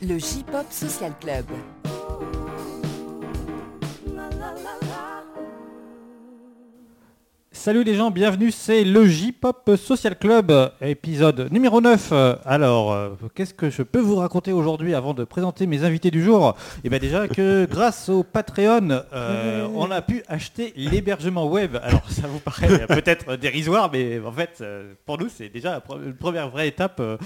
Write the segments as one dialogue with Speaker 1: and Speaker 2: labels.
Speaker 1: Le J-Pop Social Club.
Speaker 2: Salut les gens, bienvenue, c'est le J-Pop Social Club, épisode numéro 9. Alors, euh, qu'est-ce que je peux vous raconter aujourd'hui avant de présenter mes invités du jour? Eh bien déjà que grâce au Patreon, euh, on a pu acheter l'hébergement web. Alors ça vous paraît peut-être dérisoire, mais en fait, euh, pour nous, c'est déjà une première vraie étape. Euh,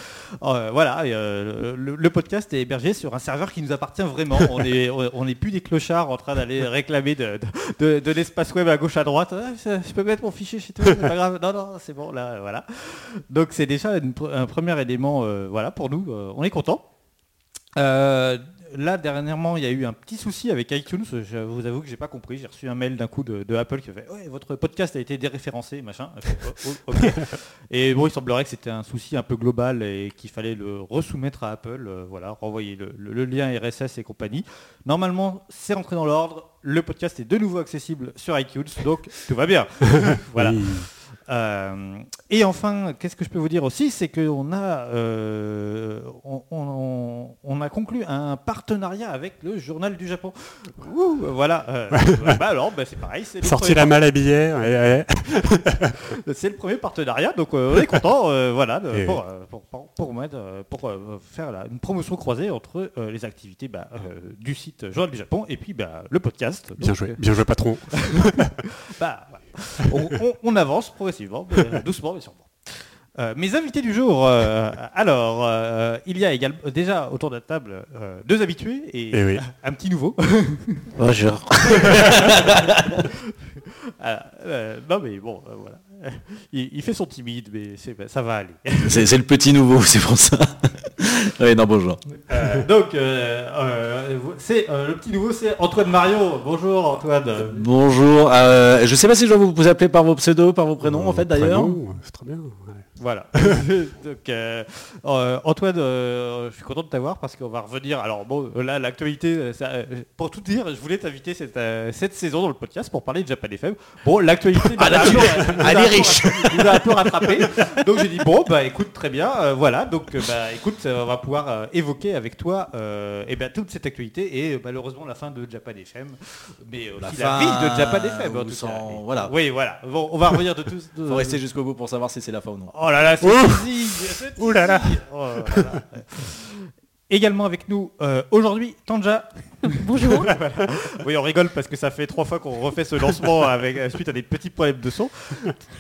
Speaker 2: voilà, le, le podcast est hébergé sur un serveur qui nous appartient vraiment. On est, on n'est plus des clochards en train d'aller réclamer de, de- de l'espace web à gauche à droite. Ah, ça- je peux mettre mon fichier chez toi, c'est pas grave. Non, non, c'est bon, là, voilà. Donc c'est déjà une un premier élément, euh, voilà, pour nous. euh, on est content. Euh, là, dernièrement, il y a eu un petit souci avec iTunes. Je vous avoue que j'ai pas compris. J'ai reçu un mail d'un coup de, de Apple qui fait Ouais, votre podcast a été déréférencé, machin. Oh, oh. Et bon, il semblerait que c'était un souci un peu global et qu'il fallait le resoumettre à Apple. euh, voilà, renvoyer le, le- le lien RSS et compagnie. Normalement, c'est rentré dans l'ordre. Le podcast est de nouveau accessible sur iTunes, donc tout va bien. voilà.
Speaker 3: Oui.
Speaker 2: Euh, et enfin, qu'est-ce que je peux vous dire aussi, c'est qu'on a, euh, on, on- on a conclu un partenariat avec le Journal du Japon. Ouh, voilà. euh, bah alors, bah c'est pareil,
Speaker 3: Sorti la malle ouais, ouais.
Speaker 2: par- c'est le premier partenariat, donc on est content, voilà, de- pour, pour, pour, pour mettre, pour, faire une promotion croisée entre les activités bah, du site Journal du Japon et puis bah, le podcast.
Speaker 3: Bien
Speaker 2: Donc,
Speaker 3: joué, bien joué patron.
Speaker 2: bah. on, on- on avance progressivement, mais, euh, doucement mais sûrement. Euh, mes invités du jour, euh, alors, euh, il y a également déjà autour de la table euh, deux habitués et
Speaker 3: Eh oui.
Speaker 2: un petit nouveau.
Speaker 4: Bonjour.
Speaker 2: Ah, euh, non mais bon, euh, voilà. Il, il fait son timide, mais ça va aller.
Speaker 4: C'est le petit nouveau, c'est pour ça. Oui, non, bonjour.
Speaker 2: Euh, donc, euh, euh, c'est euh, le petit nouveau, c'est Antoine Mario. Bonjour Antoine.
Speaker 4: Bonjour. euh, je sais pas si je dois vous, vous appeler par vos pseudos, par vos prénoms, en fait, d'ailleurs.
Speaker 3: C'est très bien. ouais.
Speaker 2: Voilà. Donc, euh, euh, Antoine, euh, je suis content de t'avoir parce qu'on va revenir. Alors bon, là, l'actualité, ça, pour tout dire, je voulais t'inviter cette, cette saison dans le podcast pour parler de Japan FM. Bon, l'actualité, bah,
Speaker 4: là,
Speaker 2: nous a
Speaker 4: tu-
Speaker 2: un peu- nous a
Speaker 4: elle est riche.
Speaker 2: nous a un peu rattrapé. Donc j'ai dit bon, bah écoute, très bien, euh, voilà. Donc bah écoute, on va pouvoir évoquer avec toi, euh, eh ben toute cette actualité et malheureusement la fin de Japan FM, mais
Speaker 4: La
Speaker 2: aussi la,
Speaker 4: fin,
Speaker 2: vie de Japan FM en
Speaker 4: ou
Speaker 2: tout
Speaker 4: sans-
Speaker 2: cas. Mais-
Speaker 4: voilà.
Speaker 2: Oui, voilà. Bon, on va revenir de tous.
Speaker 4: Faut rester jusqu'au bout pour savoir si c'est la fin ou non.
Speaker 2: Oh là là, c'est
Speaker 3: Ouh là là.
Speaker 2: teasing. Oh là là. Également avec nous euh, aujourd'hui, Tanja.
Speaker 5: Bonjour.
Speaker 2: Oui, on rigole parce que ça fait trois fois qu'on refait ce lancement avec euh, suite à des petits problèmes de son.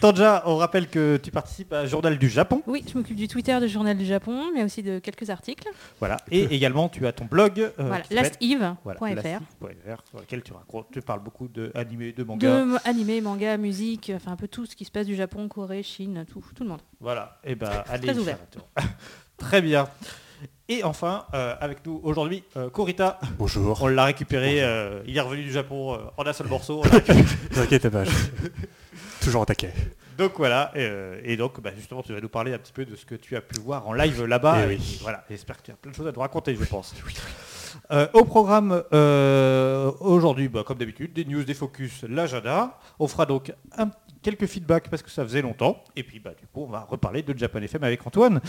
Speaker 2: Tanja, on rappelle que tu participes à Journal du Japon.
Speaker 5: Oui, je m'occupe du Twitter du Journal du Japon, mais aussi de quelques articles.
Speaker 2: Voilà. Et également, tu as ton blog. euh,
Speaker 5: voilà, lasteve.fr.
Speaker 2: voilà, lastive.fr, sur lequel tu racontes, tu parles beaucoup de animé, de manga.
Speaker 5: De animé, manga, musique, enfin un peu tout ce qui se passe du Japon, Corée, Chine, tout, tout le monde.
Speaker 2: Voilà. Et ben, allez.
Speaker 5: Très ouvert.
Speaker 2: Très bien. Et enfin, euh, avec nous aujourd'hui, euh, Korita.
Speaker 3: Bonjour.
Speaker 2: On l'a récupéré, euh, il est revenu du Japon euh, en un seul morceau.
Speaker 3: t'inquiète pas. Toujours attaqué.
Speaker 2: donc voilà, et, et donc bah, justement tu vas nous parler un petit peu de ce que tu as pu voir en live là-bas.
Speaker 3: Eh
Speaker 2: et
Speaker 3: oui.
Speaker 2: Voilà, j'espère que tu as plein de choses à nous raconter, je pense. Euh, au programme euh, aujourd'hui, bah, comme d'habitude, des news, des focus, l'agenda. On fera donc quelques feedbacks parce que ça faisait longtemps. Et puis bah, du coup, on va reparler de Japan FM avec Antoine.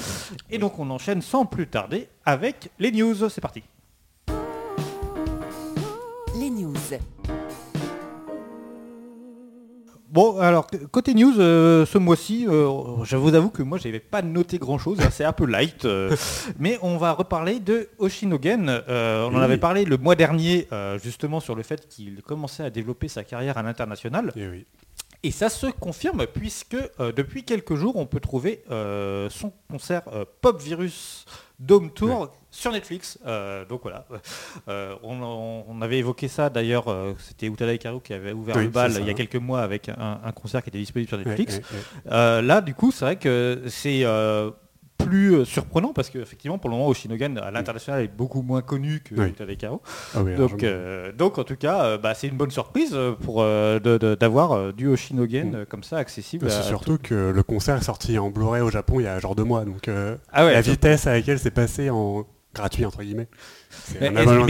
Speaker 2: Et donc on enchaîne sans plus tarder avec les news. C'est parti.
Speaker 1: Les news.
Speaker 2: Bon, alors côté news, euh, ce mois-ci, euh, je vous avoue que moi, j'avais pas noté grand-chose, hein, c'est un peu light, euh, mais on va reparler de Oshinogen. On en avait parlé le mois dernier, justement sur le fait qu'il commençait à développer sa carrière à l'international,
Speaker 3: Et oui.
Speaker 2: et ça se confirme puisque depuis quelques jours, on peut trouver son concert Pop Virus Dome Tour
Speaker 3: Ouais.
Speaker 2: sur Netflix. Euh, donc voilà, Euh, on, avait évoqué ça d'ailleurs, euh, c'était Utada Hikaru qui avait ouvert
Speaker 3: Oui,
Speaker 2: le bal
Speaker 3: ça.
Speaker 2: il y a quelques mois avec un, un concert qui était disponible sur Netflix.
Speaker 3: ouais, ouais.
Speaker 2: Euh, là, du coup, c'est vrai que c'est plus euh, surprenant parce qu'effectivement, pour le moment, Oshinogen à l'international est beaucoup moins connu que
Speaker 3: Oui.
Speaker 2: Hikaru.
Speaker 3: Ah oui,
Speaker 2: Donc, euh, donc, en tout cas, euh, bah, c'est une bonne surprise pour euh, d'avoir du Oshinogen
Speaker 3: Mm.
Speaker 2: comme ça accessible.
Speaker 3: C'est
Speaker 2: à
Speaker 3: surtout que le concert est sorti en Blu-ray au Japon il y a genre deux mois. Donc
Speaker 2: Ah ouais,
Speaker 3: la vitesse à laquelle c'est passé en gratuit entre guillemets.
Speaker 2: Et, mais- on,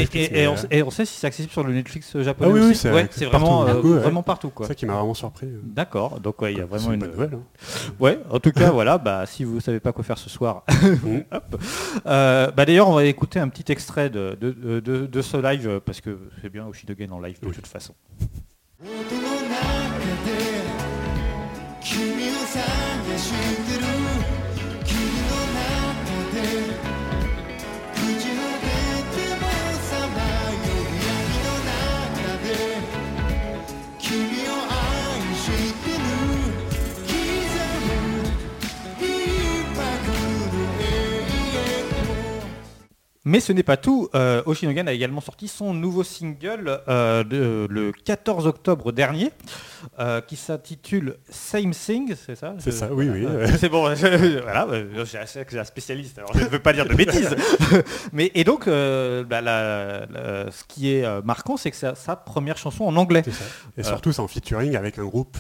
Speaker 3: euh,
Speaker 2: et on sait si c'est accessible sur le Netflix japonais
Speaker 3: Ah oui, oui,
Speaker 2: aussi
Speaker 3: c'est
Speaker 2: Ouais, vraiment,
Speaker 3: partout,
Speaker 2: euh,
Speaker 3: ouais.
Speaker 2: vraiment partout
Speaker 3: c'est
Speaker 2: quoi.
Speaker 3: ça qui m'a vraiment surpris. euh.
Speaker 2: D'accord, donc ouais, il y a vraiment
Speaker 3: une bonne nouvelle. hein.
Speaker 2: Ouais, en tout cas, voilà, bah, si vous savez pas quoi faire ce soir, hop. Euh, bah, d'ailleurs, on va écouter un petit extrait de, de, de- de ce live, euh, parce que c'est bien Oshidogen en live de
Speaker 3: Oui.
Speaker 2: toute façon. Mais ce n'est pas tout. Euh, Oshinogen a également sorti son nouveau single euh, de- le 14 octobre dernier, euh, qui s'intitule Same Thing, c'est ça?
Speaker 3: C'est ça, oui, oui.
Speaker 2: C'est bon, voilà, j'ai un spécialiste, alors je ne veux pas dire de bêtises. Mais, et donc, bah, la- la- ce qui est marquant, c'est que c'est sa première chanson en anglais.
Speaker 3: Ça. Et surtout, c'est en featuring avec un groupe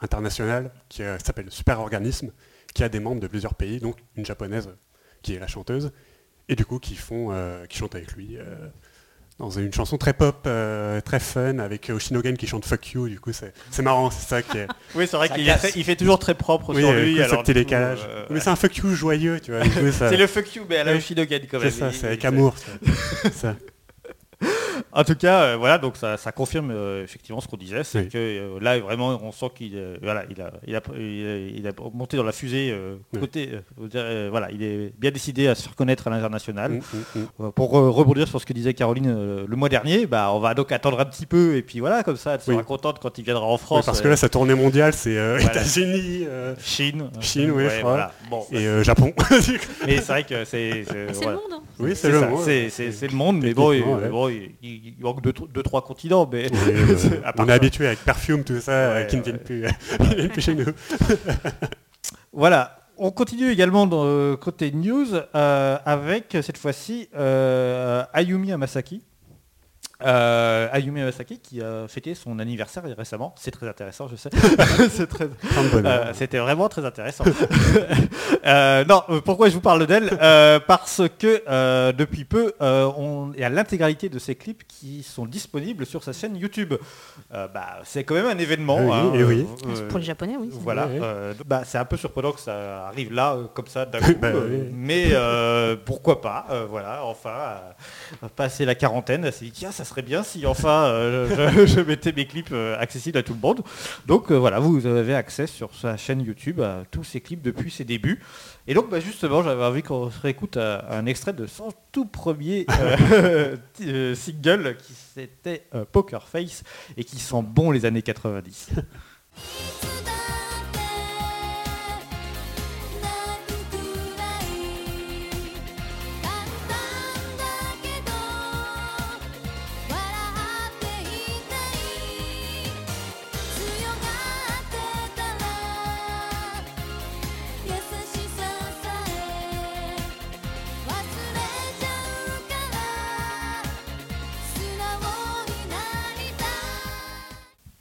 Speaker 3: international qui s'appelle Super Organisme, qui a des membres de plusieurs pays, donc une japonaise qui est la chanteuse, et du coup qui font, euh, qui chante avec lui euh, dans une chanson très pop, euh, très fun, avec Oshinogen qui chante Fuck You. Du coup, c'est marrant, c'est ça qui est.
Speaker 2: Oui, c'est vrai qu'il fait, il fait toujours très propre
Speaker 3: Oui,
Speaker 2: sur lui.
Speaker 3: coup,
Speaker 2: alors,
Speaker 3: petit décalage.
Speaker 2: euh,
Speaker 3: Mais c'est un Fuck You joyeux, tu vois. ça-
Speaker 2: c'est le fuck you, mais à la. Oshinogen quand même.
Speaker 3: C'est ça, c'est avec amour. ça.
Speaker 2: En tout cas, euh, voilà, donc ça, ça confirme euh, effectivement ce qu'on disait, c'est
Speaker 3: Oui.
Speaker 2: que euh, là vraiment on sent qu'il euh, voilà, il a, il, a, il, a, il a monté dans la fusée euh,
Speaker 3: Oui.
Speaker 2: côté, voilà, il est bien décidé à se faire connaître à l'international.
Speaker 3: Mm, mm, mm.
Speaker 2: Pour euh, rebondir sur ce que disait Caroline euh, le mois dernier, bah, on va donc attendre un petit peu et puis voilà, comme ça, elle sera
Speaker 3: Oui.
Speaker 2: contente quand il viendra en France.
Speaker 3: parce que là, sa tournée mondiale, c'est euh,
Speaker 2: Voilà.
Speaker 3: États-Unis euh,
Speaker 2: Chine,
Speaker 3: Chine, oui,
Speaker 2: voilà. Bon,
Speaker 3: et euh, Japon.
Speaker 2: mais c'est vrai que c'est c'est-
Speaker 5: c'est
Speaker 2: voilà.
Speaker 5: le monde. hein.
Speaker 3: oui,
Speaker 2: C'est
Speaker 3: le monde.
Speaker 2: c'est- le monde, mais
Speaker 3: ouais.
Speaker 2: bon, il, il- il manque deux, deux, trois continents, mais
Speaker 3: Oui, euh, on est
Speaker 2: ça.
Speaker 3: habitué avec Perfume, tout ça, euh,
Speaker 2: Ouais,
Speaker 3: qui ne viennent plus, chez nous.
Speaker 2: Voilà. On continue également dans le côté news euh, avec cette fois-ci euh, Ayumi Hamasaki. Euh, Ayumi Hamasaki qui a fêté son anniversaire récemment. C'est très intéressant, je sais. C'est très- euh, C'était vraiment très intéressant. Euh, non, pourquoi je vous parle d'elle? Euh, Parce que euh, depuis peu, euh, on, il y a l'intégralité de ses clips qui sont disponibles sur sa chaîne YouTube. Euh, bah, c'est quand même un événement.
Speaker 3: Oui,
Speaker 2: hein,
Speaker 3: et oui.
Speaker 2: euh,
Speaker 5: Pour les Japonais, oui. c'est-
Speaker 2: voilà, euh, bah, c'est un peu surprenant que ça arrive là, comme ça, d'un coup.
Speaker 3: Bah, oui.
Speaker 2: Mais euh, pourquoi pas, euh, voilà, enfin, euh, passer la quarantaine, tiens, ça serait bien si enfin euh, je, mettais mes clips euh, accessibles à tout le monde. Donc euh, voilà, vous avez accès sur sa chaîne YouTube à tous ses clips depuis ses débuts. Et donc bah, justement, j'avais envie qu'on se réécoute un, extrait de son tout premier single qui c'était Poker Face et qui sent bon les années 90.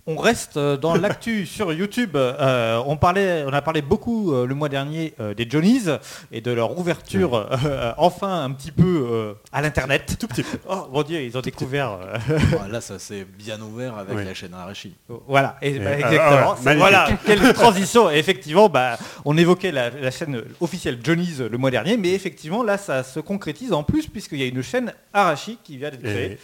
Speaker 2: On reste euh, dans l'actu sur YouTube. Euh, on, parlait, on a parlé beaucoup euh, le mois dernier euh, des Johnnies et de leur ouverture euh, enfin un petit peu euh, à l'internet. Tout petit peu. Oh mon dieu, ils ont découvert. euh,
Speaker 4: Ah, Là, ça s'est bien ouvert avec
Speaker 3: Oui.
Speaker 4: la chaîne Arashi.
Speaker 2: voilà, et,
Speaker 3: Et,
Speaker 2: bah, exactement. voilà, quelle transition. Et effectivement, bah, on évoquait la, la chaîne officielle Johnnies le mois dernier, mais effectivement là, ça se concrétise en plus puisqu'il y a une chaîne Arashi qui vient d'être créée.
Speaker 3: Et-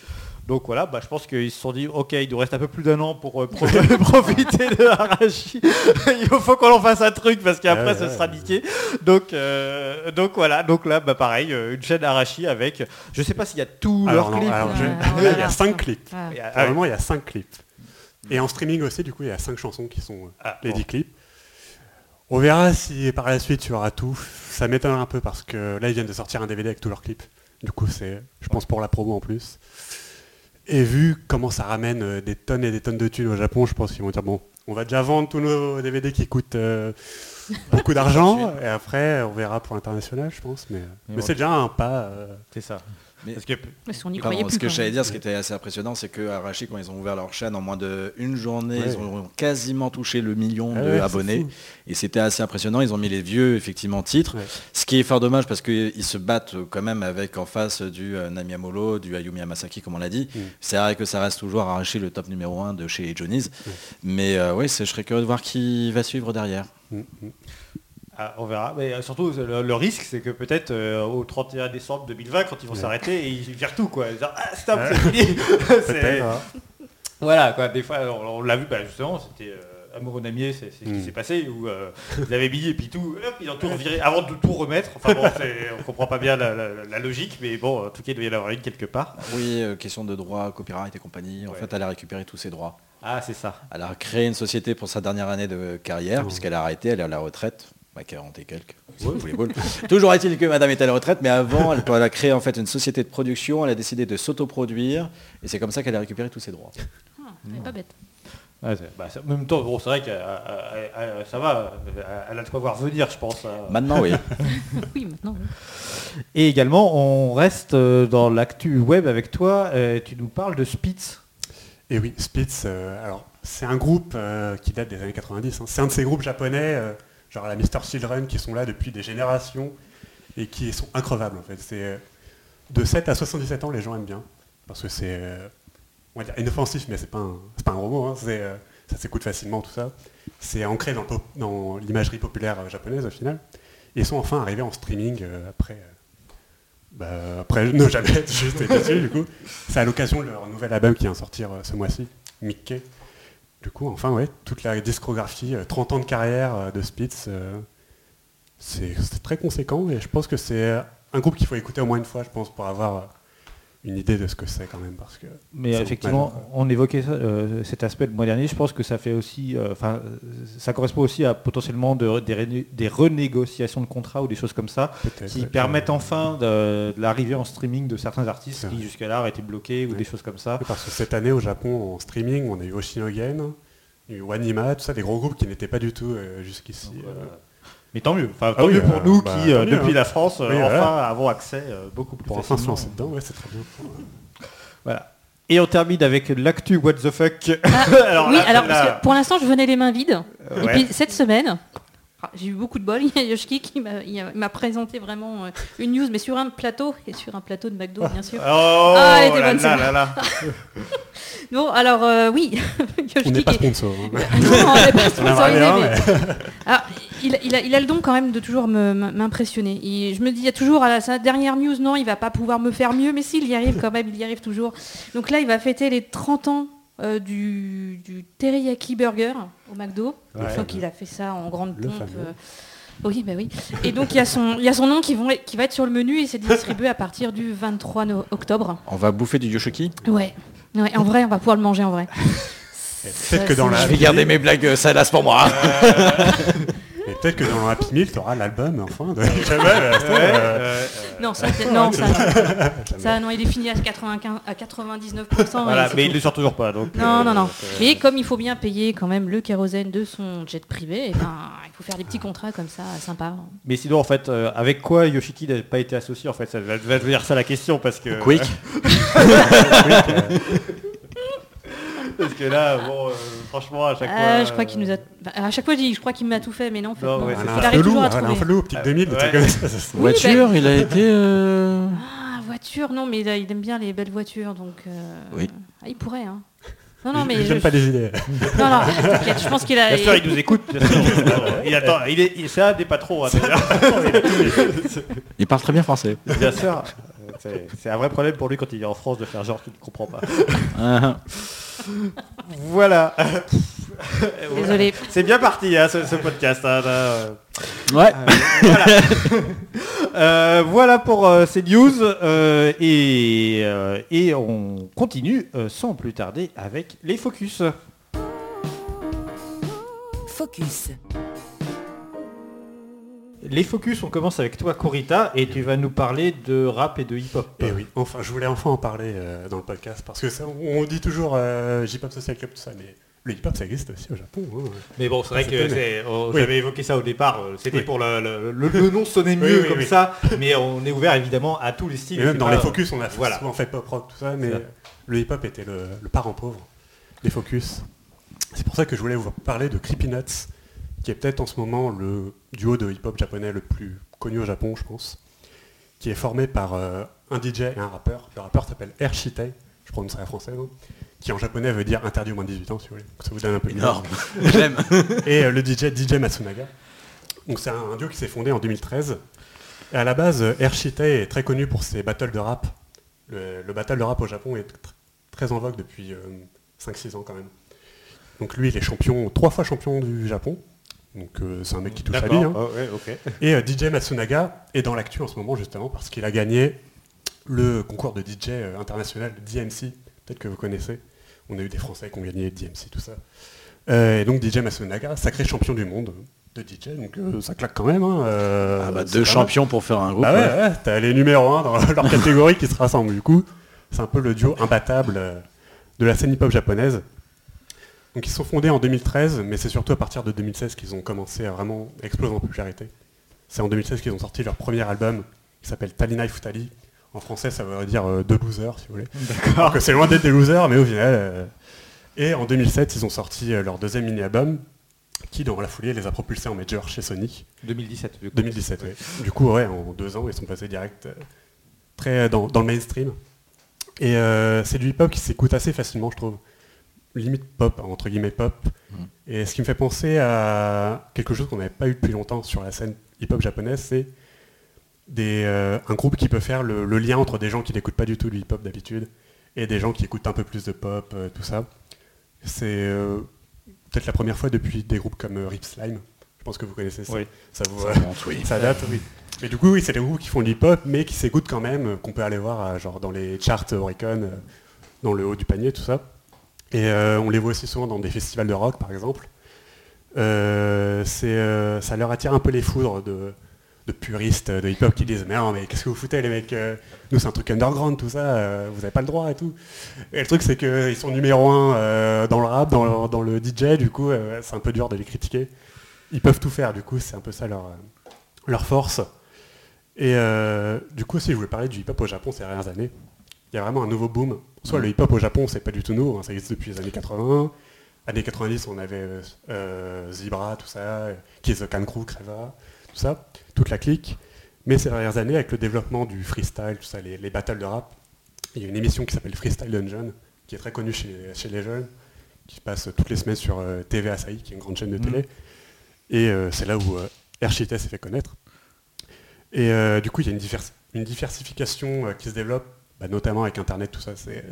Speaker 2: Donc voilà, bah, je pense qu'ils se sont dit, ok, il nous reste un peu plus d'un an pour euh, pro- profiter de Arashi. il faut qu'on en fasse un truc parce qu'après
Speaker 3: Ouais,
Speaker 2: ce
Speaker 3: ouais,
Speaker 2: sera
Speaker 3: ouais.
Speaker 2: niqué. Donc, euh, donc voilà, donc là, bah, pareil, euh, une chaîne Arashi avec, je sais pas s'il y a tous leurs
Speaker 3: non,
Speaker 2: clips.
Speaker 3: alors, je- là, il y a 5 clips. Vraiment, il y a 5 clips. Et en streaming aussi, du coup, il y a 5 chansons qui sont euh,
Speaker 2: Ah,
Speaker 3: les
Speaker 2: bon.
Speaker 3: 10 clips. On verra si par la suite il y aura tout. Ça m'étonne un peu parce que là, ils viennent de sortir un DVD avec tous leurs clips. Du coup, c'est, je pense, pour la promo en plus. Et vu comment ça ramène euh, des tonnes et des tonnes de thunes au Japon, je pense qu'ils vont dire bon, on va déjà vendre tous nos DVD qui coûtent euh, beaucoup d'argent. et après, on verra pour l'international, je pense. Mais, euh, mais c'est déjà un pas. euh,
Speaker 2: C'est ça.
Speaker 4: Mais-
Speaker 2: Parce que
Speaker 4: Pardon,
Speaker 5: croyait plus.
Speaker 4: ce que j'allais dire, ce qui était assez impressionnant, c'est que Arashi, quand ils ont ouvert leur chaîne en moins d'une journée,
Speaker 3: Ouais.
Speaker 4: ils ont quasiment touché le million
Speaker 3: Ah
Speaker 4: d'abonnés. Et c'était assez impressionnant. Ils ont mis les vieux, effectivement, titres.
Speaker 3: Ouais.
Speaker 4: Ce qui est fort dommage parce qu'ils se battent quand même avec en face du euh, Nami Amolo, du Ayumi Hamasaki, comme on l'a dit.
Speaker 3: Mm.
Speaker 4: C'est vrai que ça reste toujours Arashi le top numéro 1 de chez Johnny's. Mais euh, oui, c'est- je serais curieux de voir qui va suivre derrière.
Speaker 3: Mm, mm.
Speaker 2: Ah, on verra. Mais euh, surtout, le, le risque, c'est que peut-être euh, au 31 décembre 2020, quand ils vont s'arrêter, et ils virent tout, quoi. Ils disent, ah, stop,
Speaker 3: Ouais.
Speaker 2: c'est fini.
Speaker 3: Hein.
Speaker 2: Voilà, quoi. Des fois, on, on l'a vu, bah, justement, c'était euh, Amoureux Namier, c'est ce qui
Speaker 3: Mm.
Speaker 2: s'est passé, où euh, ils avaient mis et puis tout, hop, ils ont tout reviré avant de tout remettre. Enfin bon, on comprend pas bien la, la- la logique, mais bon, en tout cas, il doit y en avoir une quelque part.
Speaker 4: Oui, euh, question de droit, copyright et compagnie. En
Speaker 2: Ouais.
Speaker 4: fait, elle a récupéré tous ses droits.
Speaker 2: Ah, c'est ça.
Speaker 4: Elle a créé une société pour sa dernière année de carrière,
Speaker 3: Oh.
Speaker 4: puisqu'elle a arrêté, elle est à la retraite. Bah, 40 et quelques. Toujours est-il que madame est à la retraite, mais avant, elle, elle a créé en fait une société de production, elle a décidé de s'autoproduire, et c'est comme ça qu'elle a récupéré tous ses droits.
Speaker 5: Ah, elle est pas bête.
Speaker 2: Ouais, c'est- bah, en même temps, bon, c'est vrai que euh, euh, euh, ça va, elle a de quoi voir venir, je pense. euh.
Speaker 4: Maintenant, oui.
Speaker 5: Oui, maintenant. oui.
Speaker 2: Et également, on reste dans l'actu web avec toi. tu nous parles de Spitz.
Speaker 3: Et oui, Spitz, euh, alors c'est un groupe euh, qui date des années 90. hein. C'est un de ces groupes japonais, genre la Mr. Children, qui sont là depuis des générations et qui sont increvables en fait. C'est euh, de 7 à 77 ans, les gens aiment bien parce que c'est, euh, on va dire inoffensif, mais c'est pas un, pas un gros hein. Euh, ça s'écoute facilement tout ça. C'est ancré dans, l'imagerie populaire japonaise au final. Et ils sont enfin arrivés en streaming après. bah, après ne jamais juste dessus du coup. C'est à l'occasion de leur nouvel album qui vient sortir ce mois-ci, Mickey. Du coup, enfin ouais, toute la discographie, euh, 30 ans de carrière euh, de Spitz, euh, c'est très conséquent et je pense que c'est euh, un groupe qu'il faut écouter au moins une fois, je pense, pour avoir euh, une idée de ce que c'est quand même. Parce que
Speaker 2: Mais effectivement,
Speaker 3: mal.
Speaker 2: on évoquait ça, euh, cet aspect le mois dernier. Je pense que ça fait aussi, euh, enfin, euh, ça correspond aussi à potentiellement de- des, rené- des renégociations de contrats ou des choses comme ça qui permettent enfin de, de l'arrivée en streaming de certains artistes qui jusqu'à-là étaient bloqués ou
Speaker 3: Ouais.
Speaker 2: des choses comme ça.
Speaker 3: Parce que cette année au Japon, en streaming, on a eu Oshinogen, eu Wanima, tout ça, des gros groupes qui n'étaient pas du tout euh, jusqu'ici. Euh,
Speaker 2: euh, Mais tant mieux, enfin,
Speaker 3: Ah
Speaker 2: tant
Speaker 3: oui,
Speaker 2: mieux pour
Speaker 3: euh,
Speaker 2: nous
Speaker 3: bah,
Speaker 2: qui, euh,
Speaker 3: mieux,
Speaker 2: depuis
Speaker 3: hein.
Speaker 2: la France, euh,
Speaker 3: Oui,
Speaker 2: enfin
Speaker 3: voilà.
Speaker 2: avons accès euh, beaucoup plus
Speaker 3: pour enfin se
Speaker 2: facilement.
Speaker 3: lancer dedans, ouais, c'est très bien.
Speaker 2: Voilà. Et on termine avec l'actu What the fuck.
Speaker 5: Ah,
Speaker 2: alors
Speaker 5: oui,
Speaker 2: là,
Speaker 5: alors
Speaker 2: celle-là,
Speaker 5: parce que pour l'instant, je venais les mains vides.
Speaker 2: euh,
Speaker 5: Et
Speaker 2: ouais.
Speaker 5: puis cette semaine, j'ai eu beaucoup de bol. Il y a Yoshiki qui m'a- présenté vraiment euh, une news, mais sur un plateau, et sur un plateau de McDo, bien sûr.
Speaker 2: Oh
Speaker 5: Ah, elle était
Speaker 2: là
Speaker 5: bonne,
Speaker 2: là
Speaker 5: celle-là.
Speaker 2: là là.
Speaker 5: Bon, alors euh, oui,
Speaker 3: On
Speaker 5: Yoshiki
Speaker 3: n'est pas
Speaker 5: qui-
Speaker 3: sponsor. hein.
Speaker 5: non, on n'est pas
Speaker 3: On
Speaker 5: sponsorisé, mais- Ah, il, il a, il a le don quand même de toujours me- m'impressionner. Je me dis, il y a toujours à la, sa dernière news, non, il va pas pouvoir me faire mieux, mais s'il y arrive quand même, il y arrive toujours. Donc là, il va fêter les 30 ans euh, du, du teriyaki burger au McDo.
Speaker 3: Ouais.
Speaker 5: Je crois qu'il a fait ça en grande pompe. euh, Oui, bah oui. Et donc il y a son, il y a son nom qui, vont, qui va être sur le menu et c'est distribué à partir du 23 no- octobre.
Speaker 4: On va bouffer du Yoshiki?
Speaker 5: Ouais. ouais. En vrai, on va pouvoir le manger en vrai.
Speaker 3: Peut-être que dans la
Speaker 4: Je vais garder mes blagues salaces pour moi.
Speaker 3: Peut-être que dans Happy Meal, tu auras l'album enfin de Jamel.
Speaker 2: Ouais, euh,
Speaker 5: Non, ça, c'est- non, ça, ça, non, il est fini à 95, à 99%.
Speaker 2: voilà, mais il ne le sort toujours pas. Donc,
Speaker 5: Non,
Speaker 2: euh,
Speaker 5: non, non.
Speaker 2: donc, euh,
Speaker 5: Mais comme il faut bien payer quand même le kérosène de son jet privé, eh ben, il faut faire des petits contrats comme ça, sympa.
Speaker 2: Mais sinon, en fait, euh, avec quoi Yoshiki n'a pas été associé En fait, ça va, va devenir ça la question parce que.
Speaker 4: Quick.
Speaker 2: Parce que là, bon, euh, franchement, à chaque
Speaker 5: Ah,
Speaker 2: fois.
Speaker 5: je crois qu'il nous a. bah, à chaque fois, je dis, je crois qu'il m'a tout fait, mais non, en fait,
Speaker 2: Non,
Speaker 5: non.
Speaker 2: ouais, c'est
Speaker 5: il
Speaker 2: ça.
Speaker 3: un
Speaker 5: arrive toujours à
Speaker 3: un
Speaker 5: trouver.
Speaker 3: petite 2000, des
Speaker 2: Ouais.
Speaker 3: trucs comme ça, ça.
Speaker 5: Oui,
Speaker 4: Voiture, il a été... euh,
Speaker 5: Ah, voiture, non, mais il, a- il aime bien les belles voitures, donc. euh,
Speaker 4: Oui.
Speaker 5: ah, il pourrait, hein. Non, non, mais.
Speaker 3: J'aime
Speaker 5: je-
Speaker 3: pas les idées.
Speaker 5: Non, non, t'inquiète, je pense qu'il a.
Speaker 2: Bien sûr, il nous écoute. Bien sûr. il attend. Il est, il- c'est un des patrons. hein.
Speaker 4: Il parle très bien français.
Speaker 2: bien sûr. Euh, C'est, c'est un vrai problème pour lui quand il est en France de faire genre qu'il ne comprend pas.
Speaker 4: Ah,
Speaker 2: Voilà.
Speaker 5: Désolé.
Speaker 2: C'est bien parti hein, ce, ce podcast. hein, là, euh.
Speaker 4: Ouais.
Speaker 2: voilà. Euh, voilà pour euh, ces news euh, et, euh, et on continue euh, sans plus tarder avec les focus.
Speaker 1: Focus.
Speaker 2: Les focus, on commence avec toi Corita et tu vas nous parler de rap et de hip-hop.
Speaker 3: Et Eh oui, enfin, je voulais enfin en parler euh, dans le podcast parce que ça, on dit toujours euh, J-Pop Social Club, tout ça, mais le hip-hop ça existe aussi au Japon. hein.
Speaker 2: Mais bon, c'est vrai que
Speaker 3: Oui.
Speaker 2: j'avais évoqué ça au départ. euh, C'était
Speaker 3: Oui.
Speaker 2: pour le, le- le- le nom sonnait mieux
Speaker 3: oui,
Speaker 2: comme ça, mais on est ouvert évidemment à tous les styles.
Speaker 3: Et même
Speaker 2: c'est
Speaker 3: dans
Speaker 2: pas-
Speaker 3: les focus, on a
Speaker 2: voilà.
Speaker 3: souvent fait pop rock, tout ça, mais le hip-hop était le, le parent pauvre des focus. C'est pour ça que je voulais vous parler de Creepy Nuts, qui est peut-être en ce moment le duo de hip-hop japonais le plus connu au Japon, je pense, qui est formé par euh, un DJ et un rappeur. Le rappeur s'appelle Air Shitei, je prononcerai français, hein, qui en japonais veut dire interdit au moins de 18 ans, si vous voulez. Donc ça vous donne un peu.
Speaker 4: Énorme. J'aime.
Speaker 3: et euh, le DJ DJ Matsunaga. Donc c'est un, un duo qui s'est fondé en 2013. Et à la base, euh, Air Shitei est très connu pour ses battles de rap. Le, le battle de rap au Japon est tr- très en vogue depuis euh, 5-6 ans quand même. Donc lui, il est champion, trois fois champion du Japon. Donc euh, c'est un mec qui touche à lui. hein.
Speaker 2: Oh, ouais, ok.
Speaker 3: Et euh, DJ Matsunaga est dans l'actu en ce moment justement parce qu'il a gagné le concours de DJ euh, international DMC, peut-être que vous connaissez. On a eu des Français qui ont gagné DMC, tout ça. Euh, et donc DJ Matsunaga, sacré champion du monde de DJ, donc euh, ça claque quand même. hein, euh,
Speaker 4: Ah bah, deux champions pour faire un groupe.
Speaker 3: Bah ouais,
Speaker 4: ouais.
Speaker 3: ouais, t'as les numéros 1 dans leur catégorie qui se rassemblent du coup. C'est un peu le duo imbattable de la scène hip-hop japonaise. Donc ils sont fondés en 2013, mais c'est surtout à partir de 2016 qu'ils ont commencé à vraiment exploser en popularité. C'est en 2016 qu'ils ont sorti leur premier album qui s'appelle Talinai Futali. En français, ça veut dire euh, deux losers, si vous voulez. Alors que c'est loin d'être des losers, mais au final. euh, Et en 2007, ils ont sorti euh, leur deuxième mini-album, qui dans la foulée les a propulsés en major chez Sony.
Speaker 2: 2017. du coup.
Speaker 3: 2017, oui. Du coup, ouais, en deux ans, ils sont passés direct euh, très dans, dans le mainstream. Et c'est du hip-hop qui s'écoute assez facilement, je trouve. Limite pop, entre guillemets pop.
Speaker 4: Mhm.
Speaker 3: Et ce qui me fait penser à quelque chose qu'on n'avait pas eu depuis longtemps sur la scène hip-hop japonaise, c'est des, euh, un groupe qui peut faire le, le lien entre des gens qui n'écoutent pas du tout du hip-hop d'habitude et des gens qui écoutent un peu plus de pop, euh, tout ça. C'est euh, peut-être la première fois depuis des groupes comme Rip Slime. Je pense que vous connaissez ça.
Speaker 2: Oui.
Speaker 3: Ça vous,
Speaker 4: Ça remonte, oui.
Speaker 3: ça date, oui. Mais du coup, oui, c'est des groupes qui font du hip-hop, mais qui s'écoutent quand même, qu'on peut aller voir genre dans les charts Oricon, dans le haut du panier, tout ça. Et euh, on les voit aussi souvent dans des festivals de rock, par exemple. Euh, euh, ça leur attire un peu les foudres de, puristes de hip-hop qui disent mais non mais qu'est-ce que vous foutez les mecs nous c'est un truc underground tout ça vous n'avez pas le droit et tout. Et le truc c'est qu'ils sont numéro un dans le rap dans le, DJ du coup c'est un peu dur de les critiquer. Ils peuvent tout faire du coup c'est un peu ça leur, force. Et du coup aussi je voulais parler du hip-hop au Japon ces dernières années il y a vraiment un nouveau boom soit le hip-hop au Japon c'est pas du tout nouveau hein, ça existe depuis les années 80 années 90 on avait euh, euh, Zebra tout ça euh, Kiss the Can Crew Creva tout ça toute la clique. Mais ces dernières années avec le développement du freestyle tout ça les, les battles de rap il y a une émission qui s'appelle Freestyle Dungeon qui est très connue chez, chez les jeunes qui passe toutes les semaines sur euh, TV Asahi qui est une grande chaîne de télé. Et euh, c'est là où euh, s'est fait connaître. Et du coup il y a une, divers- une diversification qui se développe bah, notamment avec internet tout ça c'est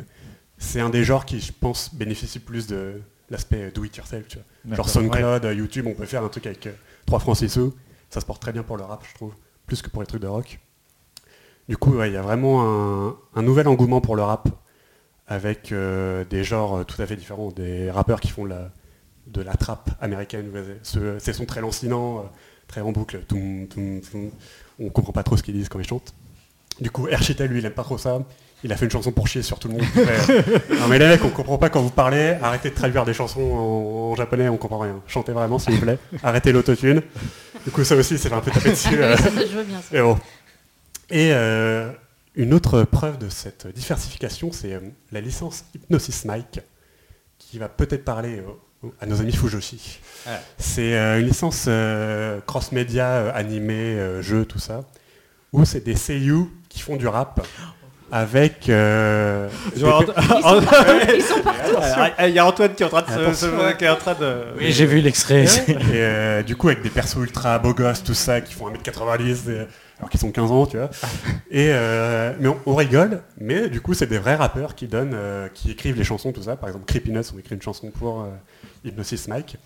Speaker 3: c'est un des genres qui je pense bénéficie plus de l'aspect do it yourself tu vois Genre. SoundCloud, euh, YouTube, on peut faire un truc avec euh, 3 francs 6 sous. Ça se porte très bien pour le rap, je trouve, plus que pour les trucs de rock. Du coup, ouais, il y a vraiment un, un nouvel engouement pour le rap, avec euh, des genres euh, tout à fait différents, des rappeurs qui font la, de la trappe américaine, ces sons très lancinants, très en boucle, toum, toum, toum. on comprend pas trop ce qu'ils disent quand ils chantent. Du coup, Erchita, lui, il aime pas trop ça. Il a fait une chanson pour chier sur tout le monde. Ouais. non mais les mecs, on comprend pas quand vous parlez. Arrêtez de traduire des chansons en, en japonais, on comprend rien. Chantez vraiment, s'il vous plaît. Arrêtez l'autotune. Du coup, ça aussi, c'est un peu tapé dessus. euh.
Speaker 5: je veux bien ça.
Speaker 3: Et, bon. Et, euh, une autre preuve de cette diversification, c'est euh, la licence Hypnosis Mike, qui va peut-être parler euh, à nos amis Fujoshi.
Speaker 2: Ah.
Speaker 3: C'est euh, une licence euh, cross-média, euh, animé, euh, jeu, tout ça, où c'est des seiyuu qui font du rap avec... euh,
Speaker 5: Ils sont partout.
Speaker 2: Il y a Antoine qui est en train de se, se- qui est en train de.
Speaker 4: Oui, j'ai vu l'extrait.
Speaker 3: Et euh, du coup, avec des persos ultra beaux gosses, tout ça, qui font 1m90, et- alors qu'ils sont 15 ans, tu vois. Et, euh, mais on, on rigole, mais du coup, c'est des vrais rappeurs qui donnent, euh, qui écrivent les chansons, tout ça. Par exemple, Creepy Nuts ont écrit une chanson pour euh, Hypnosis Mike.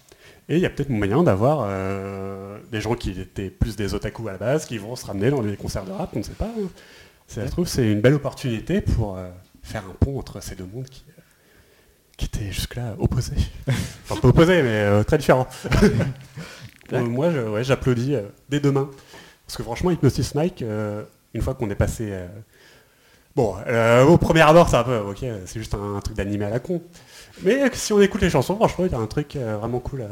Speaker 3: Et il y a peut-être moyen d'avoir euh, des gens qui étaient plus des otaku à la base, qui vont se ramener dans des concerts de rap, on ne sait pas. hein. C'est- Je trouve que c'est une belle opportunité pour euh, faire un pont entre ces deux mondes qui, euh, qui étaient jusque-là opposés. Enfin, pas opposés, mais très différents. Moi, ouais, j'applaudis dès demain. Parce que franchement, Hypnosis Mike, une fois qu'on est passé Bon, au premier abord, c'est un peu, ok, c'est juste un, truc d'animé à la con. Mais si on écoute les chansons, franchement, il y a un truc euh, vraiment cool à,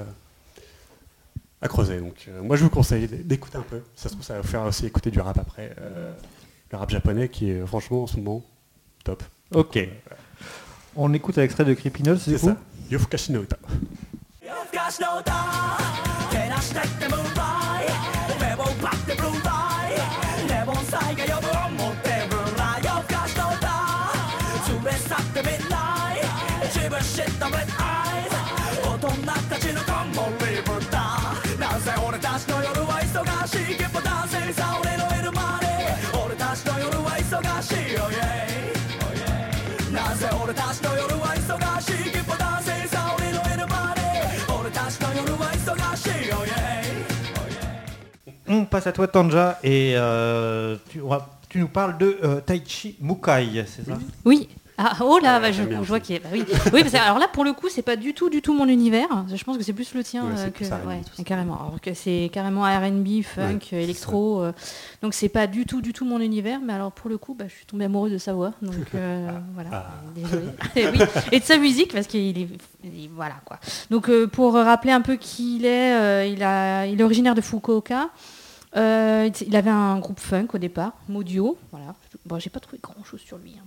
Speaker 3: à creuser. Donc, euh, moi, je vous conseille d'écouter un peu. Ça se trouve, ça va vous faire aussi écouter du rap après. euh, le rap japonais qui est, franchement, en ce moment, top.
Speaker 2: Ok. On écoute un extrait de Creepy Nuts,
Speaker 3: C'est
Speaker 2: du coup
Speaker 3: ça. Yofukashi no Uta.
Speaker 6: たちのコンボリブだなぜ俺たちの夜は忙しい結構男性さ俺のいるまで俺たちの夜は忙しい oh yeah なぜ俺たちの夜は忙しい結構男性さ俺のいるまで俺たちの夜は忙しい oh yeah
Speaker 2: On passe à toi, Tanja, et euh, tu, on va- tu nous parles de euh, Taichi Mukai, c'est ça
Speaker 5: Oui. Ah, oh là,
Speaker 3: Ouais,
Speaker 5: bah, je,
Speaker 3: bien
Speaker 5: je vois qu'il est. bah oui, oui parce que, alors là, pour le coup, c'est pas du tout, du tout mon univers. Je pense que c'est plus le tien
Speaker 3: Ouais,
Speaker 5: euh, que. Ouais, carrément. Alors que c'est carrément R&B, funk,
Speaker 3: Ouais,
Speaker 5: électro. euh, donc c'est pas du tout, du tout mon univers. Mais alors pour le coup, bah, je suis tombée amoureuse de sa voix. Donc euh, voilà.
Speaker 3: Ah.
Speaker 5: Désolée. Et, oui. Et de sa musique parce qu'il est, il- voilà quoi. Donc euh, pour rappeler un peu qui il est, il a, il est originaire de Fukuoka. Euh, il avait un groupe funk au départ, Modio. Voilà. Bon, j'ai pas trouvé grand chose sur lui. hein.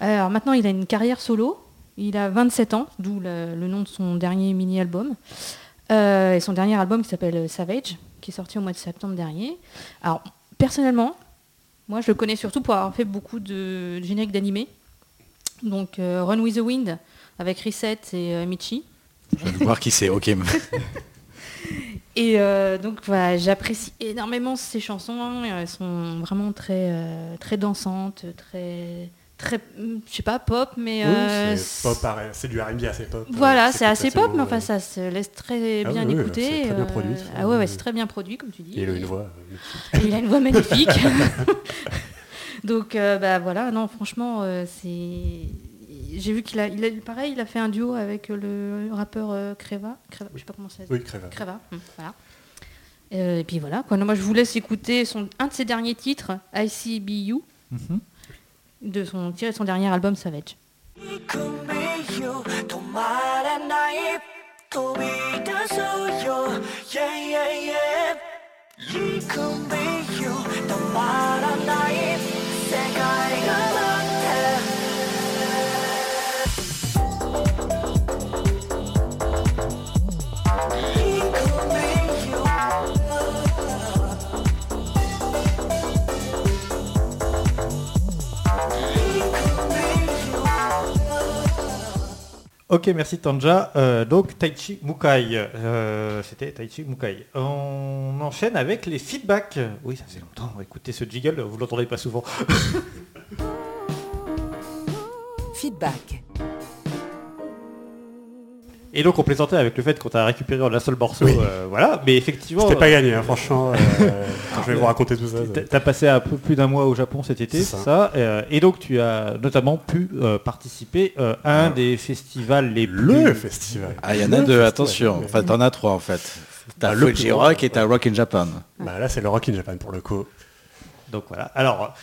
Speaker 5: Alors maintenant, il a une carrière solo. Il a 27 ans, d'où le, le nom de son dernier mini-album. Euh, et son dernier album qui s'appelle Savage, qui est sorti au mois de septembre dernier. Alors, personnellement, moi, je le connais surtout pour avoir fait beaucoup de génériques d'animés. Donc, euh, Run with the Wind avec Reset et euh, Michi.
Speaker 4: Je viens de voir qui c'est, ok.
Speaker 5: Et euh, donc voilà, j'apprécie énormément ces chansons. Elles sont vraiment très, euh, très dansantes, très, très, je sais pas, pop, mais
Speaker 3: Oui,
Speaker 5: euh,
Speaker 3: c'est pop, pareil, c'est du R&B assez pop.
Speaker 5: Voilà, c'est assez pop, mais enfin ça se laisse très
Speaker 3: Ah
Speaker 5: bien
Speaker 3: oui,
Speaker 5: écouter.
Speaker 3: c'est très bien produit,
Speaker 5: ah ouais, ouais, c'est très bien produit, comme tu dis.
Speaker 3: Et il a une voix.
Speaker 5: il a une voix magnifique. Donc bah voilà, non franchement c'est. J'ai vu qu'il a, il a, pareil, il a fait un duo avec le rappeur euh, Creva. Creva, je sais pas comment ça.
Speaker 3: Oui, Creva.
Speaker 5: Creva, hum, voilà. Euh, et puis voilà, quoi. Non, moi je vous laisse écouter son, un de ses derniers titres, ICBU,
Speaker 2: Mhm.
Speaker 5: de son, tiré de son dernier album Savage.
Speaker 2: Ok, merci Tanja. Euh, donc Taichi Mukai, euh, c'était Taichi Mukai. On enchaîne avec les feedbacks. Oui, ça fait longtemps. Écoutez ce jiggle, vous l'entendez pas souvent.
Speaker 1: Feedback.
Speaker 2: Et donc on plaisantait avec le fait qu'on t'a récupéré en un seul morceau.
Speaker 3: Oui.
Speaker 2: euh, voilà, mais effectivement,
Speaker 3: C'était pas
Speaker 2: euh,
Speaker 3: gagné, hein, franchement. euh, quand je vais vous raconter tout ça.
Speaker 2: t'as- passé un peu plus d'un mois au Japon cet été,
Speaker 3: ça.
Speaker 2: ça. euh, et donc tu as notamment pu euh, participer euh, à un
Speaker 3: Ouais.
Speaker 2: des festivals les
Speaker 3: Le
Speaker 2: plus
Speaker 3: festival.
Speaker 4: Ah, il y en
Speaker 3: Le
Speaker 4: a deux,
Speaker 3: festival.
Speaker 4: attention. Enfin, t'en as trois en fait. T'as
Speaker 3: Ah, le
Speaker 4: Fuji. Rock et t'as Rock in Japan.
Speaker 3: Bah, là, c'est le Rock in Japan pour le coup.
Speaker 2: Donc voilà. Alors,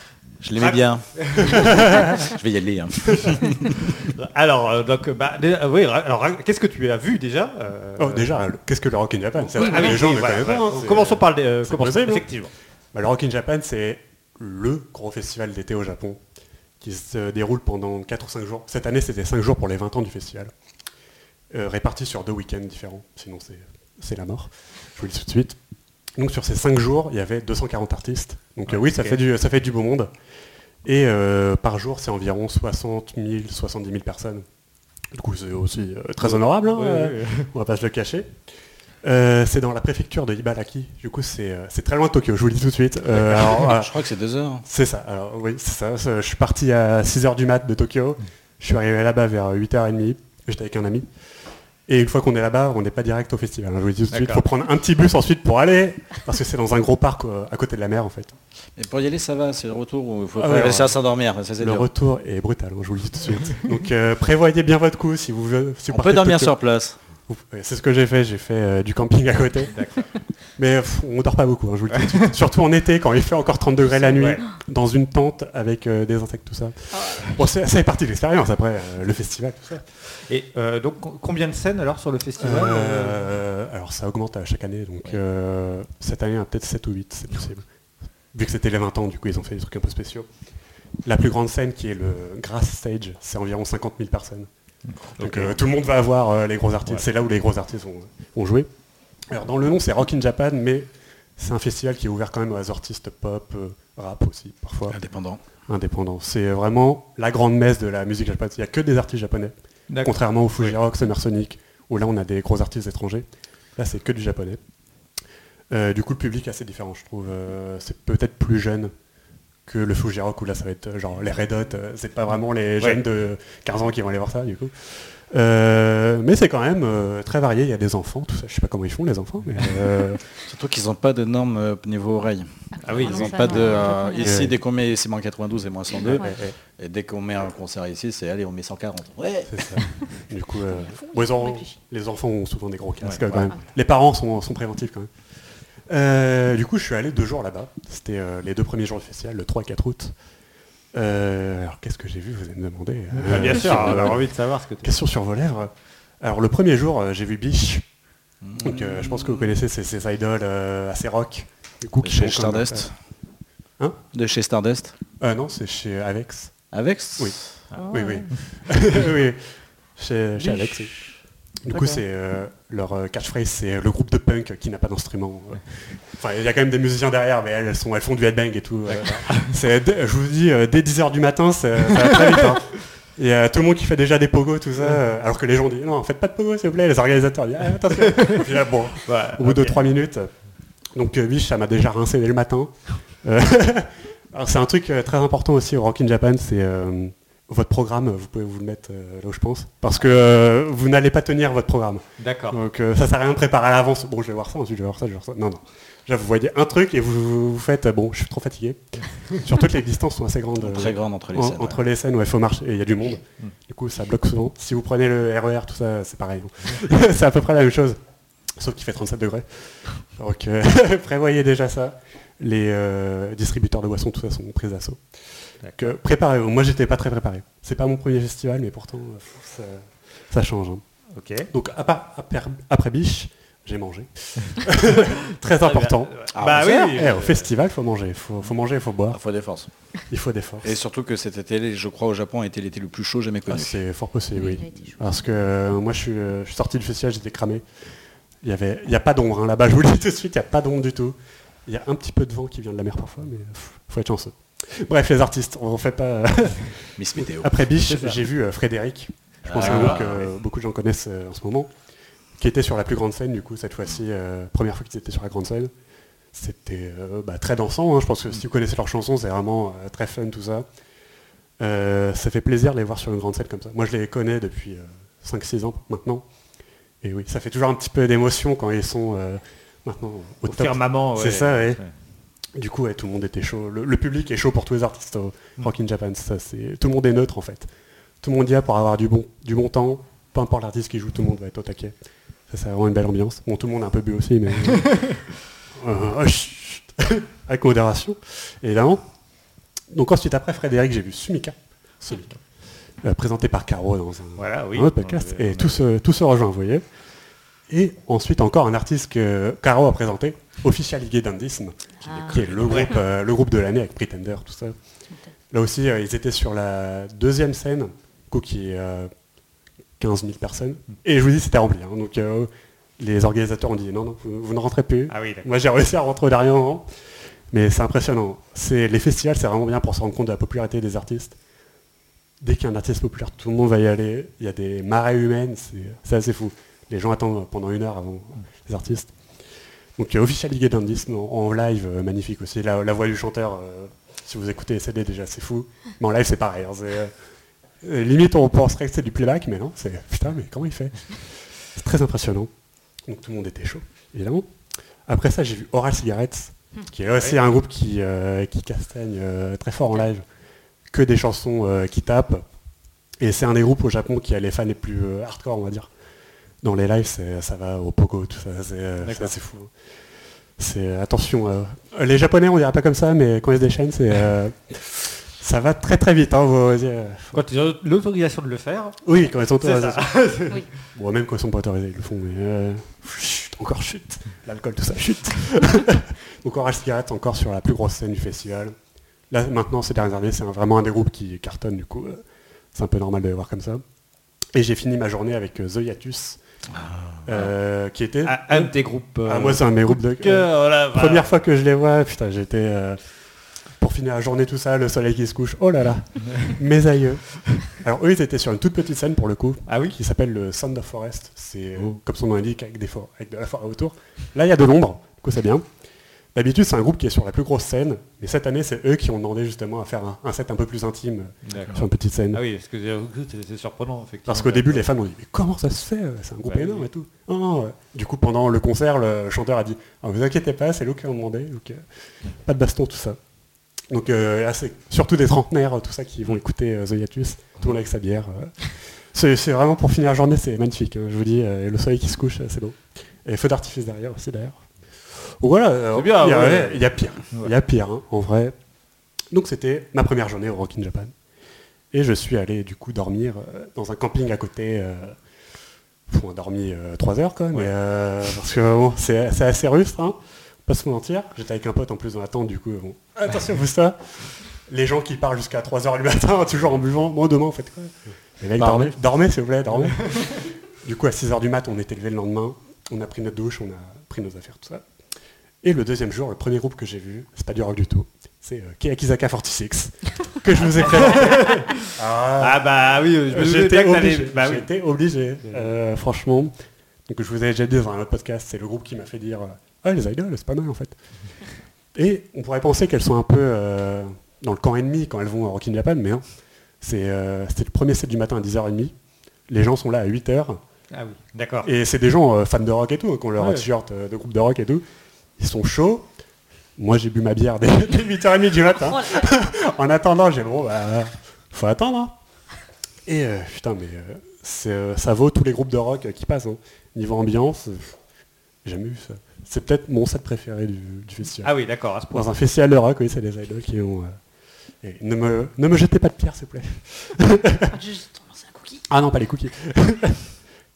Speaker 4: Je l'aimais
Speaker 2: Rac-
Speaker 4: bien. je vais y aller. hein.
Speaker 2: alors euh, donc bah euh, oui. Alors qu'est-ce que tu as vu déjà euh,
Speaker 3: Oh, déjà, qu'est-ce que le Rock in Japan C'est
Speaker 2: oui,
Speaker 3: vrai,
Speaker 2: oui,
Speaker 3: les gens
Speaker 2: oui,
Speaker 3: ne
Speaker 2: voilà, Commençons par le dé- euh,
Speaker 3: c'est
Speaker 2: commençons,
Speaker 3: possible, hein.
Speaker 2: effectivement.
Speaker 3: Bah, le Rock in Japan, c'est le gros festival d'été au Japon qui se déroule pendant 4 ou 5 jours. Cette année, c'était 5 jours pour les 20 ans du festival, euh, répartis sur deux week-ends différents. Sinon, c'est- c'est la mort. Je vous le dis tout de suite. Donc, sur ces 5 jours, il y avait 240 artistes. Donc, euh, oui, ça, fait du, ça fait du beau monde. Et euh, par jour, c'est environ 60 000, 70 000 personnes. Du coup, c'est aussi euh, très honorable, hein,
Speaker 2: oui.
Speaker 3: on va pas se le cacher. C'est dans la préfecture de Ibaraki. Du coup, c'est très loin de Tokyo, je vous le dis tout de suite. Alors.
Speaker 4: Je crois que c'est deux heures.
Speaker 3: C'est ça, alors oui, c'est ça. Je suis parti à 6h du mat de Tokyo. Je suis arrivé là-bas vers 8h30. J'étais avec un ami. Et une fois qu'on est là-bas, on n'est pas direct au festival. hein, Je vous le dis tout de suite, il faut prendre un petit bus ensuite pour aller, parce que c'est dans un gros parc euh, à côté de la mer en fait.
Speaker 4: Mais pour y aller, ça va. C'est le retour où il faut
Speaker 3: Ah ouais,
Speaker 4: laisser à s'endormir.
Speaker 3: Le
Speaker 4: dur.
Speaker 3: retour est brutal, hein, je vous le dis tout de suite. Donc euh, prévoyez bien votre coup si vous, si vous
Speaker 4: On peut dormir sur place.
Speaker 3: C'est ce que j'ai fait, j'ai fait euh, du camping à côté. Mais pff, on dort pas beaucoup, hein, je vous le dis. tout. Surtout en été, quand il fait encore 30 degrés la nuit,
Speaker 2: Ouais.
Speaker 3: dans une tente avec euh, des insectes, tout ça. Bon, c'est ça fait partie de l'expérience après, euh, le festival, tout ça.
Speaker 2: Et donc co- combien de scènes alors sur le festival
Speaker 3: alors ça augmente à chaque année, donc cette année, peut-être 7 ou 8, c'est possible. Vu que c'était les 20 ans, du coup, ils ont fait des trucs un peu spéciaux. La plus grande scène, qui est le Grass Stage, c'est environ 50 000 personnes. Donc euh, tout le monde va voir euh, les gros artistes.
Speaker 2: Ouais.
Speaker 3: C'est là où les gros artistes vont, vont jouer. Alors dans le nom, c'est Rock in Japan, mais c'est un festival qui est ouvert quand même aux artistes pop, euh, rap aussi, parfois,
Speaker 4: Indépendant.
Speaker 3: indépendants. C'est vraiment la grande messe de la musique japonaise. Il n'y a que des artistes japonais. Contrairement au Fuji Rock, Summer Sonic, où là on a des gros artistes étrangers. Là c'est que du japonais. Euh, du coup le public est assez différent je trouve. Euh, c'est peut-être plus jeune que le Fuji Rock où là ça va être euh, genre les Red Hot. euh, c'est pas vraiment les jeunes de 15 ans qui vont aller voir ça du coup. Euh, mais c'est quand même euh, très varié, il y a des enfants, tout ça. Je sais pas comment ils font les enfants, mais euh,
Speaker 4: Surtout qu'ils n'ont pas de normes euh, niveau oreille.
Speaker 2: Ah oui,
Speaker 4: Ils
Speaker 5: non,
Speaker 4: n'ont pas
Speaker 5: non,
Speaker 4: de. euh, ici,
Speaker 3: Ouais.
Speaker 4: dès qu'on met c'est moins 92 et moins 102,
Speaker 5: Ouais.
Speaker 4: et dès qu'on met un concert ici, c'est allez, on met 140. Ouais.
Speaker 3: c'est ça. du coup, euh, bon, ils ont-
Speaker 5: réfléchit.
Speaker 3: les enfants ont souvent des gros casques
Speaker 2: Ouais.
Speaker 3: quand même. Les parents sont, sont préventifs quand même. Euh, du coup, je suis allé deux jours là-bas. C'était euh, les deux premiers jours du festival, le 3 et 4 août. Euh, alors, qu'est-ce que j'ai vu Vous allez me demander.
Speaker 2: Ah, bien sûr, on a envie de savoir ce que tu
Speaker 3: Question sur vos lèvres. Alors, le premier jour, j'ai vu Biche. Donc, euh, je pense que vous connaissez ces, ces idoles euh, assez rock. Du coup,
Speaker 4: De
Speaker 3: qui
Speaker 4: chez
Speaker 3: sont comme-
Speaker 4: Stardust.
Speaker 3: Hein
Speaker 4: De chez Stardust.
Speaker 3: Euh, non, c'est chez Avex.
Speaker 4: Avec
Speaker 3: Oui.
Speaker 5: Ah
Speaker 3: Oui, oui. oui. Chez, chez Alex, oui. Du coup, c'est euh, leur euh, catchphrase, c'est euh, le groupe de punk qui n'a pas d'instrument. Enfin, il y a quand même des musiciens derrière, mais elles, sont, elles font du headbang et tout. euh. Je vous dis, dès 10h du matin, c'est- ça va très vite. hein. Il y a tout le monde qui fait déjà des pogos, tout ça, alors que les gens disent non, faites pas de pogos, s'il vous plaît. Les organisateurs disent ah, attention. Et puis là, bon, au bout de 3 minutes. Donc, Biche, ça m'a déjà rincé dès le matin. Alors, c'est un truc très important aussi au Rock in Japan, c'est euh, votre programme, vous pouvez vous le mettre euh, là où je pense, parce que euh, vous n'allez pas tenir votre programme.
Speaker 2: D'accord.
Speaker 3: Donc euh, ça sert à rien de préparer à l'avance. Bon, je vais voir ça, ensuite je vais voir ça, je vais voir ça. Non, non. Déjà, vous voyez un truc et vous, vous faites, bon, je suis trop fatigué. Surtout que les distances sont assez grandes. euh,
Speaker 4: Très grande entre les
Speaker 3: en-
Speaker 4: scènes.
Speaker 3: entre les scènes, ouais, il faut marcher, et il y a du monde. Du coup, ça bloque souvent. Si vous prenez le RER, tout ça, c'est pareil. c'est à peu près la même chose. Sauf qu'il fait 37 degrés. Donc, euh, prévoyez déjà ça. Les euh, distributeurs de boissons, tout ça, sont pris d'assaut. Euh, préparez-vous. Moi, j'étais pas très préparé. C'est pas mon premier festival, mais pourtant, euh, ça, ça change. hein.
Speaker 2: Ok.
Speaker 3: Donc, à part- après, après Biche, j'ai mangé. très important.
Speaker 4: Ah,
Speaker 2: bah oui.
Speaker 3: Eh, au festival, il faut manger. Il faut, faut manger, il faut
Speaker 4: Ah,
Speaker 3: boire.
Speaker 4: faut des forces.
Speaker 3: Il faut des forces.
Speaker 4: Et surtout que cet été, je crois, au Japon, a été l'été le plus chaud jamais
Speaker 3: Ah,
Speaker 4: connu.
Speaker 3: c'est fort possible, oui.
Speaker 5: Il.
Speaker 3: Parce que euh, moi, je suis, euh, je suis sorti du festival, j'étais cramé. Il y avait, il y a pas d'ombre hein, là-bas. Je vous le dis tout de suite, il n'y a pas d'ombre du tout. Il y a un petit peu de vent qui vient de la mer parfois, mais pff, faut être chanceux. Bref, les artistes, on ne fait pas.
Speaker 4: Miss Météo.
Speaker 3: Après Biche, j'ai vu euh, Frédéric. Je pense
Speaker 4: Ah,
Speaker 3: que c'est un groupe que
Speaker 4: ouais.
Speaker 3: beaucoup de gens connaissent euh, en ce moment, qui était sur la plus grande scène. Du coup, cette fois-ci, euh, première fois qu'ils étaient sur la grande scène. C'était euh, bah, très dansant. hein. Je pense que si vous connaissez leurs chansons, c'est vraiment euh, très fun tout ça. Euh, ça fait plaisir de les voir sur une grande scène comme ça. Moi, je les connais depuis 5-6 ans maintenant. Et oui, ça fait toujours un petit peu d'émotion quand ils sont euh, maintenant au,
Speaker 2: Au
Speaker 3: top.
Speaker 2: firmament,
Speaker 3: C'est
Speaker 2: ouais.
Speaker 3: ça, ouais. Du coup, ouais, tout le monde était chaud. Le, le public est chaud pour tous les artistes au. Rock in Japan. Ça, c'est tout le monde est neutre en fait. Tout le monde y a pour avoir du bon, du bon temps. Peu importe l'artiste qui joue, tout le monde va être au taquet. Ça, c'est vraiment une belle ambiance. Bon, tout le monde a un peu bu aussi, mais Euh, oh, chut. avec modération, évidemment. Donc ensuite, après Frédéric, j'ai vu Sumika, Sumika, euh, présenté par Caro dans un,
Speaker 2: Voilà, oui.
Speaker 3: un autre podcast,
Speaker 2: avait-
Speaker 3: et tout se, tout se rejoint, vous voyez. Et ensuite, encore un artiste que Caro a présenté, Official League Dandism,
Speaker 5: Ah.
Speaker 3: qui est le groupe, euh, le groupe de l'année avec Pretender, tout ça. Là aussi, euh, ils étaient sur la deuxième scène, qui est euh, 15 000 personnes. Et je vous dis, c'était rempli. hein. donc, euh, les organisateurs ont dit non, non, vous, vous ne rentrez plus.
Speaker 2: Ah oui.
Speaker 3: Moi, j'ai réussi à rentrer derrière. hein. Mais c'est impressionnant. C'est les festivals, c'est vraiment bien pour se rendre compte de la popularité des artistes. Dès qu'il y a un artiste populaire, tout le monde va y aller. Il y a des marées humaines, c'est c'est assez fou. Les gens attendent pendant une heure avant les artistes. Donc, euh, Official League d'Indisme en, en live, euh, magnifique aussi. La, la voix du chanteur, euh, si vous écoutez les CD, déjà, c'est fou. Mais en live, c'est pareil. hein. Euh, limite, on penserait que c'est du playback, mais non, c'est putain, mais comment il fait? C'est très impressionnant. Donc, tout le monde était chaud, évidemment. Après ça, j'ai vu Oral Cigarettes, qui est aussi un groupe qui, euh, qui castagne euh, très fort en live, que des chansons euh, qui tapent. Et c'est un des groupes au Japon qui a les fans les plus euh, hardcore, on va dire. Dans les lives, ça va au pogo, tout ça, c'est euh, fou. C'est attention, euh, les Japonais on dirait pas comme ça, mais quand ils se déchaînent, c'est euh, ça va très très vite. Hein, vous- euh,
Speaker 2: Quand ils ont l'autorisation de le faire,
Speaker 3: oui, quand ils sont autorisés.
Speaker 5: Oui.
Speaker 3: Bon, même quand ils sont pas autorisés, ils le font, mais euh, chut, encore chute. L'alcool, tout ça, chute. Donc Oral Cigarette, encore sur la plus grosse scène du festival. Là, maintenant, ces dernières années, c'est vraiment un des groupes qui cartonne, du coup, euh, c'est un peu normal de les voir comme ça. Et j'ai fini ma journée avec euh, The Hiatus, euh, qui était...
Speaker 2: Un, un de tes groupes. euh,
Speaker 3: Ah, moi, c'est un de mes groupes de...
Speaker 2: cœur, voilà, voilà.
Speaker 3: Première fois que je les vois, putain, j'étais... euh, pour finir la journée, tout ça, le soleil qui se couche, oh là là, mes aïeux. Alors eux, ils étaient sur une toute petite scène pour le coup,
Speaker 2: Ah oui
Speaker 3: qui s'appelle le Sound of Forest. C'est, euh,
Speaker 2: Oh.
Speaker 3: comme son nom l'indique, avec, des for- avec de la forêt autour. Là, il y a de l'ombre, du coup, c'est bien. D'habitude, c'est un groupe qui est sur la plus grosse scène, mais cette année, c'est eux qui ont demandé justement à faire un, un set un peu plus intime sur une petite scène.
Speaker 2: Ah oui, parce que c'est- surprenant, effectivement.
Speaker 3: Parce qu'au début, les fans ont dit Mais comment ça se fait C'est un groupe
Speaker 2: Ouais,
Speaker 3: énorme
Speaker 2: oui.
Speaker 3: et tout. Non, non, ouais. Du coup, pendant le concert, le chanteur a dit Ah, Vous inquiétez pas, c'est nous qui avons demandé. Donc, euh, pas de baston, tout ça. Donc, euh, là, c'est surtout des trentenaires, tout ça, qui vont écouter euh, The Hiatus, tout le monde avec sa bière. euh. C'est vraiment pour finir la journée, c'est magnifique. hein, je vous dis, euh, et le soleil qui se couche, c'est beau. Et feu d'artifice derrière aussi, d'ailleurs. Voilà, il y a,
Speaker 2: ouais.
Speaker 3: ouais, il y a pire.
Speaker 2: Ouais.
Speaker 3: Il y a pire, hein, en vrai. Donc, c'était ma première journée au Rock in Japan. Et je suis allé du coup dormir euh, dans un camping à côté. Euh, on a dormi 3 heures quoi, mais
Speaker 2: Ouais.
Speaker 3: euh, parce que bon, c'est assez rustre, hein, pas se mentir. J'étais avec un pote en plus dans la tente, du coup, bon, attention vous ça. Les gens qui parlent jusqu'à 3 heures du matin, toujours en buvant, moi demain en fait quoi. Les mecs,
Speaker 4: Dormez.
Speaker 3: dormez, s'il vous plaît, dormez. du coup à 6 heures du mat, on était levé le lendemain, on a pris notre douche, on a pris nos affaires, tout ça. Et le deuxième jour, le premier groupe que j'ai vu, c'est pas du rock du tout, c'est euh, Keakizaka 46, que je vous ai présenté.
Speaker 2: Ah bah oui,
Speaker 3: obligé.
Speaker 2: Bah
Speaker 3: J'ai
Speaker 2: oui.
Speaker 3: été obligé, euh, franchement. Donc je vous avais déjà dit dans un autre podcast, c'est le groupe qui m'a fait dire euh, Ah les idoles, c'est pas mal en fait. Et on pourrait penser qu'elles sont un peu euh, dans le camp ennemi quand elles vont à Rock in Japan, mais hein, c'est, euh, c'était le premier set du matin à 10h30. Les gens sont là à 8h.
Speaker 2: Ah oui, d'accord.
Speaker 3: Et c'est des gens euh, fans de rock et tout, hein, qui ont leur
Speaker 2: Ouais.
Speaker 3: t-shirt euh, de groupe de rock et tout. Ils sont chauds. Moi j'ai bu ma bière dès, dès 8h30 du matin.
Speaker 5: Oh.
Speaker 3: En attendant, j'ai bon, bah, faut attendre. hein. Et euh, putain, mais euh, euh, ça vaut tous les groupes de rock qui passent. hein. Niveau ambiance, j'ai jamais vu ça. C'est peut-être mon set préféré du, du festival.
Speaker 2: Ah oui, d'accord, à ce point.
Speaker 3: Dans un festival de rock, oui, c'est les idols qui ont. euh, et ne, me, ne me jetez pas de pierre, s'il vous plaît.
Speaker 5: Ah, juste un cookie.
Speaker 3: Ah non, pas les cookies.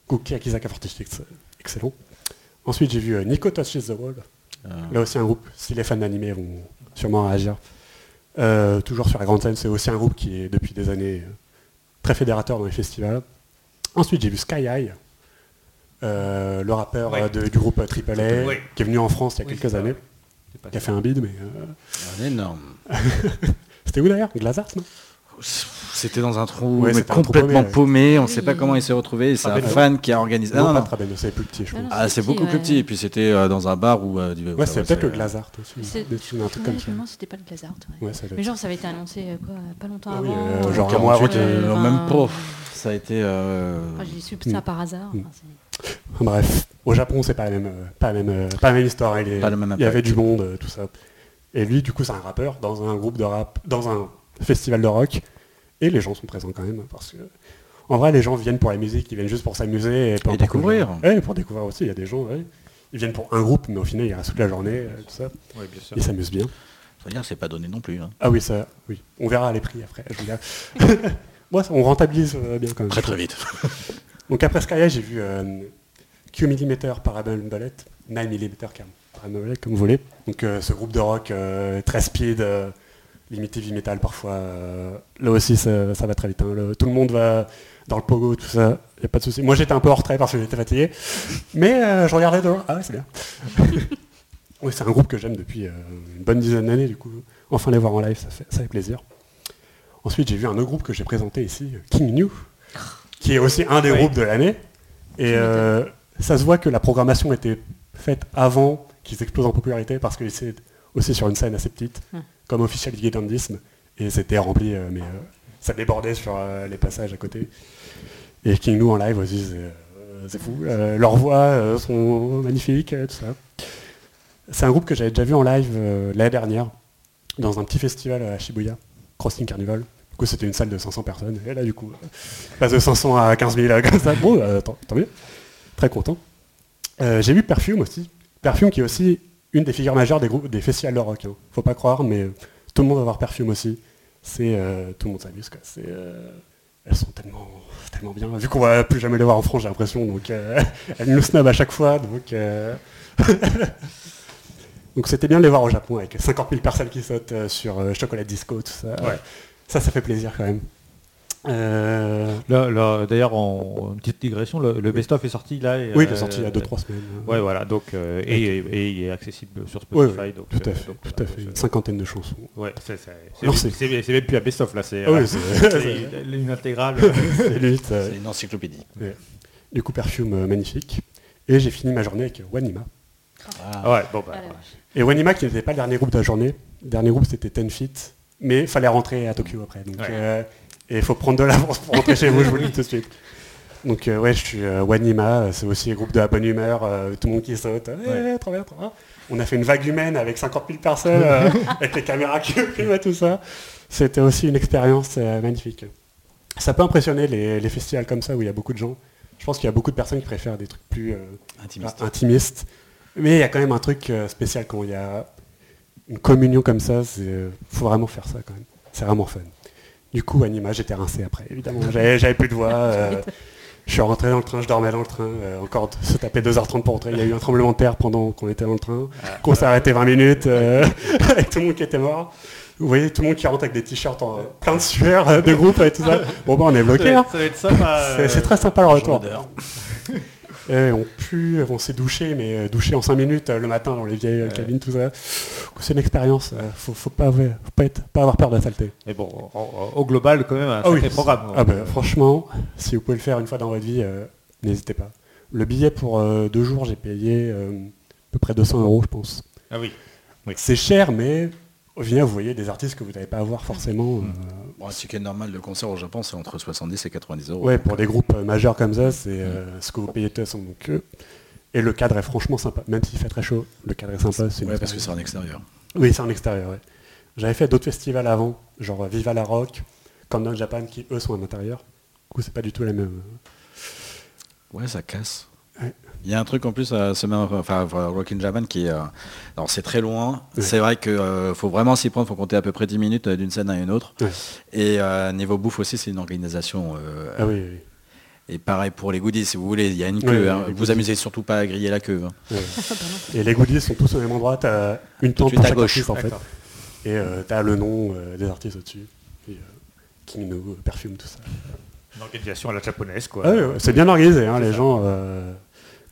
Speaker 3: Cookie Akizaka 46, euh, excellent. Ensuite, j'ai vu Nico Touches the Wall.
Speaker 4: Ah.
Speaker 3: Là aussi, un groupe, si les fans d'animé vont sûrement réagir. Euh, toujours sur la grande scène, c'est aussi un groupe qui est depuis des années euh, très fédérateur dans les festivals. Ensuite, j'ai vu Sky High, euh, le rappeur
Speaker 2: Ouais.
Speaker 3: euh, de- du groupe AAA,
Speaker 2: Ouais.
Speaker 3: qui est venu en France il y a
Speaker 2: Oui,
Speaker 3: quelques années, qui a fait un bid, mais... euh,
Speaker 4: Un énorme.
Speaker 3: C'était où d'ailleurs? Glazart, non?
Speaker 4: C'était dans un trou
Speaker 3: Ouais,
Speaker 4: mais
Speaker 3: c'était un trou
Speaker 4: complètement
Speaker 3: paumé, ouais.
Speaker 4: On ne sait pas comment il s'est retrouvé. C'est un
Speaker 3: Trabello.
Speaker 4: fan qui a organisé.
Speaker 3: Non,
Speaker 4: Ah, non,
Speaker 3: c'est plus petit, je
Speaker 5: Ah non,
Speaker 4: Ah, c'est beaucoup plus petit. Et puis c'était euh, dans un bar où. euh, du-
Speaker 3: Ouais,
Speaker 4: enfin,
Speaker 3: c'est peut-être le Glazart aussi.
Speaker 5: C'est-
Speaker 3: Des- Un truc comme ça.
Speaker 5: c'était pas le Glazart. Mais genre, ça avait été annoncé euh, quoi, pas longtemps
Speaker 3: Ah oui,
Speaker 5: avant.
Speaker 3: genre un mois avant
Speaker 4: 48,
Speaker 5: Ouais,
Speaker 4: même pas. Ça a été.
Speaker 5: J'ai su ça
Speaker 3: Mm.
Speaker 5: par hasard.
Speaker 3: Mm. Bref, au Japon, c'est pas la même, pas la même, pas la même histoire. Il, est-
Speaker 4: Pas le même
Speaker 3: il y avait du monde, tout ça. Et lui, du coup, c'est un rappeur dans un groupe de rap, dans un festival de rock. Et les gens sont présents quand même parce que, en vrai, les gens viennent pour la musique, ils viennent juste pour s'amuser et, importe
Speaker 4: découvrir.
Speaker 3: Ouais, pour découvrir aussi. Il y a des gens, ouais. ils viennent pour un groupe, mais au final, ils restent toute la journée, euh, tout ça.
Speaker 2: Oui, bien sûr.
Speaker 3: Ils s'amusent bien.
Speaker 4: Faut dire, c'est pas donné non plus. hein.
Speaker 3: Ah oui, ça, oui. On verra les prix après. Je vous. Moi, on rentabilise euh, bien quand même.
Speaker 4: Très très vite.
Speaker 3: Donc après Sky, j'ai vu euh, Q mm Parabol Bullet, 9 mm Parabol Bullet, comme vous voulez. Donc euh, ce groupe de rock très speed, limité heavy metal parfois. euh, là aussi, ça, ça va très vite. hein. Le- tout le monde va dans le pogo, tout ça. Y a pas de souci. Moi, j'étais un peu en retrait parce que j'étais fatigué, mais euh, je regardais de. Ah ouais, c'est bien. oui, c'est un groupe que j'aime depuis euh, une bonne dizaine d'années. Du coup, enfin les voir en live, ça fait, ça fait plaisir. Ensuite, j'ai vu un autre groupe que j'ai présenté ici, King New, qui est aussi un des groupes de l'année. Et ça se voit que la programmation était faite avant qu'ils explosent en popularité parce qu'ils étaient aussi sur une scène assez petite,
Speaker 5: Hum.
Speaker 3: Comme Official Gigantisme, et c'était rempli, euh, mais euh, ça débordait sur euh, les passages à côté. Et King Lou en live aussi, c'est fou. Leurs voix sont magnifiques, tout ça. C'est un groupe que j'avais déjà vu en live l'année dernière, dans un petit festival à Shibuya, Crossing Carnival. Du coup, c'était une salle de 500 personnes. Et là, du coup, passe de 500 à 15 000, euh, comme ça. Bon, tant, mieux. très content. J'ai vu Perfume aussi. Perfume qui est aussi une des figures majeures des groupes des festivals de rock. hein. Faut pas croire, mais euh, tout le monde va voir Perfume aussi. C'est euh, tout le monde s'amuse quoi. C'est euh, elles sont tellement tellement bien. Vu qu'on va plus jamais les voir en France, j'ai l'impression. Donc euh, elles nous snobent à chaque fois. Donc donc c'était bien de les voir au Japon avec 50 000 personnes qui sautent sur Chocolat Disco, tout ça.
Speaker 2: Ouais.
Speaker 3: Ça, ça fait plaisir quand même. Euh,
Speaker 2: Là, là, D'ailleurs, en une petite digression, le, le best-of est sorti là. et,
Speaker 3: oui, il
Speaker 2: euh,
Speaker 3: est sorti il y a 2-3 semaines.
Speaker 2: Ouais, voilà. Donc, euh, et, et- et il est accessible sur Spotify.
Speaker 3: ouais,
Speaker 2: donc,
Speaker 3: tout à
Speaker 2: euh,
Speaker 3: fait,
Speaker 2: donc,
Speaker 3: tout
Speaker 2: voilà,
Speaker 3: à fait. Une cinquantaine de chansons.
Speaker 2: Ouais, c'est c'est- c'est
Speaker 3: Alors,
Speaker 2: même- plus un best-of là, c'est
Speaker 3: Ah oui,
Speaker 2: euh,
Speaker 3: c'est-
Speaker 2: c'est une intégrale.
Speaker 3: C'est euh,
Speaker 4: une encyclopédie.
Speaker 3: du coup, perfume euh, magnifique. Et j'ai fini ma journée avec Wanima.
Speaker 4: Ah.
Speaker 2: ouais, bon bah.
Speaker 5: Ah.
Speaker 3: Et Wanima qui n'était pas le dernier groupe de la journée. Le dernier groupe c'était Ten Feet. Mais il fallait rentrer à Tokyo après. Donc,
Speaker 2: Ouais.
Speaker 3: Et il faut prendre de l'avance pour rentrer chez vous, je vous le dis tout de suite. Donc euh, ouais, je suis euh, Wanima, c'est aussi un groupe de la bonne humeur, euh, tout le monde qui saute. Eh,
Speaker 2: Ouais.
Speaker 3: trop bien, trop bien. On a fait une vague humaine avec 50 000 personnes, avec les caméras qui filment tout ça. C'était aussi une expérience magnifique. Ça peut impressionner les, les festivals comme ça où il y a beaucoup de gens. Je pense qu'il y a beaucoup de personnes qui préfèrent des trucs plus
Speaker 4: Intimiste.
Speaker 3: intimistes. Mais il y a quand même un truc spécial quand il y a une communion comme ça. Il faut vraiment faire ça quand même. C'est vraiment fun. Du coup, Anima, j'étais rincé après, évidemment. J'avais plus de voix. euh, je suis rentré dans le train, je dormais dans le train. euh, encore se taper 2h30 pour rentrer. Il y a eu un tremblement de terre pendant qu'on était dans le train. Qu'on s'est arrêté 20 minutes euh, avec tout le monde qui était mort. Vous voyez tout le monde qui rentre avec des t-shirts en plein de sueur de groupe et tout ça. Bon bah on est bloqué. hein. C'est très sympa le retour. Et on pue, on s'est douché, mais euh, douché en 5 minutes euh, le matin dans les vieilles euh, cabines, tout ça. C'est une expérience. faut, faut pas, faut pas, être, pas avoir peur de la saleté.
Speaker 2: Mais bon, au global, quand même, un
Speaker 3: Ah oui.
Speaker 2: sacré programme.
Speaker 3: Ah bah,
Speaker 2: euh,
Speaker 3: franchement, si vous pouvez le faire une fois dans votre vie, euh, n'hésitez pas. Le billet pour euh, deux jours, j'ai payé euh, à peu près 200 euros, je pense.
Speaker 2: Ah oui.
Speaker 3: C'est cher, mais au final, vous voyez des artistes que vous n'allez pas avoir forcément. euh,
Speaker 4: Bon, un ticket normal de concert au Japon, c'est entre 70 et 90 euros.
Speaker 3: Ouais, pour des groupes euh, majeurs comme ça, c'est euh, ce que vous payez de toute façon. Donc, euh, et le cadre est franchement sympa, même s'il fait très chaud, le cadre est sympa. c'est
Speaker 4: Ouais, parce que c'est en extérieur.
Speaker 3: Oui, c'est en extérieur, ouais. J'avais fait d'autres festivals avant, genre Viva la Rock, Countdown Japan, qui eux sont en intérieur. Du coup, c'est pas du tout la même.
Speaker 4: Ouais, ça casse. Il y a un truc en plus à ce même, enfin, enfin, Rockin' Japan qui est, euh, alors c'est très loin.
Speaker 3: Ouais.
Speaker 4: C'est vrai que euh, faut vraiment s'y prendre, faut compter à peu près 10 minutes euh, d'une scène à une autre.
Speaker 3: Ouais.
Speaker 4: Et euh, niveau bouffe aussi, c'est une organisation. euh,
Speaker 3: Ah oui, oui.
Speaker 4: Et pareil pour les goodies, si vous voulez, il y a une queue.
Speaker 3: ouais,
Speaker 4: hein. Vous
Speaker 3: goodies.
Speaker 4: amusez surtout pas à griller la queue. hein.
Speaker 3: ouais. Et les goodies sont tous au même endroit, t'as une tente pour
Speaker 4: à
Speaker 3: chaque
Speaker 4: gauche.
Speaker 3: artiste en fait. Et euh, t'as le nom euh, des artistes au-dessus. Et, euh, Kimino, euh, Perfume, tout ça.
Speaker 2: Une organisation à la japonaise, quoi.
Speaker 3: Ah c'est bien organisé, hein, les gens.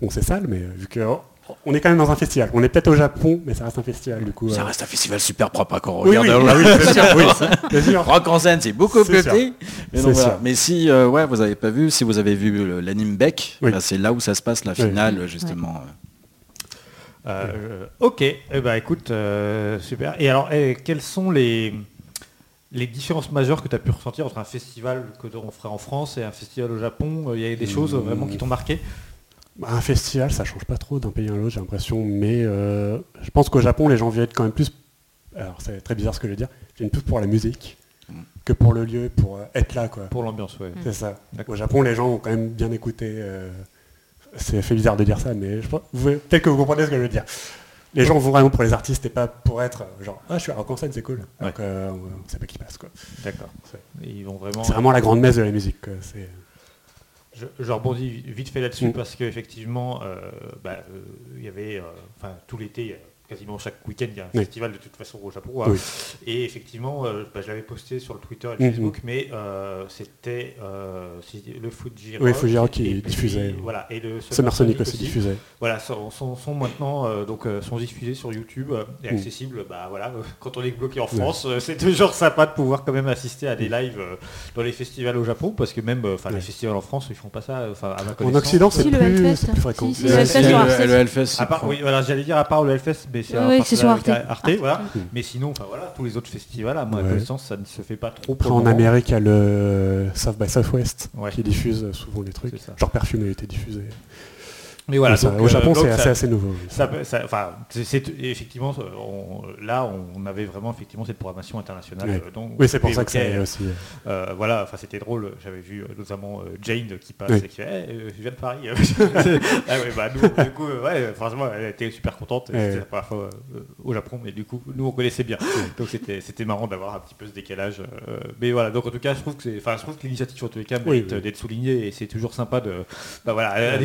Speaker 3: Bon, c'est sale, mais euh, vu que oh, on est quand même dans un festival. On est peut-être au Japon, mais ça reste un festival, du coup.
Speaker 4: Ça
Speaker 3: euh,
Speaker 4: reste un festival super propre à quand on
Speaker 3: Oui,
Speaker 4: regarde.
Speaker 3: oui,
Speaker 4: hein.
Speaker 3: ah oui, bien sûr, oui.
Speaker 4: Rock en scène, c'est beaucoup plus
Speaker 3: sûr.
Speaker 4: petit. Mais, donc, voilà. Mais si euh, ouais, vous avez pas vu, si vous avez vu l'anime Beck,
Speaker 3: Oui.
Speaker 4: bah, c'est là où ça se passe la
Speaker 3: Oui.
Speaker 4: finale justement.
Speaker 2: Euh, ok, eh ben, écoute, euh, super. Et alors, eh, quelles sont les, les différences majeures que tu as pu ressentir entre un festival que on ferait en France et un festival au Japon? Il y a des choses vraiment qui t'ont marqué?
Speaker 3: Un festival, ça change pas trop d'un pays à l'autre, j'ai l'impression. Mais euh, je pense qu'au Japon, les gens viennent quand même plus. Alors, c'est très bizarre ce que je veux dire. Ils viennent plus pour la musique que pour le lieu, pour euh, être là, quoi.
Speaker 2: Pour l'ambiance, ouais.
Speaker 3: C'est ça. Au Japon, les gens ont quand même bien écouté. euh, c'est fait bizarre de dire ça, mais je pense- peut-être que vous comprenez ce que je veux dire. Les gens vont vraiment pour les artistes et pas pour être genre ah je suis à rock en scène c'est cool. Alors
Speaker 2: Ouais.
Speaker 3: que, euh, on sait pas qui passe quoi.
Speaker 2: D'accord.
Speaker 3: C'est-
Speaker 2: Ils vont vraiment.
Speaker 3: C'est vraiment la grande messe de la musique. quoi.
Speaker 2: Je, je rebondis vite fait là-dessus
Speaker 3: Mm.
Speaker 2: parce qu'effectivement, euh, bah, euh, il y avait, euh, enfin tout l'été, quasiment chaque week-end, il y a un
Speaker 3: Oui.
Speaker 2: festival de toute façon au Japon. hein.
Speaker 3: Oui.
Speaker 2: Et effectivement, euh, bah, je l'avais posté sur le Twitter et le
Speaker 3: Mhm.
Speaker 2: Facebook, mais euh, c'était euh, le Fuji
Speaker 3: Oui, Fuji Rock qui diffusait.
Speaker 2: Voilà, et le
Speaker 3: Summer Sonic aussi diffusé.
Speaker 2: Voilà, sont, sont- sont maintenant euh, donc sont diffusés sur YouTube et
Speaker 3: Mm.
Speaker 2: accessibles. Bah voilà, euh, quand on est bloqué en France, euh, c'est toujours sympa de pouvoir quand même assister à des lives euh, dans les festivals au Japon, parce que même, enfin les festivals en France, ils font pas ça. Enfin, à ma
Speaker 3: En. Occident c'est
Speaker 5: Si,
Speaker 3: plus, fréquent.
Speaker 5: Si, si,
Speaker 3: Le
Speaker 5: le
Speaker 3: Hellfest,
Speaker 2: À part, oui, voilà, j'allais dire à part le Hellfest, mais c'est
Speaker 5: Oui, oui, sur Arte.
Speaker 2: Arte, voilà. Mais sinon, enfin voilà, tous les autres festivals, à ma
Speaker 3: Ouais.
Speaker 2: connaissance, ça ne se fait pas trop.
Speaker 3: Après en. Amérique il y a le South by Southwest
Speaker 2: Ouais.
Speaker 3: qui diffuse souvent les trucs. Genre Perfume a été diffusé.
Speaker 2: Mais voilà,
Speaker 3: Oui, ça,
Speaker 2: donc,
Speaker 3: au
Speaker 2: euh,
Speaker 3: Japon, c'est assez, assez nouveau. oui.
Speaker 2: Ça, ça- c'est- c'est effectivement, on- là, on avait vraiment effectivement cette programmation internationale.
Speaker 3: Ouais.
Speaker 2: euh,
Speaker 3: Oui, c'est pour ça que ça
Speaker 2: évoquait,
Speaker 3: est aussi. euh,
Speaker 2: voilà, enfin, c'était drôle. J'avais vu notamment Jane qui passe
Speaker 3: Oui.
Speaker 2: et qui fait, Eh, je viens de Paris. ah ouais, bah, nous, du coup, ouais, franchement, elle était super contente.
Speaker 3: Ouais.
Speaker 2: C'était la première fois euh, au Japon, mais du coup, nous, on connaissait bien. Donc, c'était, marrant d'avoir un petit peu ce décalage. euh, mais voilà, donc en tout cas, je trouve que c'est, enfin, je trouve que l'initiative en tous les cas
Speaker 3: Oui,
Speaker 2: mérite
Speaker 3: oui.
Speaker 2: d'être soulignée et c'est toujours sympa de, bah voilà, à,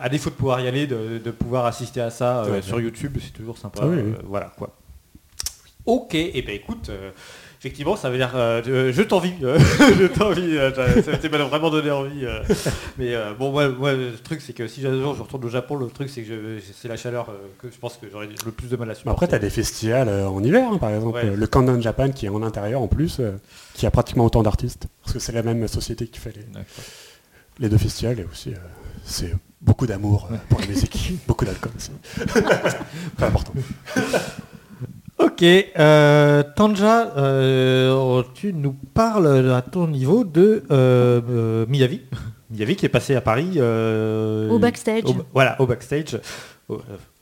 Speaker 2: à défaut de pouvoir y aller, de, de pouvoir assister à ça euh, sur. YouTube, c'est toujours sympa.
Speaker 3: Ah oui,
Speaker 2: euh,
Speaker 3: oui.
Speaker 2: voilà quoi. Ok, et ben écoute, euh, effectivement, ça veut dire, euh, je t'envie, je t'envie, ça m'a vraiment donné envie. mais bon, moi, moi, le truc, c'est que si un jour je retourne au Japon, le truc, c'est que c'est la chaleur que je pense que j'aurais le plus de mal à supporter.
Speaker 3: Après, tu as des festivals en hiver, hein, par exemple.
Speaker 2: Ouais.
Speaker 3: Le Countdown Japan, qui est en intérieur en plus, qui a pratiquement autant d'artistes. Parce que c'est la même société qui fait les, les deux festivals. Et aussi, euh, c'est beaucoup d'amour euh, pour la musique. beaucoup d'alcool aussi. Très important.
Speaker 2: Ok, euh, Tanja, euh, tu nous parles à ton niveau de euh, euh, Miyavi. Miyavi qui est passé à Paris. euh,
Speaker 5: Au backstage.
Speaker 2: au- voilà, au backstage. Euh,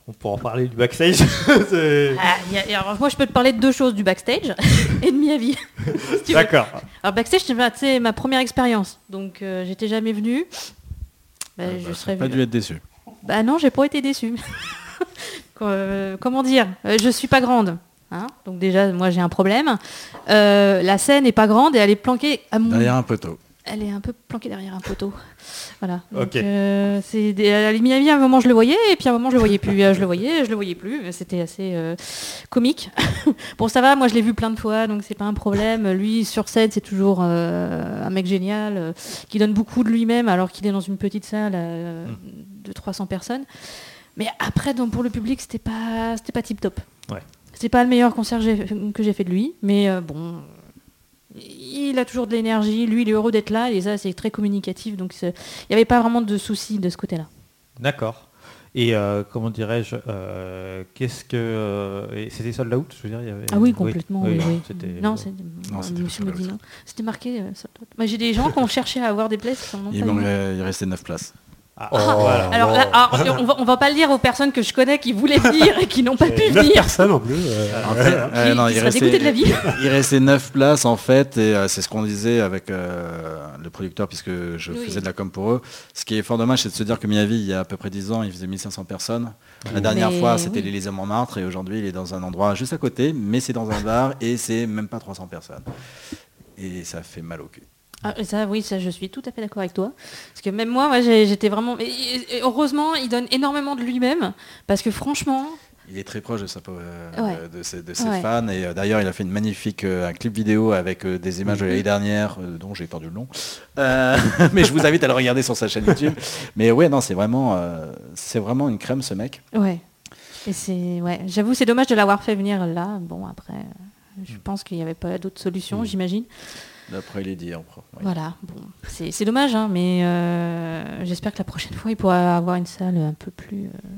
Speaker 2: on pourra en parler du backstage.
Speaker 5: Ah, y a- y a- alors moi, je peux te parler de deux choses, du backstage et de Miyavi. Si.
Speaker 2: D'accord.
Speaker 5: Alors backstage, c'est ma, première expérience. Donc euh, j'étais jamais venue. Bah, je serais
Speaker 4: Pas dû être déçu.
Speaker 5: Bah non, j'ai pas été déçue. Euh, comment dire Euh, Je suis pas grande. hein. Donc déjà, moi j'ai un problème. Euh, la scène est pas grande et elle est planquée à mon...
Speaker 4: Derrière un poteau.
Speaker 5: Elle est un peu planquée derrière un poteau. Voilà. Donc,
Speaker 2: Ok.
Speaker 5: euh, c'est des... à Miami, à un moment je le voyais et puis à un moment je le voyais plus. Euh, je le voyais, je le voyais plus. C'était assez euh, comique. bon, ça va. Moi, je l'ai vu plein de fois, donc c'est pas un problème. Lui, sur scène, c'est toujours euh, un mec génial qui donne beaucoup de lui-même alors qu'il est dans une petite salle euh, de 300 personnes. Mais après, donc, pour le public, c'était pas, c'était pas tip top.
Speaker 2: Ouais.
Speaker 5: C'est pas le meilleur concert que j'ai- fait de lui, mais bon, il a toujours de l'énergie. Lui, il est heureux d'être là et ça, c'est très communicatif. Donc, il n'y avait pas vraiment de soucis de ce côté-là.
Speaker 2: D'accord. Et euh, comment dirais-je euh, Qu'est-ce que euh, c'était sold out Je veux dire, il y avait.
Speaker 5: Ah oui, complètement. Oui, oui.
Speaker 2: c'était-
Speaker 5: Non,
Speaker 4: c'était
Speaker 5: Monsieur
Speaker 4: pas
Speaker 5: me dit
Speaker 4: sold
Speaker 5: non. C'était marqué. euh, sold out. Bah, J'ai des gens qui ont cherché à avoir des places
Speaker 4: Il, il restait 9 places.
Speaker 2: Ah,
Speaker 3: Oh,
Speaker 2: voilà.
Speaker 5: Alors, là, alors, on, va, on va pas le dire aux personnes que je connais qui voulaient venir et qui n'ont pas pu venir.
Speaker 3: personnes en plus. euh,
Speaker 4: En fait, euh,
Speaker 5: Qui-
Speaker 4: non,
Speaker 5: qui
Speaker 4: il restait,
Speaker 5: de la vie.
Speaker 4: il restait 9 places en fait, et euh, c'est ce qu'on disait avec euh, le producteur, puisque je
Speaker 5: Oui.
Speaker 4: faisais de la com pour eux. Ce qui est fort dommage, c'est de se dire que Miyavi, il y a à peu près 10 ans, il faisait 1500 personnes. La dernière
Speaker 5: Mais
Speaker 4: fois, c'était
Speaker 5: oui.
Speaker 4: l'Élysée Montmartre, et aujourd'hui, il est dans un endroit juste à côté, mais c'est dans un bar, et c'est même pas 300 personnes. Et ça fait mal au cul.
Speaker 5: Ah, ça, oui, ça, je suis tout à fait d'accord avec toi. Parce que même moi, j'ai- j'étais vraiment. et- heureusement, il donne énormément de lui-même. Parce que franchement,
Speaker 4: Il est très proche de, sa, euh,
Speaker 5: Ouais.
Speaker 4: de ses, de ses
Speaker 5: Ouais.
Speaker 4: fans et euh, d'ailleurs il a fait une magnifique euh, un clip vidéo avec des images de l'année dernière dont j'ai perdu le nom. Mais je vous invite à le regarder sur sa chaîne YouTube. Mais ouais non c'est vraiment c'est vraiment une crème ce mec.
Speaker 5: ouais. Et c'est. Ouais. J'avoue, c'est dommage de l'avoir fait venir là. Bon, après, je pense qu'il n'y avait pas d'autre solution, j'imagine.
Speaker 4: D'après les dires.
Speaker 5: Voilà. Bon, c'est dommage, hein, mais euh, j'espère que la prochaine fois, il pourra avoir une salle un peu plus. euh,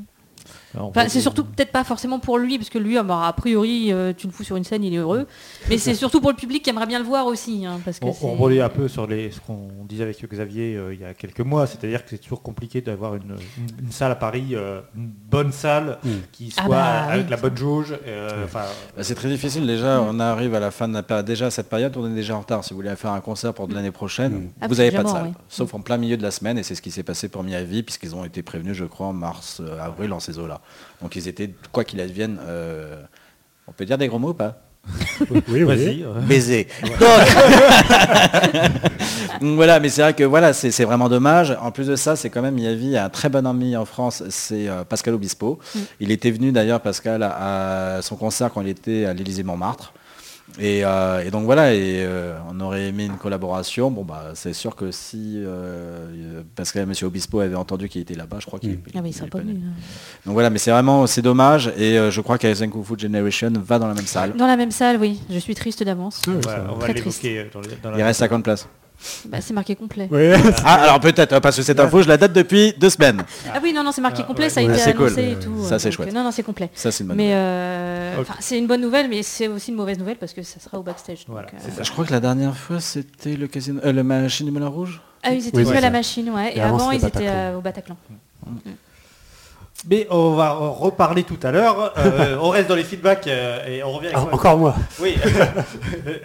Speaker 5: Enfin, c'est surtout peut-être pas forcément pour lui, parce que lui, ah bah, a priori, euh, tu le fous sur une scène, il est heureux. Mais c'est surtout pour le public qui aimerait bien le voir aussi. hein, parce que
Speaker 2: On, on un peu sur les, ce qu'on disait avec Xavier euh, il y a quelques mois, c'est-à-dire que c'est toujours compliqué d'avoir une, une- une salle à Paris, euh, une bonne salle
Speaker 3: Mm.
Speaker 2: qui
Speaker 5: Ah
Speaker 2: soit
Speaker 5: bah,
Speaker 2: avec
Speaker 5: oui.
Speaker 2: la bonne jauge. euh, enfin,
Speaker 4: Bah, c'est très difficile déjà, on arrive à la fin de la période. Déjà à cette période, on est déjà en retard. Si vous voulez faire un concert pour de l'année prochaine,
Speaker 5: Ah,
Speaker 4: vous n'avez pas de salle.
Speaker 5: oui.
Speaker 4: Sauf en plein milieu de la semaine, et c'est ce qui s'est passé pour Miyavi, puisqu'ils ont été prévenus, je crois, en mars, euh, avril, en ces eaux-là. Donc ils étaient, quoi qu'il advienne, euh, on peut dire des gros mots ou pas
Speaker 3: Oui, oui.
Speaker 2: vas-y. euh,
Speaker 4: baiser. Donc, Donc voilà, mais c'est vrai que voilà, c'est c'est vraiment dommage. En plus de ça, c'est quand même Miyavi a un très bon ami en France, c'est euh, Pascal Obispo. Il était venu d'ailleurs Pascal à, à son concert quand il était à l'Élysée Montmartre. Et, euh, et donc voilà, et euh, on aurait aimé une collaboration. Bon bah c'est sûr que si euh, Pascal et Monsieur Obispo avaient entendu qu'il était là-bas, je crois qu'il
Speaker 5: Ah oui, il
Speaker 4: il
Speaker 5: pas venu.
Speaker 4: Donc voilà, mais c'est vraiment c'est dommage. Et euh, je crois qu'Aizen Kung Fu Generation va dans la même salle.
Speaker 5: Dans la même salle, oui. Je suis triste d'avance.
Speaker 3: Ouais,
Speaker 2: voilà,
Speaker 3: ça-
Speaker 2: on va
Speaker 5: Très
Speaker 2: l'évoquer dans, les- dans la-
Speaker 4: Il reste 50 places.
Speaker 5: Bah, c'est marqué complet.
Speaker 3: Oui.
Speaker 4: Ah, alors peut-être, euh, parce que cette info, je la date depuis deux semaines.
Speaker 5: Ah oui, non, non, c'est marqué
Speaker 2: Ah,
Speaker 5: complet,
Speaker 2: ouais.
Speaker 5: ça a été
Speaker 4: cool.
Speaker 5: annoncé et tout.
Speaker 4: Ça,
Speaker 5: euh,
Speaker 4: c'est chouette.
Speaker 5: Non, non, c'est complet.
Speaker 4: Ça, c'est une bonne
Speaker 5: Mais
Speaker 4: nouvelle.
Speaker 5: euh, c'est une bonne nouvelle, mais c'est aussi une mauvaise nouvelle parce que ça sera au backstage. donc, euh.
Speaker 4: Je crois que la dernière fois, c'était le casino, euh, le machine du Moulin Rouge.
Speaker 5: Ah oui, ils étaient
Speaker 3: Oui,
Speaker 5: à la machine, ouais. Et,
Speaker 3: Et avant,
Speaker 5: ils étaient
Speaker 3: Bataclan.
Speaker 5: euh, au Bataclan.
Speaker 2: Mais on va reparler tout à l'heure. Euh, on reste dans les feedbacks euh, et on revient avec
Speaker 3: Ah, encore moi.
Speaker 2: Oui.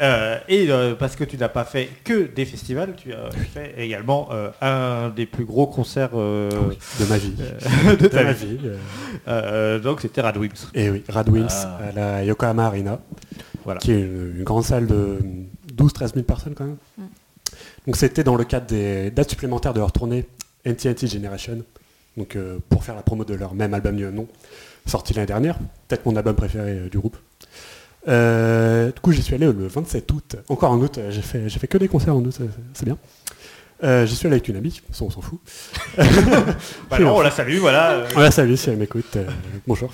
Speaker 2: Euh, et euh, parce que tu n'as pas fait que des festivals, tu as fait également euh, un des plus gros concerts euh,
Speaker 3: De ma vie.
Speaker 2: de
Speaker 3: De
Speaker 2: ta
Speaker 3: ma
Speaker 2: vie.
Speaker 3: vie.
Speaker 2: donc c'était Radwimps.
Speaker 3: Et oui, Radwimps
Speaker 4: Ah.
Speaker 3: à la Yokohama Arena,
Speaker 2: Voilà.
Speaker 3: qui est une, une grande salle de 12-13 000 personnes quand même. Donc c'était dans le cadre des dates supplémentaires de leur tournée NTNT Generation, donc euh, pour faire la promo de leur même album du même nom, sorti l'année dernière, peut-être mon album préféré euh, du groupe. Euh, du coup j'y suis allé le 27 août, encore en août, euh, j'ai fait, j'ai fait que des concerts en août, c'est- bien. Euh, J'y suis allé avec une amie, ça on s'en fout.
Speaker 2: Bah non, on la salue, voilà. euh.
Speaker 3: Voilà, salut si elle m'écoute. euh, bonjour.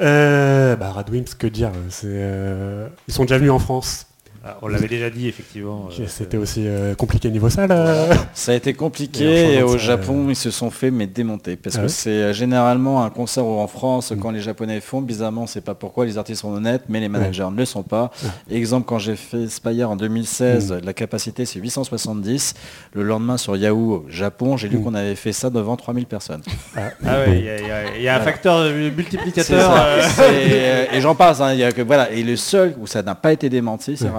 Speaker 3: Euh, bah, Radwimps, que dire c'est, euh, Ils sont déjà venus en France.
Speaker 2: Ah, on l'avait déjà dit effectivement. euh,
Speaker 3: C'était aussi euh, compliqué niveau salle. euh.
Speaker 4: Ça a été compliqué et au Japon ils se sont fait mais démonter parce
Speaker 3: Ah
Speaker 4: que
Speaker 3: ouais
Speaker 4: c'est euh, généralement un concert où en France
Speaker 3: Mm.
Speaker 4: quand les Japonais font bizarrement c'est pas pourquoi les artistes sont honnêtes mais les managers ne le sont pas. Exemple quand j'ai fait Spire en 2016
Speaker 3: Mm.
Speaker 4: la capacité c'est 870 le lendemain sur Yahoo Japon j'ai lu
Speaker 3: Mm.
Speaker 4: qu'on avait fait ça devant 3000 personnes.
Speaker 3: Ah,
Speaker 2: Ah ouais, il y a- y, y un
Speaker 4: Voilà.
Speaker 2: facteur multiplicateur. euh,
Speaker 4: euh, et j'en passe hein, il y a que voilà et le seul où ça n'a pas été démenti c'est
Speaker 3: Ouais.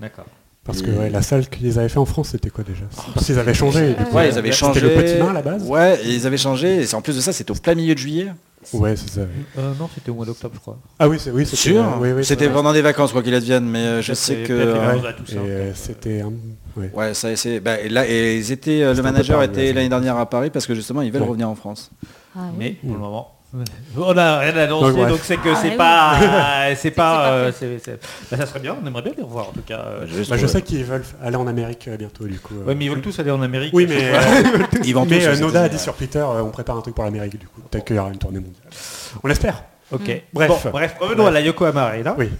Speaker 2: D'accord.
Speaker 3: Parce que ouais, la salle qu'ils avaient fait en France, c'était quoi déjà? Parce qu'ils avaient changé. du coup,
Speaker 4: Ouais, ils avaient
Speaker 3: c'était
Speaker 4: changé.
Speaker 3: le petit nain à la base
Speaker 4: Ouais, et ils avaient changé. Et c'est- en plus de ça, c'était au plein milieu de juillet.
Speaker 3: Ouais, c'est ça. oui.
Speaker 2: Euh, non, c'était au mois d'octobre, je crois.
Speaker 3: Ah oui, c'est oui, c'était.
Speaker 4: Sûr.
Speaker 3: euh, oui, oui,
Speaker 4: c'était pendant des vacances, quoi qu'il advienne. Mais euh, je sais que. euh,
Speaker 3: c'était ouais.
Speaker 4: Ça c'est. bah, et là, et ils étaient, le
Speaker 3: C'était
Speaker 4: manager était l'année dernière à Paris parce que justement ils veulent
Speaker 3: Ouais.
Speaker 4: revenir en France.
Speaker 5: Ah oui.
Speaker 2: Mais pour le moment, on n'a rien annoncé,
Speaker 3: Donc, bref.
Speaker 2: donc c'est que
Speaker 5: Ah,
Speaker 2: c'est
Speaker 5: oui.
Speaker 2: pas, c'est
Speaker 5: c'est
Speaker 2: pas,
Speaker 5: pas
Speaker 2: euh,
Speaker 5: fait.
Speaker 2: c'est- c'est- bah, ça serait bien. On aimerait bien les revoir en tout cas. euh.
Speaker 3: Bah, je
Speaker 4: pour-
Speaker 3: sais qu'ils veulent aller en Amérique euh, bientôt, du coup. euh.
Speaker 2: Ouais, mais ils veulent tous aller en Amérique.
Speaker 3: Oui, mais,
Speaker 4: Ils vendent
Speaker 3: mais
Speaker 4: tous,
Speaker 3: euh, Noda a dit sur Twitter, euh, on prépare un truc pour l'Amérique, du coup. Peut-être qu'il y aura une tournée mondiale. On l'espère.
Speaker 2: Ok.
Speaker 3: Bref.
Speaker 2: Bon, bref, revenons à la Yokohama Arena.
Speaker 3: Oui.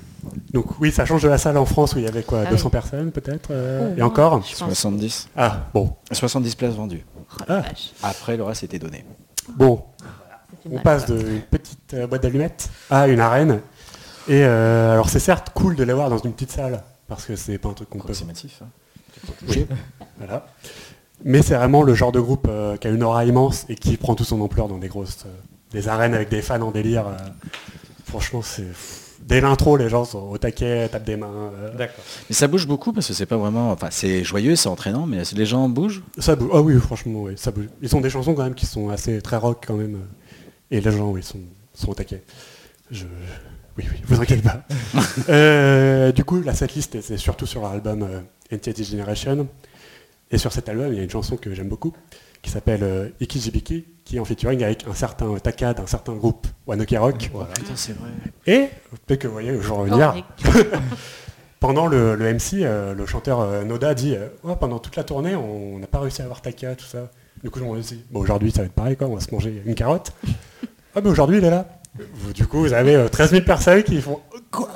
Speaker 3: Donc oui, ça change de la salle en France où il y avait quoi,
Speaker 5: Ah
Speaker 3: 200
Speaker 5: oui.
Speaker 3: personnes peut-être euh,
Speaker 5: Oh,
Speaker 3: Et encore
Speaker 5: je pense.
Speaker 4: 70.
Speaker 3: Ah, bon.
Speaker 4: 70 places vendues.
Speaker 5: Oh
Speaker 3: Ah.
Speaker 4: Après, le reste était donné.
Speaker 3: Bon, on
Speaker 5: mal.
Speaker 3: passe d'une petite euh, boîte d'allumettes à une arène. Et euh, alors c'est certes cool de les voir dans une petite salle, parce que c'est pas un truc qu'on peut...
Speaker 4: Approximatif. hein.
Speaker 3: Oui, voilà. Mais c'est vraiment le genre de groupe euh, qui a une aura immense et qui prend toute son ampleur dans des grosses... euh, des arènes avec des fans en délire. euh. franchement, c'est... Dès l'intro, les gens sont au taquet, tapent des mains. euh.
Speaker 2: D'accord.
Speaker 4: Mais ça bouge beaucoup parce que c'est pas vraiment. Enfin, c'est joyeux, c'est entraînant, mais les gens bougent?
Speaker 3: Ça bouge. Ah oui, franchement, oui, ça bouge. Ils ont des chansons quand même qui sont assez très rock quand même. Et les gens, oui, sont, sont au taquet. Je... Oui, oui, vous inquiétez pas. Euh, du coup, la setlist, c'est surtout sur leur album euh, NTT Generation. Et sur cet album, il y a une chanson que j'aime beaucoup, qui s'appelle euh, Ikijibiki, qui est en featuring avec un certain Taka d'un certain groupe, One Ok Rock.
Speaker 4: Putain, c'est vrai.
Speaker 3: Et, peut-être que vous voyez, je vais
Speaker 5: Oh,
Speaker 3: revenir, pendant le, le MC, euh, le chanteur euh, Noda dit euh, Ouais, pendant toute la tournée, on n'a pas réussi à avoir Taka, tout ça. Du coup, je me dit Bon, aujourd'hui, ça va être pareil, quoi, on va se manger une carotte. ah, mais aujourd'hui, il est là. Vous- du coup, vous avez euh, 13 000 personnes qui font Quoi?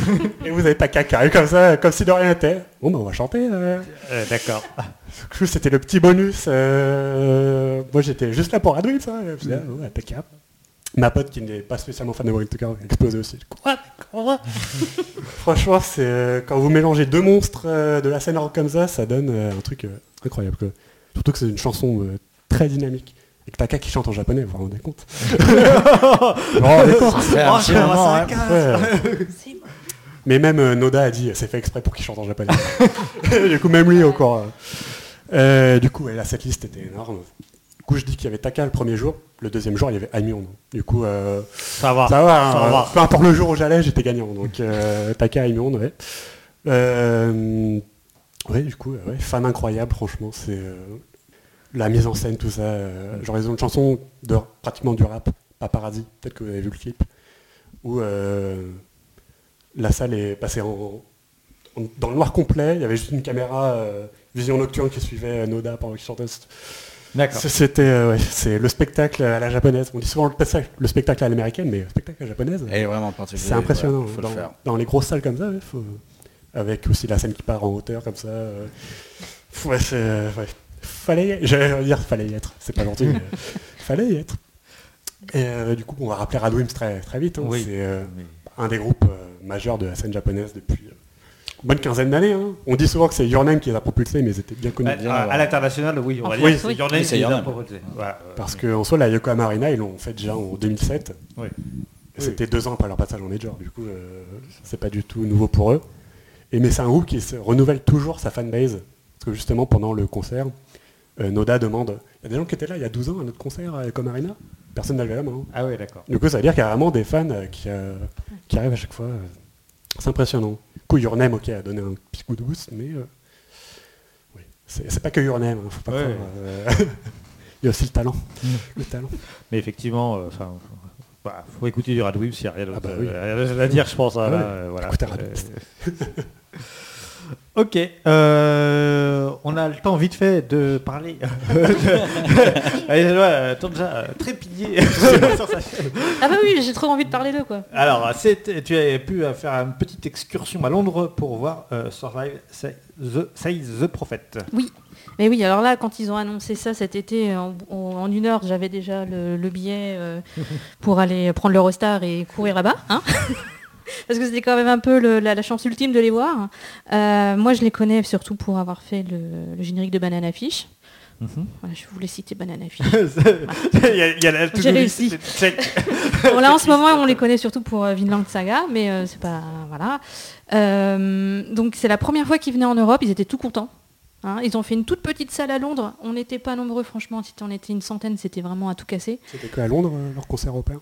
Speaker 3: Et vous avez Taka qui arrive comme ça, comme si de rien n'était. Bon, ben, on va chanter. euh.
Speaker 2: Euh, D'accord.
Speaker 3: Du coup, c'était le petit bonus. euh, Moi, j'étais juste là pour Radwin, ça. Ouais, Taka. Ma pote qui n'est pas spécialement fan de Warren Tucker a explosé aussi. Quoi Quoi? Franchement, c'est euh, quand vous mélangez deux monstres euh, de la scène rock comme ça, ça donne euh, un truc euh, incroyable. quoi. Surtout que c'est une chanson euh, très dynamique. Et que Taka qui chante en japonais, vous vous rendez compte
Speaker 4: hein.
Speaker 3: Mais même euh, Noda a dit, c'est fait exprès pour qu'il chante en japonais. du coup, même lui encore. euh. Euh, du coup, ouais, la setlist était énorme. Du coup, je dis qu'il y avait Taka le premier jour. Le deuxième jour, il y avait Amion. Du coup, euh,
Speaker 2: Ça va.
Speaker 3: ça va,
Speaker 2: ça
Speaker 3: hein,
Speaker 2: va.
Speaker 3: peu importe le jour où j'allais, j'étais gagnant. Donc euh, Taka Immonde, ouais. Euh, ouais, du coup, ouais, fan incroyable, franchement, c'est euh, la mise en scène, tout ça. euh, genre, ils ont une chanson de pratiquement du rap, Paparazzi, peut-être que vous avez vu le clip, où euh, la salle est passée en, en- dans le noir complet, il y avait juste une caméra euh, vision nocturne qui suivait euh, Noda pendant qu'il chantait.
Speaker 2: D'accord.
Speaker 3: C'était euh, ouais, c'est le spectacle à la japonaise. On dit souvent le, spectacle- le spectacle à l'américaine, mais le spectacle à la japonaise,
Speaker 4: vraiment
Speaker 3: c'est impressionnant.
Speaker 4: ouais, faut
Speaker 3: dans,
Speaker 4: le faire.
Speaker 3: dans les grosses salles comme ça, ouais, faut- avec aussi la scène qui part en hauteur comme ça. euh, ouais, c'est- euh, ouais. Fallait y être. J'allais dire fallait y être. C'est pas gentil, mais fallait y être. Et euh, du coup, on va rappeler Radwimps très, très vite. hein.
Speaker 2: Oui.
Speaker 3: C'est euh, un des groupes euh, majeurs de la scène japonaise depuis, euh, bonne quinzaine d'années. hein. On dit souvent que c'est Your Name qui les a propulsés, mais ils étaient bien connus.
Speaker 2: À, à l'international, oui, on va
Speaker 5: Ah,
Speaker 2: dire
Speaker 3: oui.
Speaker 2: que c'est Your Name qui les a. Voilà, euh,
Speaker 3: Parce qu'en soi, la Yokohama Arena, ils l'ont fait déjà en 2007.
Speaker 2: Oui.
Speaker 3: Et C'était deux ans après leur passage en Major. Du coup, euh, c'est pas du tout nouveau pour eux. Et mais c'est un groupe qui se renouvelle toujours sa fanbase. Parce que justement, pendant le concert, Noda demande Il y a des gens qui étaient là il y a 12 ans à notre concert Yokohama Arena Personne n'a levé la main. hein.
Speaker 2: Ah oui, d'accord.
Speaker 3: Du coup, ça veut dire qu'il y a vraiment des fans euh, qui, euh, qui arrivent à chaque fois. euh, C'est impressionnant. Du coup, Your Name, ok, a donné un petit coup de boost, mais euh, oui. c'est pas que Your Name. hein, faut pas
Speaker 2: Ouais.
Speaker 3: euh, Il y a aussi le talent. le talent.
Speaker 2: Mais effectivement, euh, enfin, bah, faut écouter du Radwimps, s'il n'y a rien
Speaker 3: Ah bah oui.
Speaker 2: euh, rien à dire, je pense. hein,
Speaker 3: Ah ouais.
Speaker 2: euh, voilà. Ok, euh, on a le temps vite fait de parler. Vois, euh, Tonja, euh.
Speaker 5: Ah bah oui, j'ai trop envie de parler d'eux quoi.
Speaker 2: Alors, tu as pu faire une petite excursion à Londres pour voir euh, Survive Say the, Say the Prophet.
Speaker 5: Mais oui, alors là, quand ils ont annoncé ça cet été, en, en- en une heure, j'avais déjà le, le billet euh, pour aller prendre l'Eurostar et courir là-bas. hein. Parce que c'était quand même un peu le- la, la chance ultime de les voir. Euh, moi, je les connais surtout pour avoir fait le, le générique de Banana Fish.
Speaker 2: Mhm.
Speaker 5: Voilà, je voulais citer Banana Fish.
Speaker 2: il y a, il y a la to-do
Speaker 5: J'ai réussi. Bon, là, en ce moment, on les connaît surtout pour euh, Vinland Saga, mais euh, c'est pas... Voilà. Euh, donc, c'est la première fois qu'ils venaient en Europe. Ils étaient tout contents. Hein, ils ont fait une toute petite salle à Londres. On n'était pas nombreux, franchement. Si on était une centaine, c'était vraiment à tout casser.
Speaker 3: C'était que à Londres, leur concert européen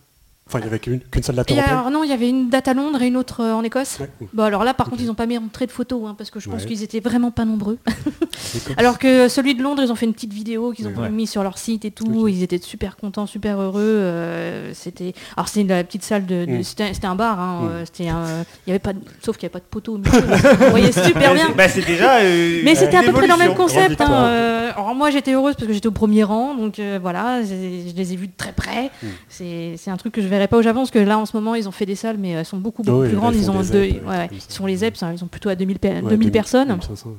Speaker 3: Enfin, il n'y avait qu'une qu'une seule date
Speaker 5: Et
Speaker 3: européenne
Speaker 5: alors non, il y avait une date à Londres et une autre euh, en Écosse.
Speaker 3: Ouais.
Speaker 5: Bon alors là par contre ils n'ont pas mis montré de photos hein, parce que je pense
Speaker 3: Ouais.
Speaker 5: qu'ils étaient vraiment pas nombreux. Alors que celui de Londres ils ont fait une petite vidéo qu'ils ont
Speaker 3: Ouais.
Speaker 5: mis sur leur site et tout. Ils étaient super contents, super heureux. euh, c'était alors c'est la petite salle de, de-
Speaker 3: Mm.
Speaker 5: c'était c'était un bar. hein,
Speaker 3: Mm.
Speaker 5: euh, c'était il y avait pas de- sauf qu'il n'y avait pas de poteau. au milieu, Vous voyez super bien.
Speaker 2: Bah, c'est déjà. euh,
Speaker 5: Mais c'était à peu près dans le même concept. hein, euh, alors moi j'étais heureuse parce que j'étais au premier rang, donc euh, voilà, je les ai vus de très près.
Speaker 3: Mm.
Speaker 5: C'est c'est un truc que je verrai pas au Japon parce que là en ce moment ils ont fait des salles mais elles sont beaucoup beaucoup
Speaker 3: oui,
Speaker 5: plus grandes.
Speaker 3: ils
Speaker 5: ont deux, ouais,
Speaker 3: ouais,
Speaker 5: ils sont les EPS, hein, ils ont plutôt à 2000, pe-
Speaker 3: Ouais,
Speaker 5: 2000
Speaker 3: 2000,
Speaker 5: personnes.
Speaker 3: 2500, ouais.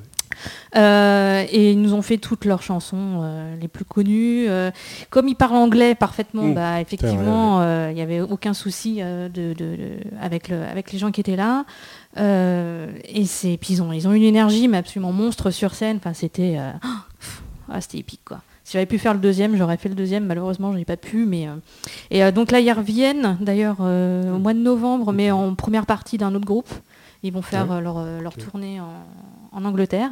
Speaker 5: Euh, et ils nous ont fait toutes leurs chansons euh, les plus connues. Euh, comme ils parlent anglais parfaitement,
Speaker 3: Mm.
Speaker 5: bah, effectivement, euh, il n'y avait aucun souci euh, de, de- de- avec, le, avec les gens qui étaient là. Euh, et c'est, puis ils ont, ils ont une énergie mais absolument monstre sur scène. Enfin, c'était, euh, ah, c'était épique quoi. Si j'avais pu faire le deuxième, j'aurais fait le deuxième. Malheureusement, je n'ai pas pu. Mais euh, et euh, donc là, ils reviennent d'ailleurs euh, au mois de novembre, mais en première partie d'un autre groupe. Ils vont faire
Speaker 3: Ouais.
Speaker 5: leur, tournée en, en Angleterre.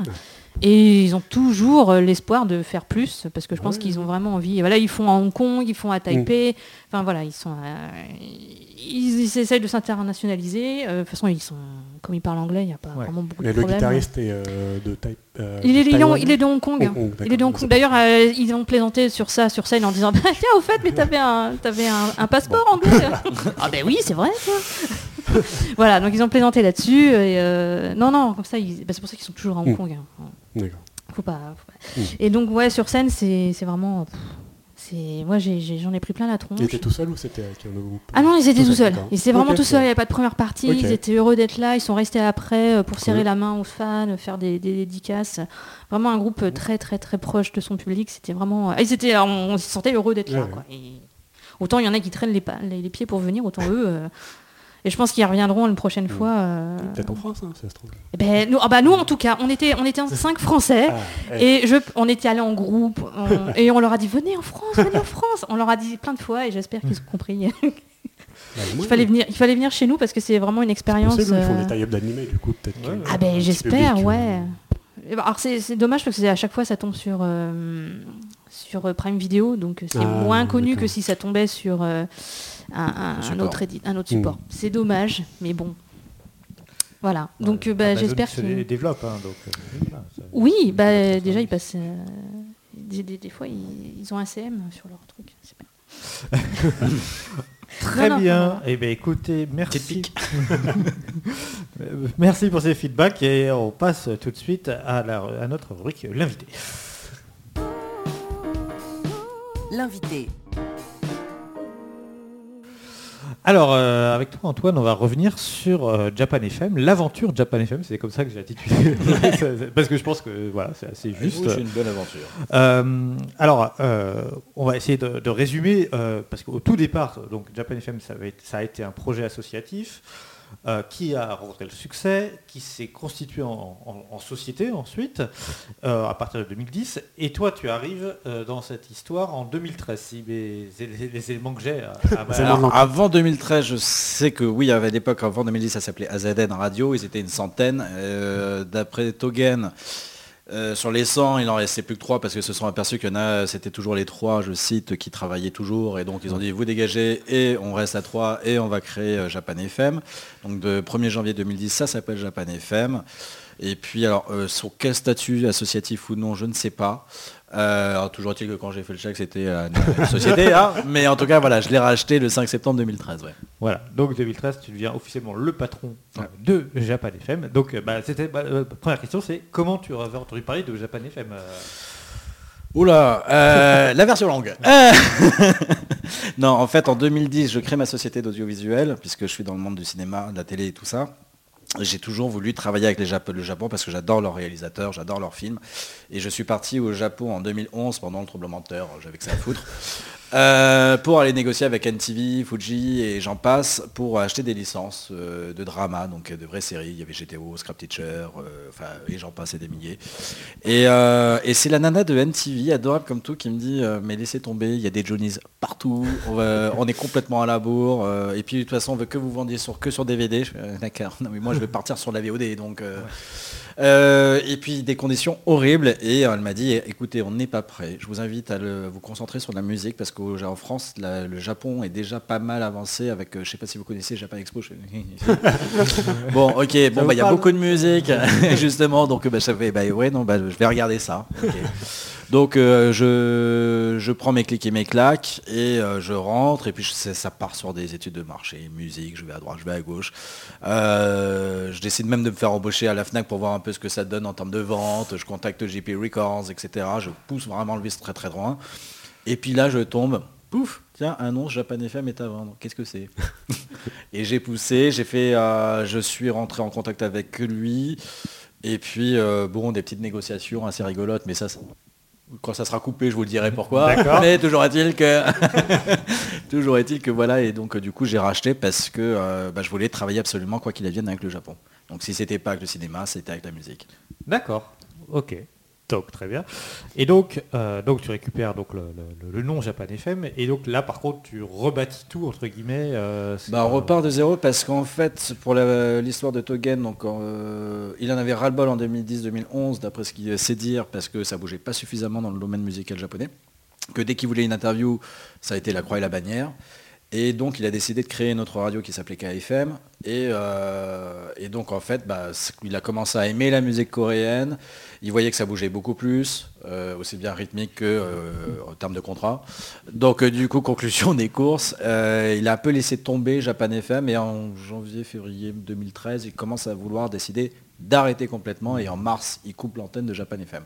Speaker 5: Et ils ont toujours euh, l'espoir de faire plus, parce que je pense
Speaker 3: Ouais.
Speaker 5: qu'ils ont vraiment envie. Et voilà, ils font à Hong Kong, ils font à Taipei. Enfin voilà, ils sont, euh, ils, ils essayent de s'internationaliser. Euh, De toute façon, ils sont, comme ils parlent anglais, il n'y a pas
Speaker 2: Ouais.
Speaker 5: vraiment beaucoup
Speaker 3: Mais
Speaker 5: de
Speaker 3: le
Speaker 5: problèmes.
Speaker 3: guitariste est euh, de euh,
Speaker 5: Il est, il est-
Speaker 3: Taïwan
Speaker 5: il est de Hong Kong.
Speaker 3: Hong Kong,
Speaker 5: Il est de Hong. Kong. D'ailleurs, euh, ils ont plaisanté sur ça sur scène en disant bah, Tiens, au fait, mais t'avais un, t'avais un, un passeport anglais. ah, ben oui, c'est vrai, quoi. voilà, donc ils ont plaisanté là-dessus. Et euh, non, non, comme ça, ils- bah, c'est pour ça qu'ils sont toujours à Hong
Speaker 3: Mm.
Speaker 5: Kong. hein.
Speaker 3: D'accord.
Speaker 5: Faut pas, faut pas.
Speaker 3: Mm.
Speaker 5: Et donc, ouais, sur scène, c'est vraiment. pff, Moi, j'en ai, pris plein la tronche.
Speaker 3: Il était tout seul ou c'était avec un groupe?
Speaker 5: Ah non, ils étaient
Speaker 3: Tout
Speaker 5: tout
Speaker 3: seul,
Speaker 5: seuls. Ils étaient vraiment tout seuls. Il n'y avait pas de première partie. Ils étaient heureux d'être là. Ils sont restés après euh, pour serrer
Speaker 3: Cool.
Speaker 5: la main aux fans, euh, faire des, des dédicaces. Vraiment un groupe euh, très, très, très proche de son public. C'était vraiment. Ils étaient, on, on se sentait heureux d'être là.
Speaker 3: Ouais,
Speaker 5: quoi. Et autant il y en a qui traînent les, pa- les, les pieds pour venir, autant eux. euh, Et je pense qu'ils reviendront une prochaine fois. euh,
Speaker 3: Peut-être en France, hein, ça se trouve.
Speaker 5: eh ben, nous, ah bah, nous, en tout cas, on était, on était cinq Français.
Speaker 3: Ah, ouais.
Speaker 5: Et je, on était allés en groupe on- et on leur a dit venez en France, venez en France. On leur a dit plein de fois et j'espère qu'ils ont compris.
Speaker 3: Bah,
Speaker 5: il, fallait venir, il fallait venir chez nous parce que c'est vraiment une
Speaker 3: c'est
Speaker 5: expérience.
Speaker 3: possible, Ils font
Speaker 5: euh,
Speaker 3: des tie-ups d'animés, du coup, peut-être.
Speaker 2: Ouais.
Speaker 5: Ah ben j'espère, ouais.
Speaker 3: euh,
Speaker 5: Et bah, Alors c'est dommage parce que c'est- à chaque fois ça tombe sur, euh, sur euh, Prime Video, donc c'est
Speaker 3: Ah,
Speaker 5: moins connu que si ça tombait sur euh, un, un- un
Speaker 4: support.
Speaker 5: autre, un autre
Speaker 3: Mm.
Speaker 5: support. C'est dommage, mais bon. Voilà, donc euh, bah,
Speaker 2: Amazon
Speaker 5: j'espère
Speaker 2: se
Speaker 5: qu'ils...
Speaker 2: dé- développe. hein, donc, euh,
Speaker 5: Oui, bah, déjà ils passent... euh, des, des- des fois ils, ils ont un CM sur leur truc. c'est bien.
Speaker 2: Très
Speaker 5: Non,
Speaker 2: bien.
Speaker 5: non.
Speaker 2: Eh bien, écoutez, merci. Merci pour ces feedbacks et on passe tout de suite à, la- à notre rubrique l'invité.
Speaker 1: L'invité.
Speaker 2: Alors, euh, avec toi, Antoine, on va revenir sur euh, Japan FM, l'aventure Japan FM, c'est comme ça que j'ai intitulé, parce que je pense que voilà, c'est assez juste.
Speaker 4: C'est une bonne aventure.
Speaker 2: Euh, alors, on va essayer de, de résumer, parce qu'au tout départ, donc Japan FM, ça, avait été- ça a été un projet associatif. Euh, qui a rencontré le succès, qui s'est constitué en, en- en société ensuite, euh, à partir de 2010. Et toi, tu arrives euh, dans cette histoire en 2013, si les, les éléments que j'ai.
Speaker 4: avant 2013, je sais que oui, à l'époque, avant 2010, ça s'appelait AZN Radio, ils étaient une centaine. Euh, D'après Togen, euh, sur les 100, il en restait plus que 3 parce que se sont aperçus qu'il y en a, c'était toujours les 3, je cite, qui travaillaient toujours. Et donc ils ont dit, vous dégagez et on reste à 3 et on va créer euh, Japan FM. Donc de 1er janvier 2010, ça s'appelle Japan FM. Et puis alors, euh, sur quel statut associatif ou non, je ne sais pas. Euh, alors, toujours est-il que quand j'ai fait le chèque, c'était euh, une société. hein. mais en tout cas, voilà, je l'ai racheté le 5 septembre 2013. ouais.
Speaker 2: Voilà, donc 2013, tu deviens officiellement le patron de Japan FM. Donc, euh, bah, c'était bah, première question, c'est comment tu avais entendu parler de Japan FM
Speaker 4: Oula, euh, la version longue. Euh, non, en fait, en 2010, je crée ma société d'audiovisuel, puisque je suis dans le monde du cinéma, de la télé et tout ça. J'ai toujours voulu travailler avec les le Japon parce que j'adore leurs réalisateurs, j'adore leurs films. Et je suis parti au Japon en 2011 pendant le tremblement de terre, j'avais que ça à foutre, euh, pour aller négocier avec NTV, Fuji et j'en passe pour acheter des licences euh, de drama, donc de vraies séries. Il y avait GTO, Scrap Teacher, euh, et j'en passe et des milliers. Et, c'est la nana de NTV, adorable comme tout, qui me dit mais laissez tomber, il y a des Johnnies partout, on, est complètement à la bourre, et puis de toute façon on veut que vous vendiez que sur DVD. D'accord, non mais moi je vais partir sur la VOD, donc... euh, et puis des conditions horribles. Et euh, elle m'a dit écoutez on n'est pas prêt. Je vous invite à le- vous concentrer sur la musique parce qu'en France la- le Japon est déjà pas mal avancé avec euh, je sais pas si vous connaissez Japan Expo. Je- bon ok. Bon
Speaker 2: vous
Speaker 4: bah il y a beaucoup de musique justement. Donc bah, ça fait bah ouais non bah, je vais regarder ça. donc euh, je, je prends mes clics et mes claques et euh, je rentre et puis je- ça, part sur des études de marché, musique, je vais à droite, je vais à gauche. Euh, je décide même de me faire embaucher à la FNAC pour voir un peu ce que ça donne en termes de vente. Je contacte JP Records, etc. Je pousse vraiment le vice très très loin. Et puis là je tombe, pouf, tiens, annonce Japan FM est à vendre. Qu'est-ce que c'est? Et j'ai poussé, j'ai fait, je suis rentré en contact avec lui. Et puis, euh, bon, des petites négociations assez rigolotes, mais ça, quand ça sera coupé, je vous le dirai pourquoi. Mais toujours est-il que, toujours est-il que voilà, et donc du coup, j'ai racheté parce que euh, bah, je voulais travailler absolument quoi qu'il advienne avec le Japon. Donc si c'était pas avec le cinéma, c'était avec la musique.
Speaker 2: D'accord, ok. Donc très bien. Et donc, euh, donc tu récupères donc le, le- le nom Japan FM et donc là par contre tu rebâtis tout entre guillemets. euh,
Speaker 4: Bah, on repart de zéro parce qu'en fait, pour l'histoire de Togen, donc, euh, il en avait ras-le-bol en 2010-2011, d'après ce qu'il sait dire, parce que ça bougeait pas suffisamment dans le domaine musical japonais. Que dès qu'il voulait une interview, ça a été la croix et la bannière. Et donc, il a décidé de créer notre radio qui s'appelait KFM. Et, euh, et donc, en fait, bah, il a commencé à aimer la musique coréenne. Il voyait que ça bougeait beaucoup plus, euh, aussi bien rythmique que euh, en termes de contrat. Donc, euh, du coup, conclusion des courses, il a un peu laissé tomber Japan FM. Et en janvier, février 2013, il commence à vouloir décider d'arrêter complètement. Et en mars, il coupe l'antenne de Japan FM.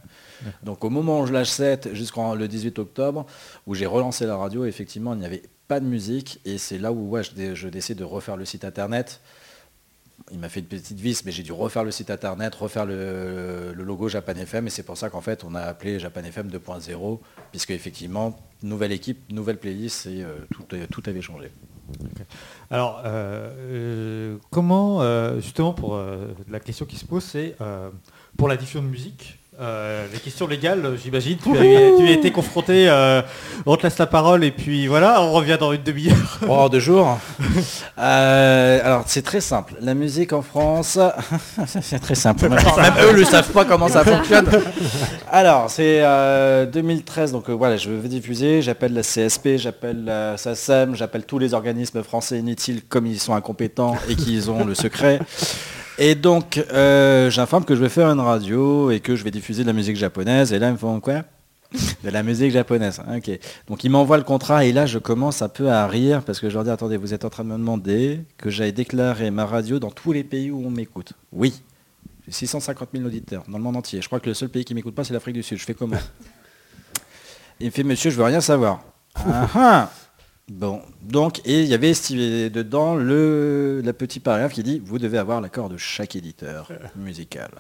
Speaker 4: Donc, au moment où je lâche 7, jusqu'en le 18 octobre, où j'ai relancé la radio, effectivement, il n'y avait pas de musique. Et c'est là où je, dé- je décide de refaire le site internet. Il m'a fait une petite vis, mais j'ai dû refaire le site internet, refaire le, logo Japan FM. Et c'est pour ça qu'en fait, on a appelé Japan FM 2.0, puisque effectivement, nouvelle équipe, nouvelle playlist, et euh, tout, avait changé.
Speaker 2: Alors euh, euh, comment justement pour la question qui se pose c'est pour la diffusion de musique. Euh, les questions légales, j'imagine, tu, as eu- tu as été confronté, euh, on te laisse la parole et puis voilà, on revient dans une demi-heure.
Speaker 4: Oh, deux jours. Euh, alors, c'est très simple. La musique en France, c'est très simple. Même, même eux ne savent pas comment ça fonctionne. Alors, c'est euh, 2013, donc voilà, je veux diffuser. J'appelle la CSP, j'appelle la SACEM, j'appelle tous les organismes français inutiles comme ils sont incompétents et qu'ils ont le secret. Et donc, euh, j'informe que je vais faire une radio et que je vais diffuser de la musique japonaise. Et là, ils me font quoi? De la musique japonaise. hein, Ok. Donc il m'envoie le contrat et là je commence un peu à rire parce que je leur dis attendez vous êtes en train de me demander que j'aille déclarer ma radio dans tous les pays où on m'écoute. Oui. J'ai 650 000 auditeurs dans le monde entier. Je crois que le seul pays qui m'écoute pas c'est l'Afrique du Sud. Je fais comment? Il me fait monsieur je veux rien savoir. Ah, ah. Bon, donc, et il y avait dedans le, la petite paragraphe qui dit, vous devez avoir l'accord de chaque éditeur musical.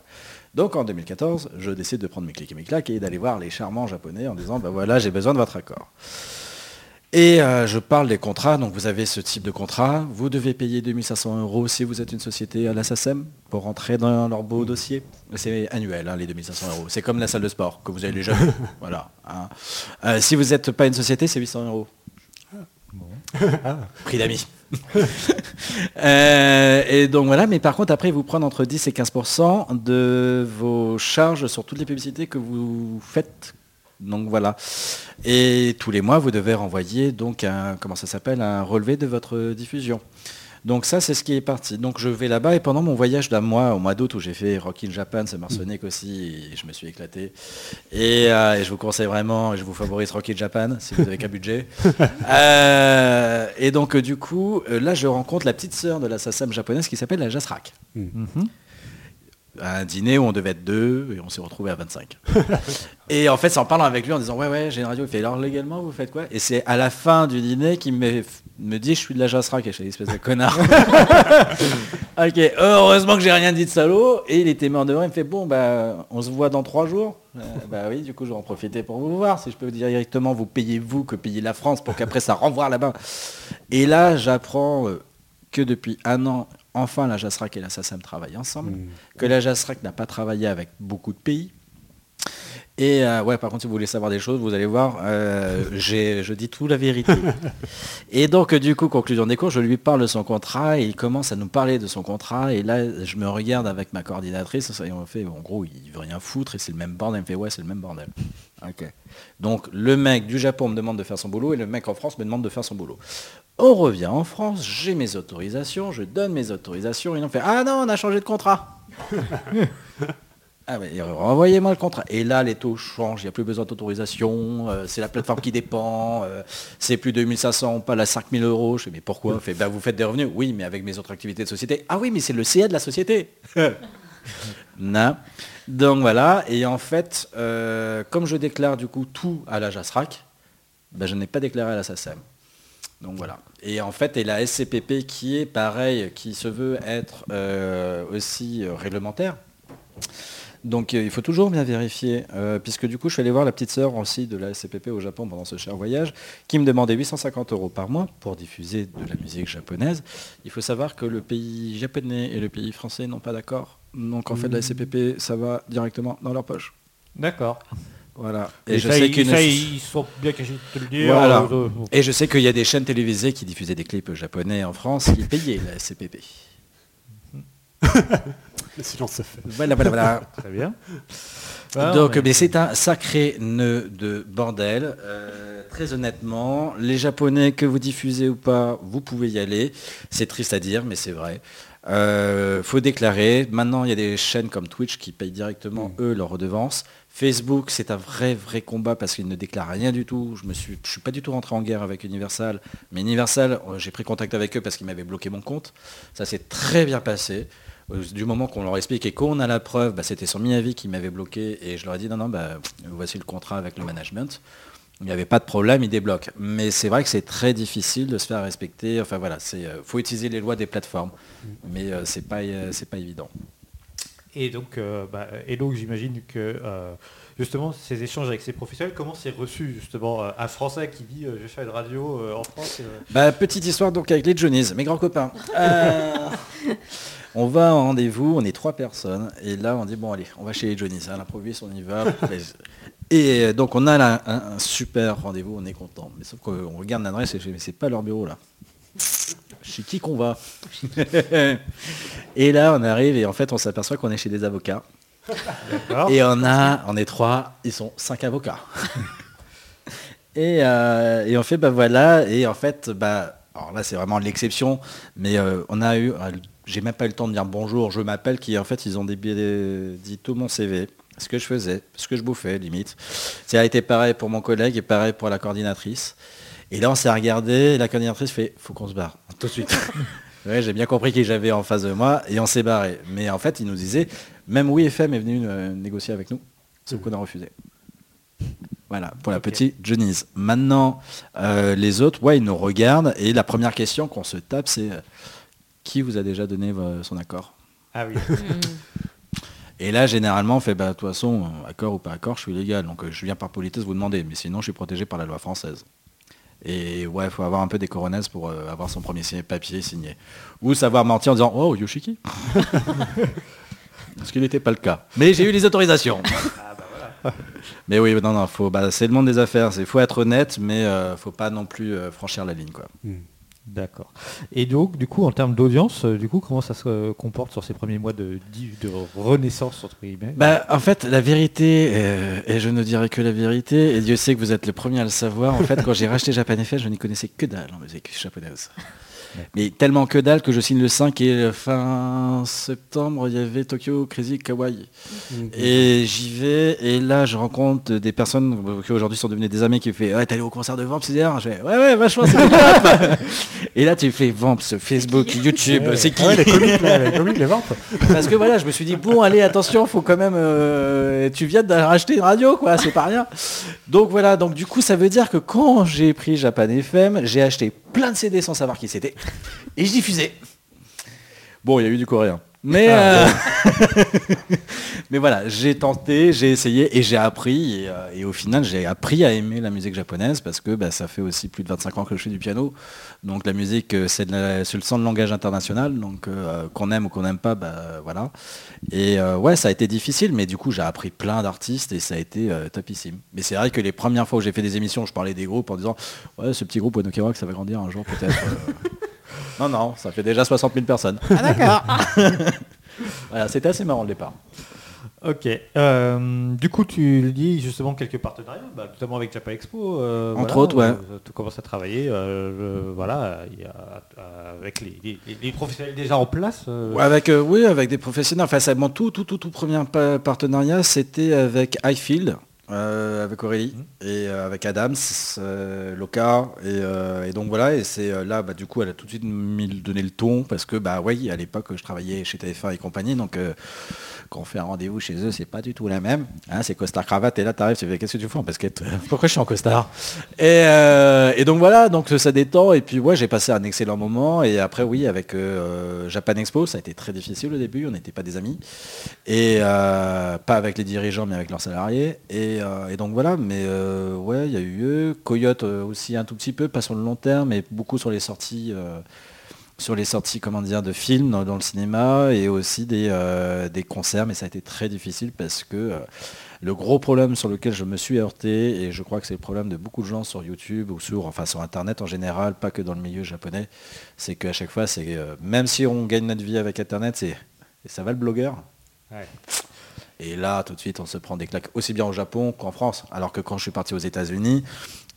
Speaker 4: Donc en 2014, je décide de prendre mes clics et mes claques et d'aller voir les charmants japonais en disant, bah voilà, j'ai besoin de votre accord. Et euh, je parle des contrats, donc vous avez ce type de contrat, vous devez payer 2500 euros si vous êtes une société à la SACEM pour rentrer dans leur beau dossier. C'est annuel, hein, les 2500 euros. C'est comme la salle de sport que vous avez déjà vu. voilà. hein. Euh, si vous n'êtes pas une société, c'est 800 euros. Prix d'amis. Euh, et donc voilà, mais par contre après vous prennent entre 10 et 15% de vos charges sur toutes les publicités que vous faites. Donc voilà. Et tous les mois vous devez renvoyer donc un comment ça s'appelle un relevé de votre diffusion. Donc ça c'est ce qui est parti. Donc je vais là-bas et pendant mon voyage d'un mois, au mois d'août où j'ai fait Rock in Japan, c'est Marsonic aussi, et je me suis éclaté. Et, euh, et je vous conseille vraiment, et je vous favorise Rock in Japan si vous avez qu'un budget. Euh, et donc euh, du coup, là je rencontre la petite sœur de la SACEM japonaise qui s'appelle la Jasrak. À un dîner où on devait être deux et on s'est retrouvé à 25. et en fait, c'est en parlant avec lui en disant ouais ouais j'ai une radio, il fait alors légalement vous faites quoi? Et c'est à la fin du dîner qu'il me, dit je suis de la Jasrak et je suis espèce de connard. ok, heureusement que j'ai rien dit de salaud et il était mort de il me fait bon bah on se voit dans trois jours. Euh, bah oui, du coup je vais en profiter pour vous voir. Si je peux vous dire directement vous payez vous que payer la France pour qu'après ça renvoie là-bas. Et là j'apprends euh, que depuis un an, enfin la JASRAC et la SACEM travaillent ensemble, que la JASRAC n'a pas travaillé avec beaucoup de pays. Et euh, ouais, par contre, si vous voulez savoir des choses, vous allez voir, euh, j'ai- je dis tout la vérité. et donc, du coup, conclusion des cours, je lui parle de son contrat et il commence à nous parler de son contrat. Et là, je me regarde avec ma coordinatrice et on fait, en gros, il veut rien foutre et c'est le même bordel. Elle me fait, ouais, c'est le même bordel. Ok. Donc, le mec du Japon me demande de faire son boulot et le mec en France me demande de faire son boulot. On revient en France, j'ai mes autorisations, je donne mes autorisations et on fait, ah non, on a changé de contrat. Ah ouais, renvoyez-moi le contrat. Et là, les taux changent, il n'y a plus besoin d'autorisation, euh, c'est la plateforme qui dépend, euh, c'est plus de 1500, pas la 5000 euros. Je fais, mais pourquoi? Ben, vous faites des revenus Oui, mais avec mes autres activités de société. Ah oui, mais c'est le CA de la société. non. Donc voilà, et en fait, euh, comme je déclare du coup tout à la JASRAC, ben, je n'ai pas déclaré à la SACEM. Donc voilà. Et en fait, et la SCPP qui est pareil, qui se veut être euh, aussi euh, réglementaire. Donc euh, il faut toujours bien vérifier, euh, puisque du coup je suis allé voir la petite sœur aussi de la SCPP au Japon pendant ce cher voyage, qui me demandait 850 euros par mois pour diffuser de la musique japonaise. Il faut savoir que le pays japonais et le pays français n'ont pas d'accord. Donc en fait la SCPP, ça va directement dans leur poche.
Speaker 2: D'accord.
Speaker 4: Voilà.
Speaker 2: Et,
Speaker 4: je
Speaker 2: ça,
Speaker 4: sais
Speaker 2: ils,
Speaker 4: qu'une
Speaker 2: ça, ils sont bien cachés de te le dire.
Speaker 4: Voilà.
Speaker 2: euh, euh,
Speaker 4: Et je sais qu'il y a des chaînes télévisées qui diffusaient des clips japonais en France qui payaient la SCPP.
Speaker 3: Le silence se fait.
Speaker 4: Voilà, voilà, voilà.
Speaker 2: Très bien. Voilà,
Speaker 4: Donc,
Speaker 2: mais-
Speaker 4: mais c'est un sacré nœud de bordel. Euh, très honnêtement, les Japonais, que vous diffusez ou pas, vous pouvez y aller. C'est triste à dire, mais c'est vrai. Euh, faut déclarer. Maintenant, il y a des chaînes comme Twitch qui payent directement eux leurs redevances. Facebook, c'est un vrai vrai combat parce qu'ils ne déclarent rien du tout. Je me suis, je suis pas du tout rentré en guerre avec Universal, mais Universal, euh, j'ai pris contact avec eux parce qu'ils m'avaient bloqué mon compte. Ça s'est très bien passé. Euh, Du moment qu'on leur explique et qu'on a la preuve, bah, c'était sur Miyavi qui m'avait bloqué et je leur ai dit non non bah, voici le contrat avec le management. Il n'y avait pas de problème, ils débloquent. Mais c'est vrai que c'est très difficile de se faire respecter. Enfin voilà, c'est euh, faut utiliser les lois des plateformes, mais euh, c'est pas euh, c'est pas évident.
Speaker 2: Et donc, euh, bah, et donc j'imagine que euh, justement ces échanges avec ces professionnels, comment c'est reçu justement euh, un Français qui dit euh, je vais faire une radio en France
Speaker 4: Bah, petite histoire donc avec les Johnnies, mes grands copains. On va en rendez-vous, on est trois personnes, et là on dit bon allez, on va chez les Johnnies, à l'improviste on y va. Et donc on a là un, un super rendez-vous, on est content. Mais sauf qu'on regarde l'adresse et je mais c'est pas leur bureau là. Chez qui qu'on va Et là on arrive et en fait on s'aperçoit qu'on est chez des avocats. Et on a, on est trois, ils sont cinq avocats. et, euh, et on fait, bah voilà, et en fait, bah, alors là c'est vraiment l'exception, mais euh, on a eu, euh, j'ai même pas eu le temps de dire bonjour, je m'appelle, qui en fait ils ont dit tout mon CV, ce que je faisais, ce que je bouffais, limite. Ça a été pareil pour mon collègue et pareil pour la coordinatrice. Et là on s'est regardé, et la coordinatrice fait, faut qu'on se barre, tout de suite. Ouais, j'ai bien compris qui j'avais en face de moi et on s'est barré. Mais en fait, il nous disait, même WeFM est venu euh, négocier avec nous, sauf qu'on a refusé. Voilà, pour la petite Johnny's. Maintenant, euh, les autres, ouais, ils nous regardent et la première question qu'on se tape, c'est euh, qui vous a déjà donné son accord?
Speaker 2: Ah oui.
Speaker 4: Et là, généralement, on fait, bah, de toute façon, accord ou pas accord, je suis légal. Donc, je viens par politesse vous demander, mais sinon, je suis protégé par la loi française. Et ouais, il faut avoir un peu des coronets pour euh, avoir son premier papier signé. Ou savoir mentir en disant Oh, Yoshiki Ce qui n'était pas le cas. Mais j'ai eu les autorisations. mais oui, non, non, faut, bah, c'est le monde des affaires. Il faut être honnête, mais euh, faut pas non plus euh, franchir la ligne. Quoi.
Speaker 2: D'accord. Et donc, du coup, en termes d'audience, euh, du coup, comment ça se comporte sur ces premiers mois de, de renaissance, entre guillemets?
Speaker 4: Bah, en fait, la vérité, euh, et je ne dirai que la vérité, et Dieu sait que vous êtes le premier à le savoir, en fait, quand j'ai racheté Japan je n'y connaissais que dalle en musique japonaise. Mais tellement que dalle que je signe le 5 et euh, fin septembre, il y avait Tokyo Crazy Kawaii. Et j'y vais, et là, je rencontre des personnes qui aujourd'hui sont devenues des amis qui me font Ouais, t'es allé au concert de Vamps hier? Je fais Ouais, ouais, vachement, c'est Et là, tu fais Vamps, Facebook, YouTube, c'est qui?
Speaker 3: Ouais, les comiques, là, les comiques, les ventes.
Speaker 4: parce que voilà, je me suis dit, bon, allez, attention, faut quand même. euh, tu viens de racheter une radio, quoi, c'est pas rien. Donc voilà, donc du coup, ça veut dire que quand j'ai pris Japan FM, j'ai acheté plein de CD sans savoir qui c'était. Et je diffusais. Bon, il y a eu du coréen. Mais, euh, mais voilà, j'ai tenté, j'ai essayé et j'ai appris. Et, euh, et au final, j'ai appris à aimer la musique japonaise parce que bah, ça fait aussi plus de 25 ans que je fais du piano. Donc la musique, euh, c'est le son de langage international. Donc euh, qu'on aime ou qu'on n'aime pas, bah, voilà. Et euh, ouais, ça a été difficile, mais du coup, j'ai appris plein d'artistes et ça a été topissime. Mais c'est vrai que les premières fois où j'ai fait des émissions, je parlais des groupes en disant Ouais, ce petit groupe Wanokewa, ça va grandir un jour peut-être. non, non, ça fait déjà 60 000 personnes. Ah d'accord Voilà, c'était assez marrant le départ.
Speaker 2: Ok. Euh, du coup, tu le dis justement quelques partenariats, bah, notamment avec Japan Expo. euh,
Speaker 4: Entre
Speaker 2: voilà,
Speaker 4: autres, ouais.
Speaker 2: euh, tu commences à travailler, euh, voilà, il y a, avec les, les- les professionnels déjà en place. euh,
Speaker 4: Ouais, avec, euh, oui, avec des professionnels. Enfin, ça, tout, tout, tout, tout premier pa- partenariat, c'était avec Highfield, euh, avec Aurélie et euh, avec Adams, euh, Loca. Et, euh, et donc voilà, et c'est là, bah, du coup, elle a tout de suite mis, donné le ton parce que, bah oui, à l'époque, je travaillais chez TF1 et compagnie. Donc, quand on fait un rendez-vous chez eux, c'est pas du tout la même. Hein, c'est costard cravate et là, t'arrives, tu fais qu'est-ce que tu fais en basket? Pourquoi je suis en costard? Et, et donc voilà, donc ça détend. Et puis ouais, j'ai passé un excellent moment. Et après, oui, avec Japan Expo, ça a été très difficile au début. On n'était pas des amis. Et pas avec les dirigeants, mais avec leurs salariés. Et, euh, et donc voilà, mais euh, ouais, il y a eu eux. Coyote euh, aussi un tout petit peu, pas sur le long terme, mais beaucoup sur les sorties. sur les sorties de films dans, le cinéma et aussi des, des concerts, mais ça a été très difficile parce que le gros problème sur lequel je me suis heurté, et je crois que c'est le problème de beaucoup de gens sur YouTube ou sur, enfin, sur Internet en général, pas que dans le milieu japonais, c'est qu'à chaque fois, même si on gagne notre vie avec Internet, c'est ça va le blogueur. Et là, tout de suite, on se prend des claques aussi bien au Japon qu'en France. Alors que quand je suis parti aux États-Unis,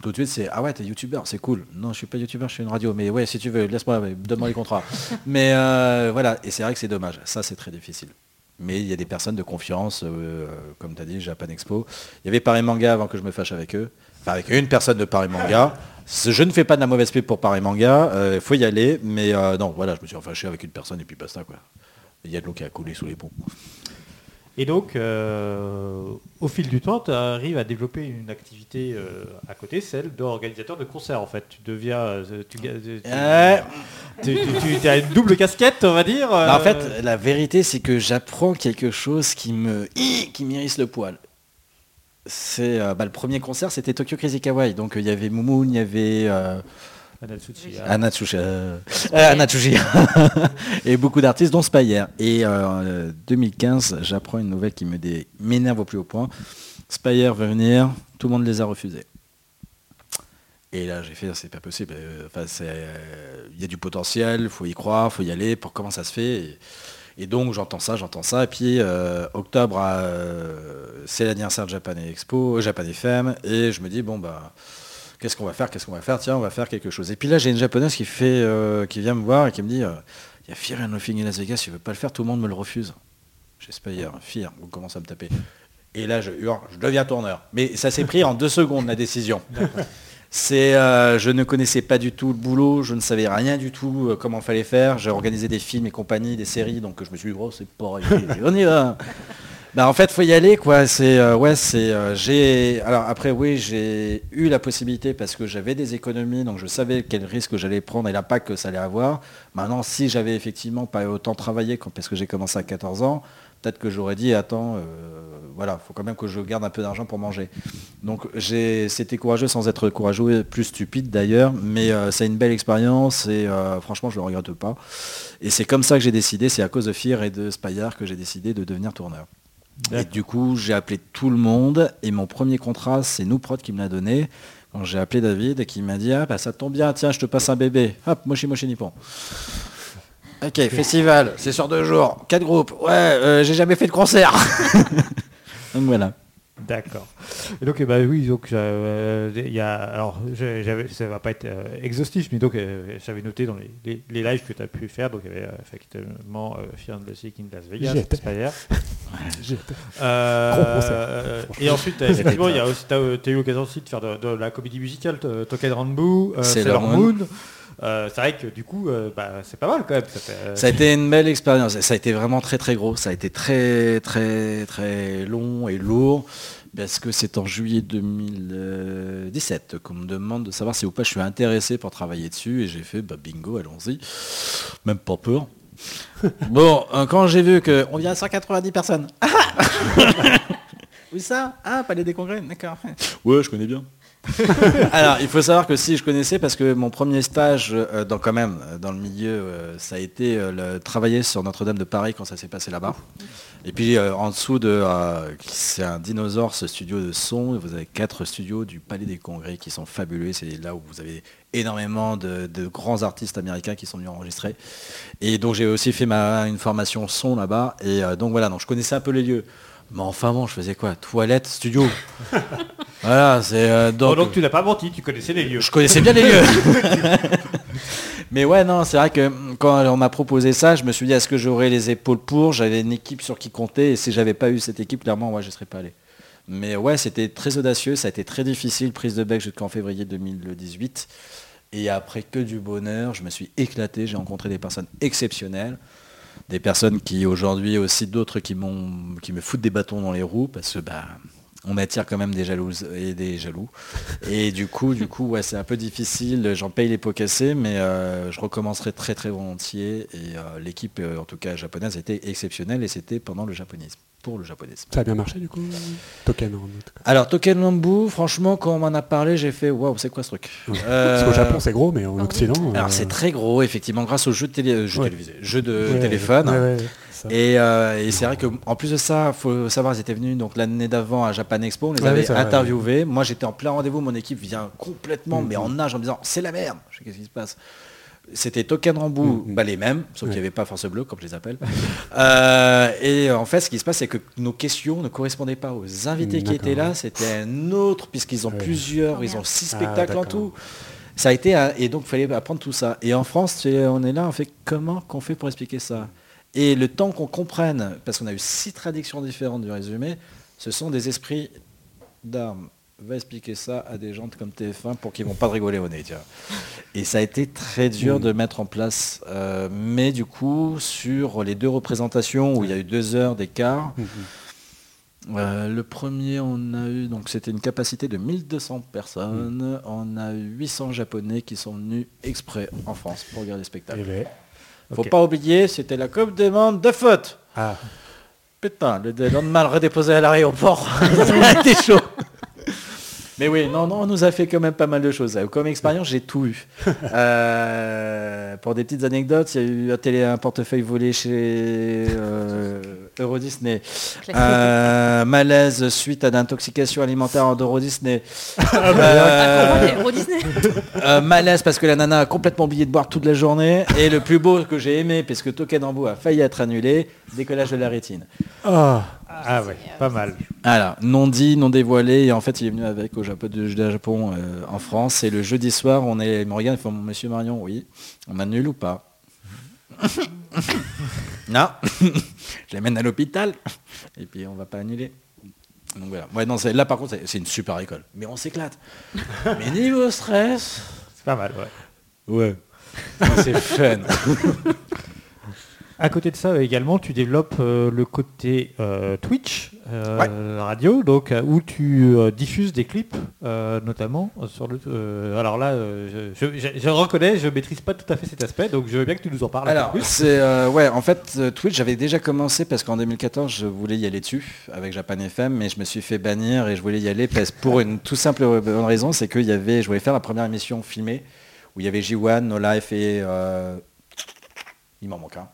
Speaker 4: tout de suite, c'est Ah ouais, t'es youtubeur, c'est cool. Non, je suis pas youtubeur, je suis une radio. Mais ouais, si tu veux, laisse-moi, donne-moi les contrats. mais euh, voilà, et c'est vrai que c'est dommage. Ça, c'est très difficile. Mais il y a des personnes de confiance, euh, comme tu as dit, Japan Expo. Il y avait Paris Manga avant que je me fâche avec eux. Enfin, avec une personne de Paris Manga. Je ne fais pas de la mauvaise pub pour Paris Manga. Il faut y aller. Mais euh, non, voilà, je me suis fâché avec une personne et puis basta. quoi. Il y a de l'eau qui a coulé sous les ponts.
Speaker 2: Et donc, euh, au fil du temps, tu arrives à développer une activité euh, à côté, celle d'organisateur de concerts en fait. Tu deviens... euh, Tu, tu,
Speaker 4: Ouais.
Speaker 2: tu- tu- tu as une double casquette, on va dire.
Speaker 4: Bah, en fait, la vérité, c'est que j'apprends quelque chose qui me qui m'irrisse le poil. C'est bah, le premier concert, c'était Tokyo Crazy Kawaii. Donc il y avait Moumoun, il y avait. Anatsushi, euh, euh, et beaucoup d'artistes, dont Spire. Et euh, 2015, j'apprends une nouvelle qui m'énerve au plus haut point. Spire veut venir, tout le monde les a refusés. Et là, j'ai fait, c'est pas possible. euh, Enfin, euh, il y a du potentiel, faut y croire, faut y aller. Pour comment ça se fait et, et donc, j'entends ça, j'entends ça. Et puis, euh, octobre, euh, c'est l'anniversaire de Japan Expo, Japan FM, et je me dis bon bah, qu'est-ce qu'on va faire, qu'est-ce qu'on va faire Tiens, on va faire quelque chose. Et puis là, j'ai une japonaise qui fait, euh, qui vient me voir et qui me dit, euh, il y a Fear and Nothing in Las Vegas, tu veux pas le faire, tout le monde me le refuse. J'espère hier, Fear, on commence à me taper. Et là, je hurle, je deviens tourneur. Mais ça s'est pris en deux secondes, la décision. C'est, euh, je ne connaissais pas du tout le boulot, je ne savais rien du tout euh, comment fallait faire. J'ai organisé des films et compagnie, des séries, donc je me suis dit, oh, c'est pareil, on y va. Bah, en fait, faut y aller, quoi. C'est, euh, ouais, c'est, euh, j'ai, alors après, oui, j'ai eu la possibilité parce que j'avais des économies, donc je savais quel risque j'allais prendre et l'impact que ça allait avoir. Maintenant, si j'avais effectivement pas autant travaillé, parce que j'ai commencé à 14 ans, peut-être que j'aurais dit, attends, euh, voilà, faut quand même que je garde un peu d'argent pour manger. Donc j'ai, c'était courageux sans être courageux, plus stupide d'ailleurs, mais euh, c'est une belle expérience et franchement je le regrette pas. Et c'est comme ça que j'ai décidé, c'est à cause de Fear et de Spire que j'ai décidé de devenir tourneur. Et du coup, j'ai appelé tout le monde et mon premier contrat, c'est nous prod qui me l'a donné. Quand j'ai appelé David et qui m'a dit ah bah ça tombe bien, tiens je te passe un bébé. Hop, mochi mochi nippon. Ok, festival, c'est sur deux jours, quatre groupes. Ouais, euh, j'ai jamais fait de concert. Donc voilà.
Speaker 2: D'accord. Et donc, eh ben, oui, donc, euh, il y a, alors, ça va pas être euh, exhaustif, mais donc, euh, j'avais noté dans les, les- les lives que tu as pu faire, donc, il y avait euh, effectivement euh, Fear and Logic in Las Vegas. Euh, euh, et ensuite, euh, effectivement, tu as, eu l'occasion aussi de faire de, de la comédie musicale, Token Rambo, euh,
Speaker 4: Sailor
Speaker 2: Sailor
Speaker 4: Moon.
Speaker 2: Moon. Euh, c'est vrai que du coup, euh, bah, c'est pas mal quand même. Ça fait, euh,
Speaker 4: Ça a été une belle expérience. Ça a été vraiment très très gros. Ça a été très très très long et lourd. Parce que c'est en juillet 2017 qu'on me demande de savoir si ou pas je suis intéressé pour travailler dessus. Et j'ai fait bah, bingo, allons-y. Même pas peur. bon, quand j'ai vu que on vient à 190 personnes. Où ça? Ah, Palais des Congrès, d'accord. Ouais, je connais bien. Alors, il faut savoir que si je connaissais, parce que mon premier stage, euh, dans quand même, euh, dans le milieu, euh, ça a été le, travailler sur Notre-Dame de Paris quand ça s'est passé là-bas. Et puis en dessous de, c'est un dinosaure, ce studio de son. Vous avez quatre studios du Palais des Congrès qui sont fabuleux. C'est là où vous avez énormément de, grands artistes américains qui sont venus enregistrer. Et donc j'ai aussi fait une formation son là-bas. Et donc voilà, donc je connaissais un peu les lieux. Mais enfin bon, je faisais quoi? Toilette, studio. voilà, c'est euh,
Speaker 2: Bon,
Speaker 4: donc.
Speaker 2: donc tu n'as pas menti, tu connaissais les lieux.
Speaker 4: Je connaissais bien les lieux. Mais ouais, non, c'est vrai que quand on m'a proposé ça, je me suis dit, est-ce que j'aurais les épaules pour? J'avais une équipe sur qui compter, et si j'avais pas eu cette équipe, clairement, ouais, je serais pas allé. Mais ouais, c'était très audacieux, ça a été très difficile, prise de bec jusqu'en février 2018. Et après que du bonheur, je me suis éclaté, j'ai rencontré des personnes exceptionnelles, des personnes qui aujourd'hui aussi d'autres qui me foutent des bâtons dans les roues parce que bah on attire quand même des jalouses et des jaloux. Et du coup, du coup, c'est un peu difficile. J'en paye les pots cassés, mais euh, je recommencerai très très volontiers. Et euh, l'équipe, euh, en tout cas japonaise, était exceptionnelle et c'était pendant le japonisme, pour le japonisme.
Speaker 3: Ça a bien marché du coup Token en tout cas.
Speaker 4: Alors Token Lambu, franchement, quand on m'en a parlé, j'ai fait waouh, c'est quoi ce truc?
Speaker 3: Ouais.
Speaker 4: Euh,
Speaker 3: Parce qu'au Japon c'est gros, mais en Occident.
Speaker 4: Alors
Speaker 3: euh,
Speaker 4: c'est très gros, effectivement, grâce aux jeux, de télé, euh, jeux
Speaker 3: Ouais.
Speaker 4: télévisés, jeux de
Speaker 3: ouais,
Speaker 4: téléphone.
Speaker 3: ouais, ouais, ça.
Speaker 4: Et, euh, et c'est vrai que en plus de ça, faut savoir, ils étaient venus donc l'année d'avant à Japan Expo, on les
Speaker 3: Ouais,
Speaker 4: avait interviewés. Moi, j'étais en plein rendez-vous, mon équipe vient complètement,
Speaker 3: Mhm.
Speaker 4: mais en nage, en me disant c'est la merde. Je sais qu'est-ce qui se passe? C'était Token Rambu,
Speaker 3: Mhm.
Speaker 4: bah, les mêmes, sauf qu'il n'y avait pas Force Bleue, comme je les appelle. Euh, et en fait, ce qui se passe, c'est que nos questions ne correspondaient pas aux invités qui étaient là. C'était un autre, puisqu'ils ont plusieurs, ils ont six
Speaker 3: Ah,
Speaker 4: spectacles en tout. Ça a été un- et donc il fallait apprendre tout ça. Et en France, on est là, on fait comment qu'on fait pour expliquer ça? Et le temps qu'on comprenne, parce qu'on a eu six traductions différentes du résumé, ce sont des esprits d'armes. Va expliquer ça à des gens comme TF1 pour qu'ils vont pas te rigoler au nez. Et ça a été très dur de mettre en place. euh, mais du coup, sur les deux représentations où il y a eu deux heures d'écart,
Speaker 3: Mhm.
Speaker 4: euh, le premier, on a eu, donc c'était une capacité de 1200 personnes. On a eu 800 Japonais qui sont venus exprès en France pour regarder le
Speaker 3: Eh
Speaker 4: spectacle.
Speaker 3: ben,
Speaker 4: Faut pas oublier, c'était la Coupe des Mondes de foot.
Speaker 3: Ah,
Speaker 4: Putain, le, le lendemain, le redéposer à l'aéroport, ça a été chaud. Mais oui, non, non, on nous a fait quand même pas mal de choses. Comme expérience, j'ai tout eu. Euh, pour des petites anecdotes, il y a eu un, télé, un portefeuille volé chez euh, Euro Disney. Euh, malaise suite à l'intoxication alimentaire en Euro Disney.
Speaker 5: Ah,
Speaker 4: Euh,
Speaker 5: Disney
Speaker 4: euh, malaise parce que la nana a complètement oublié de boire toute la journée. Et le plus beau que j'ai aimé, parce que Token Rambo a failli être annulé, décollage de la rétine.
Speaker 3: ah,
Speaker 2: Ah ouais, pas mal.
Speaker 4: Alors, non dit, non dévoilé, et en fait il est venu avec au Japon, du Japon euh, en France, et le jeudi soir, on est, il me regarde, il Monsieur Marion, oui, on annule ou pas? Non, je l'amène à l'hôpital, et puis on va pas annuler. Donc voilà. Ouais, non, là par contre, c'est- c'est une super école, mais on s'éclate. mais niveau stress,
Speaker 2: C'est pas mal, ouais.
Speaker 4: ouais, c'est fun.
Speaker 2: À côté de ça, également, tu développes euh, le côté euh, Twitch euh, radio, donc où tu diffuses des clips, notamment sur le. alors là, je, je- je reconnais, je maîtrise pas tout à fait cet aspect, donc je veux bien que tu nous en parles.
Speaker 4: Alors, c'est ouais, en fait, Twitch, j'avais déjà commencé parce qu'en 2014, je voulais y aller dessus avec Japan FM, mais je me suis fait bannir et je voulais y aller parce, pour une tout simple bonne raison, c'est qu'il y avait, je voulais faire la première émission filmée où il y avait J1, No Life et il m'en manque un,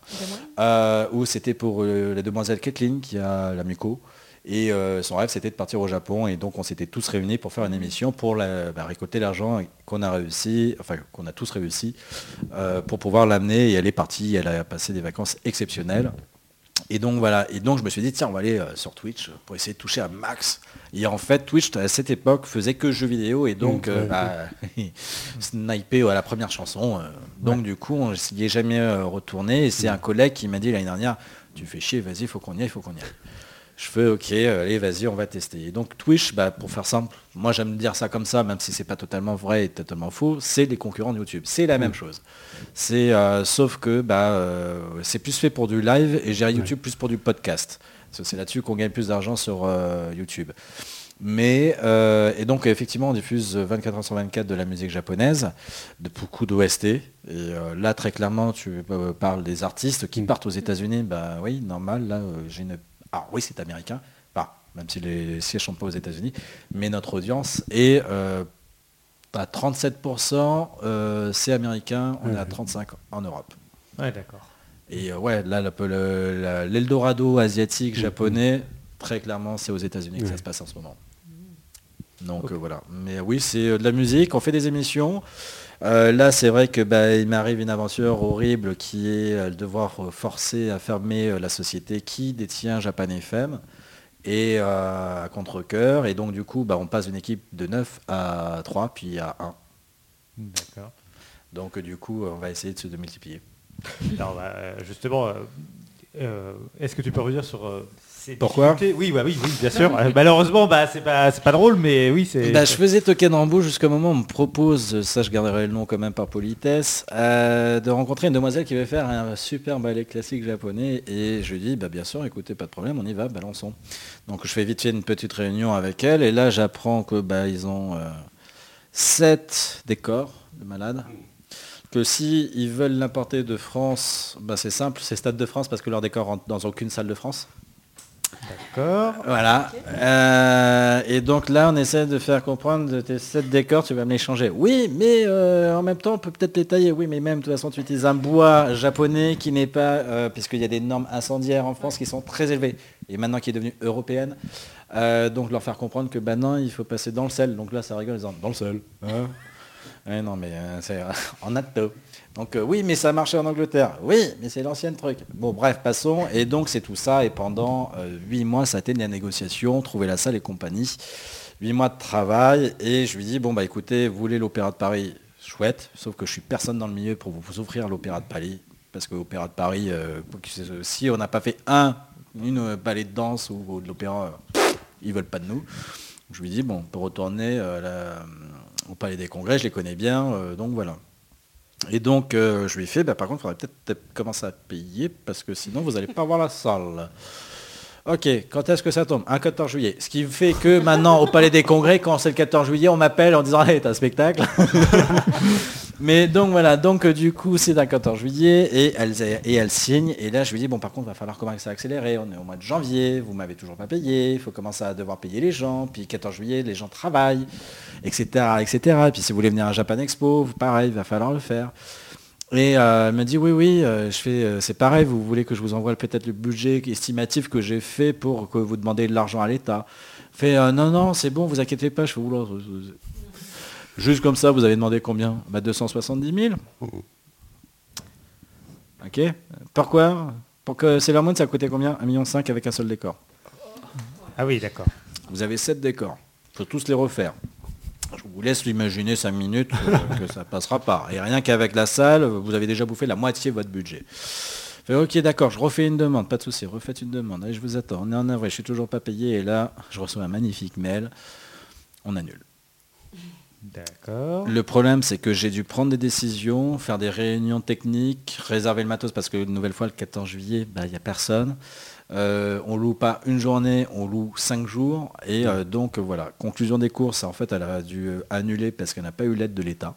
Speaker 4: euh, où c'était pour euh, la demoiselle Kathleen qui a la muco. Et euh, son rêve, c'était de partir au Japon. Et donc, on s'était tous réunis pour faire une émission pour la- bah, récolter l'argent qu'on a réussi, enfin, qu'on a tous réussi, euh, pour pouvoir l'amener. Et elle est partie. Elle a passé des vacances exceptionnelles. Et donc, voilà. Et donc, je me suis dit, tiens, on va aller sur Twitch pour essayer de toucher un max. Et en fait, Twitch, à cette époque, faisait que jeux vidéo. Et donc,
Speaker 3: Mmh,
Speaker 4: euh, bah, sniper à la première chanson. euh. donc, du coup, on s'y est jamais euh, retourné. Et c'est un collègue qui m'a dit l'année dernière, tu fais chier, vas-y, faut qu'on y aille, faut qu'on y aille. Je fais ok, allez, vas-y, on va tester. Et donc Twitch, bah, pour faire simple, moi j'aime dire ça comme ça, même si c'est pas totalement vrai et totalement faux, c'est les concurrents de YouTube. C'est la même chose. C'est euh, sauf que bah, euh, c'est plus fait pour du live et j'ai YouTube plus pour du podcast. C'est là-dessus qu'on gagne plus d'argent sur euh, YouTube. Mais euh, et donc effectivement on diffuse 24 heures sur 24 de la musique japonaise, de beaucoup d'OST. Et euh, là très clairement tu parles des artistes qui partent aux États-Unis. Bah oui normal. Là j'ai une. Ah oui c'est américain. Enfin, même si les sièges sont pas aux États-Unis, mais notre audience est à 37%, euh, c'est américain, on est à 35% en Europe.
Speaker 2: Ouais, d'accord.
Speaker 4: Et euh, ouais, là, le- l'Eldorado asiatique, japonais, très clairement, c'est aux États-Unis que ça se passe en ce moment. Donc euh, voilà. Mais oui, c'est euh, de la musique, on fait des émissions. Euh, là, c'est vrai que bah, il m'arrive une aventure horrible qui est euh, le devoir euh, forcer à fermer euh, la société qui détient Japan FM et euh, à contre-coeur. Et donc du coup, bah, on passe d'une équipe de 9 à 3, puis à 1.
Speaker 2: D'accord.
Speaker 4: Donc euh, du coup, on va essayer de se multiplier.
Speaker 2: Alors, bah, euh, justement, euh, euh, est-ce que tu peux revenir sur euh, ces
Speaker 4: Pourquoi
Speaker 2: Oui, bah oui, oui, bien sûr. Euh, malheureusement, bah, c'est pas, pas drôle, mais oui, c'est.
Speaker 4: Bah, je faisais token en bout jusqu'au moment où on me propose, ça je garderai le nom quand même par politesse, de rencontrer une demoiselle qui va faire un super ballet classique japonais. Et je lui dis, bah, bien sûr, écoutez, pas de problème, on y va, balançons. Donc je fais vite fait une petite réunion avec elle. Et là, j'apprends que bah, ils ont sept décors de malades. Que si ils veulent l'importer de France, bah, c'est simple, c'est Stade de France parce que leur décor rentre dans aucune salle de France.
Speaker 2: D'accord.
Speaker 4: Voilà. Euh, et donc là, on essaie de faire comprendre de tes sept décors, tu vas me les changer. Oui, mais euh, en même temps, on peut peut-être les tailler. Oui, mais même, de toute façon, tu utilises un bois japonais qui n'est pas, euh, puisqu'il y a des normes incendiaires en France qui sont très élevées, et maintenant qui est devenue européenne. Donc leur faire comprendre que bah non, il faut passer dans le sel. Donc là, ça rigole en disant dans le sel. hein Non, mais euh, c'est en atto. Donc euh, oui, mais ça marchait en Angleterre. Oui, mais c'est l'ancienne truc. Bon, bref, passons. Et donc c'est tout ça. Et pendant euh, huit mois, ça a été de la négociation, trouver la salle et compagnie. Huit mois de travail. Et je lui dis, bon, bah écoutez, vous voulez l'Opéra de Paris? Chouette. Sauf que je suis personne dans le milieu pour vous offrir l'Opéra de Paris. Parce que l'Opéra de Paris, si on n'a pas fait un, une ballet de danse ou, de l'opéra, ils veulent pas de nous. Je lui dis, bon, on peut retourner la- au Palais des Congrès, je les connais bien, euh, donc voilà. Et donc, euh, je lui ai fait, bah, par contre, il faudrait peut-être commencer à payer, parce que sinon, vous n'allez pas voir la salle. Ok, quand est-ce que ça tombe? Un 14 juillet. Ce qui fait que maintenant, au Palais des Congrès, quand c'est le 14 juillet, on m'appelle en disant, allez, t'as un spectacle? Mais donc voilà, donc euh, du coup c'est un 14 juillet et elle, signe et là je lui dis bon par contre va falloir commencer à accélérer, on est au mois de janvier, vous m'avez toujours pas payé, il faut commencer à devoir payer les gens, puis 14 juillet les gens travaillent, etc. etc. Et puis si vous voulez venir à Japan Expo, vous, pareil, il va falloir le faire. Et euh, elle me dit oui oui, euh, je fais c'est pareil, vous voulez que je vous envoie peut-être le budget estimatif que j'ai fait pour que vous demandez de l'argent à l'État. Fait non non c'est bon, vous inquiétez pas, je oula, euh, Juste comme ça, vous avez demandé combien? Bah, 270 000 Ok. Pourquoi? Pour que Sailor Moon, ça coûtait combien? 1,5 million avec un seul décor.
Speaker 2: Ah oui, d'accord.
Speaker 4: Vous avez 7 décors. Il faut tous les refaire. Je vous laisse l'imaginer 5 minutes euh, que ça passera pas. Et rien qu'avec la salle, vous avez déjà bouffé la moitié de votre budget. Fait, ok, d'accord, je refais une demande, pas de souci, refaites une demande. Allez, je vous attends. On est en avril, je suis toujours pas payé. Et là, je reçois un magnifique mail. On annule.
Speaker 2: D'accord.
Speaker 4: Le problème, c'est que j'ai dû prendre des décisions, faire des réunions techniques, réserver le matos parce que une nouvelle fois, le 14 juillet, bah, il n'y a personne. Euh, on loue pas une journée, on loue cinq jours. Et euh, donc voilà, conclusion des courses, en fait, elle a dû euh, annuler parce qu'elle n'a pas eu l'aide de l'État.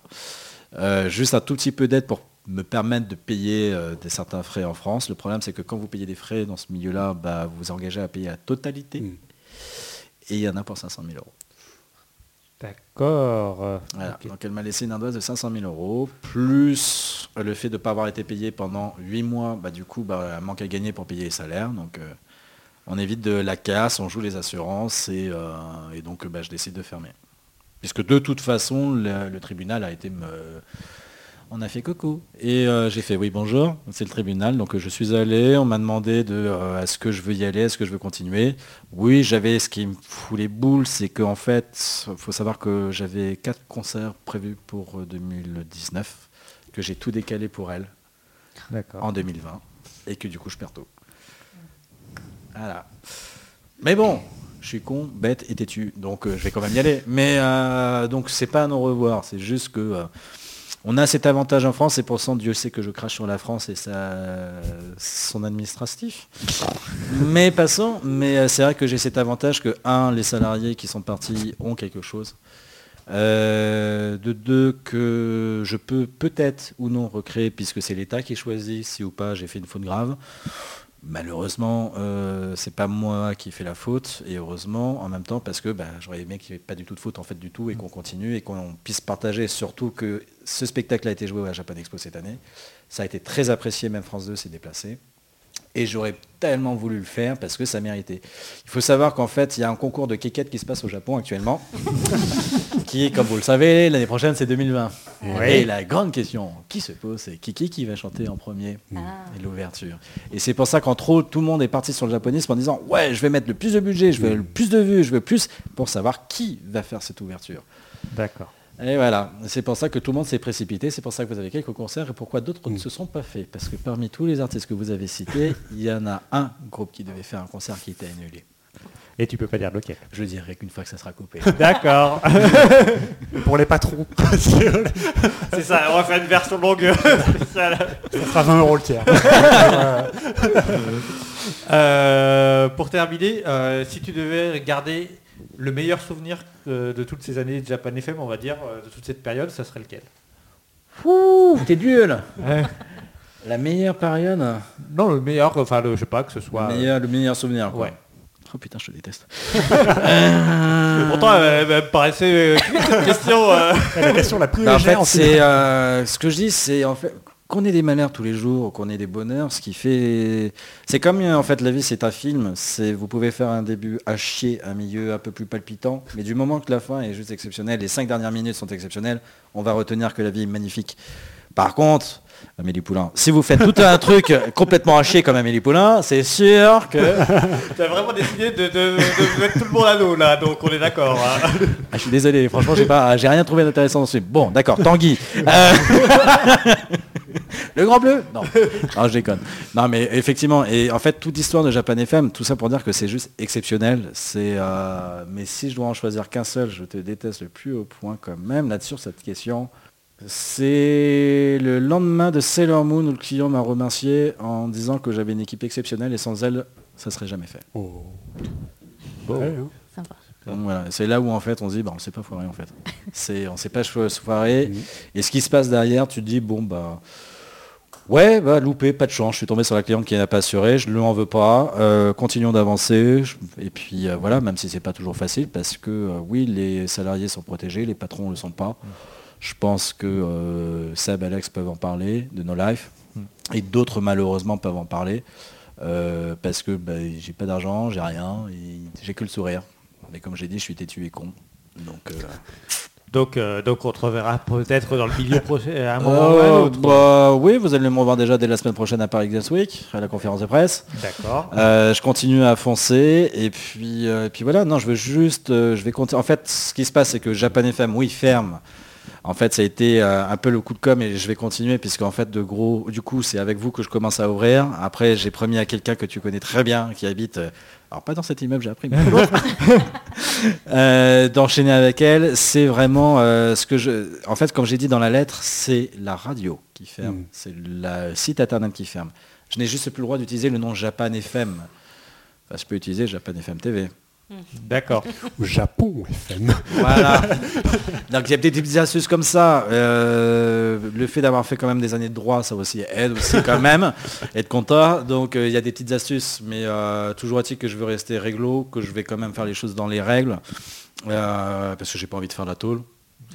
Speaker 4: Euh, juste un tout petit peu d'aide pour me permettre de payer des certains frais en France. Le problème, c'est que quand vous payez des frais dans ce milieu-là, bah, vous vous engagez à payer la totalité.
Speaker 3: Mm.
Speaker 4: Et il y en a pour 500 000 euros.
Speaker 2: D'accord.
Speaker 4: Voilà. Donc elle m'a laissé une ardoise de 500 000 euros, plus euh, le fait de ne pas avoir été payé pendant 8 mois, bah, du coup, bah, elle manque à gagner pour payer les salaires. Donc euh, on évite de la casse, on joue les assurances et, euh, et donc bah, je décide de fermer. Puisque de toute façon, le, le tribunal a été me... On a fait coco. Et euh, j'ai fait oui bonjour, c'est le tribunal. Donc euh, je suis allé, on m'a demandé de euh, est-ce que je veux y aller, est-ce que je veux continuer? Oui, j'avais ce qui me fout les boules, c'est qu'en fait, il faut savoir que j'avais quatre concerts prévus pour euh, 2019, que j'ai tout décalé pour elle en 2020 et que du coup je perds tout. Voilà. Mais bon, je suis con, bête et têtu, donc euh, je vais quand même y aller. Mais euh, donc c'est pas un au revoir, c'est juste que euh, on a cet avantage en France et pour ça Dieu sait que je crache sur la France et son administratif. Mais passons, mais euh, c'est vrai que j'ai cet avantage que un, les salariés qui sont partis ont quelque chose. Euh, de deux, que je peux peut-être ou non recréer, puisque c'est l'État qui choisit si ou pas j'ai fait une faute grave. Malheureusement, euh, c'est pas moi qui fais la faute, et heureusement en même temps parce que bah, j'aurais aimé qu'il n'y ait pas du tout de faute en fait du tout et qu'on continue et qu'on puisse partager, surtout que ce spectacle a été joué à Japan Expo cette année. Ça a été très apprécié, même France 2 s'est déplacé. Et j'aurais tellement voulu le faire parce que ça méritait. Il faut savoir qu'en fait, il y a un concours de kékette qui se passe au Japon actuellement, qui, comme vous le savez, l'année prochaine, c'est 2020. Et la grande question qui se pose, c'est Kiki qui va chanter en premier et l'ouverture. Et c'est pour ça qu'entre autres, tout le monde est parti sur le japonisme en disant ouais, je vais mettre le plus de budget, je veux le plus de vues, je veux plus, pour savoir qui va faire cette ouverture.
Speaker 2: D'accord.
Speaker 4: Et voilà, c'est pour ça que tout le monde s'est précipité, c'est pour ça que vous avez quelques concerts et pourquoi d'autres ne se sont pas faits? Parce que parmi tous les artistes que vous avez cités, il y en a un groupe qui devait faire un concert qui était annulé.
Speaker 2: Et tu peux pas dire lequel.
Speaker 4: Je dirais qu'une fois que ça sera coupé.
Speaker 2: D'accord.
Speaker 3: Pour les patrons,
Speaker 2: c'est ça, on va faire une version longue.
Speaker 3: ça fera 20 euros le tiers.
Speaker 2: Euh, pour terminer, euh, si tu devais garder le meilleur souvenir euh, de toutes ces années de Japan FM, on va dire, euh, de toute cette période, ça serait lequel?
Speaker 4: Ouh, t'es dur là
Speaker 2: Ouais.
Speaker 4: La meilleure période?
Speaker 2: Non, le meilleur, enfin, le, je sais pas, que ce soit...
Speaker 4: le meilleur, le meilleur souvenir quoi.
Speaker 2: Ouais.
Speaker 4: Oh putain, je te déteste.
Speaker 2: Pourtant, elle, elle me paraissait euh, cette question. euh.
Speaker 3: La question la plus
Speaker 4: Bah, en
Speaker 3: légère.
Speaker 4: fait, c'est euh, ce que je dis, c'est en fait qu'on ait des malheurs tous les jours, qu'on ait des bonheurs, ce qui fait, c'est comme euh, en fait la vie, c'est un film. C'est vous pouvez faire un début à chier, un milieu un peu plus palpitant, mais du moment que la fin est juste exceptionnelle, les cinq dernières minutes sont exceptionnelles, on va retenir que la vie est magnifique. Par contre, Amélie Poulain, si vous faites tout un truc complètement à chier comme Amélie Poulain, c'est sûr que
Speaker 2: T'as vraiment décidé de, de- de mettre tout le monde à l'eau, là, donc on est d'accord. hein.
Speaker 4: Ah, je suis désolé, franchement, j'ai pas, j'ai rien trouvé d'intéressant dans ce film. Bon, d'accord, Tanguy. Euh, Le grand bleu Non, non, je déconne. Non, mais effectivement, et en fait, toute l'histoire de Japan FM, tout ça pour dire que c'est juste exceptionnel. C'est, euh, mais si je dois en choisir qu'un seul, je te déteste le plus au point quand même là-dessus sur cette question. C'est le lendemain de Sailor Moon où le client m'a remercié en disant que j'avais une équipe exceptionnelle et sans elle, ça serait jamais fait.
Speaker 3: Oh. Ouais, hein.
Speaker 5: Sympa.
Speaker 4: Donc voilà, c'est là où en fait on se dit bah on s'est pas foiré en fait. C'est on s'est pas foiré et ce qui se passe derrière, tu te dis bon bah ouais bah loupé, pas de chance, je suis tombé sur la cliente qui n'a pas assuré, je ne lui en veux pas, euh, continuons d'avancer je- et puis euh, voilà, même si c'est pas toujours facile parce que euh, oui les salariés sont protégés, les patrons ne le sont pas. Je pense que Seb, Alex peuvent en parler de No Life et d'autres malheureusement peuvent en parler. parce que bah, j'ai pas d'argent, j'ai rien, et j'ai que le sourire. Mais comme j'ai dit, je suis têtu et con. Donc, euh,
Speaker 2: Donc, euh, donc on te reverra peut-être dans le milieu prochain, à un moment ou à un autre.
Speaker 4: bah, oui, vous allez me revoir déjà dès la semaine prochaine à Paris Games Week, à la conférence de presse.
Speaker 2: D'accord.
Speaker 4: Euh, je continue à foncer et puis, euh, et puis voilà, non, je veux juste, euh, je vais compter. En fait, ce qui se passe, c'est que Japan FM, oui, ferme. En fait, ça a été euh, un peu le coup de com et je vais continuer puisqu'en fait, de gros, du coup, c'est avec vous que je commence à ouvrir. Après, j'ai promis à quelqu'un que tu connais très bien, qui habite, euh, alors pas dans cet immeuble, j'ai appris, mais euh, d'enchaîner avec elle. C'est vraiment euh, ce que je, en fait, comme j'ai dit dans la lettre, c'est la radio qui ferme,
Speaker 3: Mm.
Speaker 4: c'est le site internet qui ferme. Je n'ai juste plus le droit d'utiliser le nom Japan FM. je peux utiliser Japan FM TV.
Speaker 2: D'accord.
Speaker 3: Au Japon, FM.
Speaker 4: Voilà. Donc il y a des petites astuces comme ça. Euh, le fait d'avoir fait quand même des années de droit, ça aussi aide aussi quand même. Être content. Donc euh, il y a des petites astuces, mais euh, toujours est-il que je veux rester réglo, que je vais quand même faire les choses dans les règles. Euh, parce que j'ai pas envie de faire la tôle.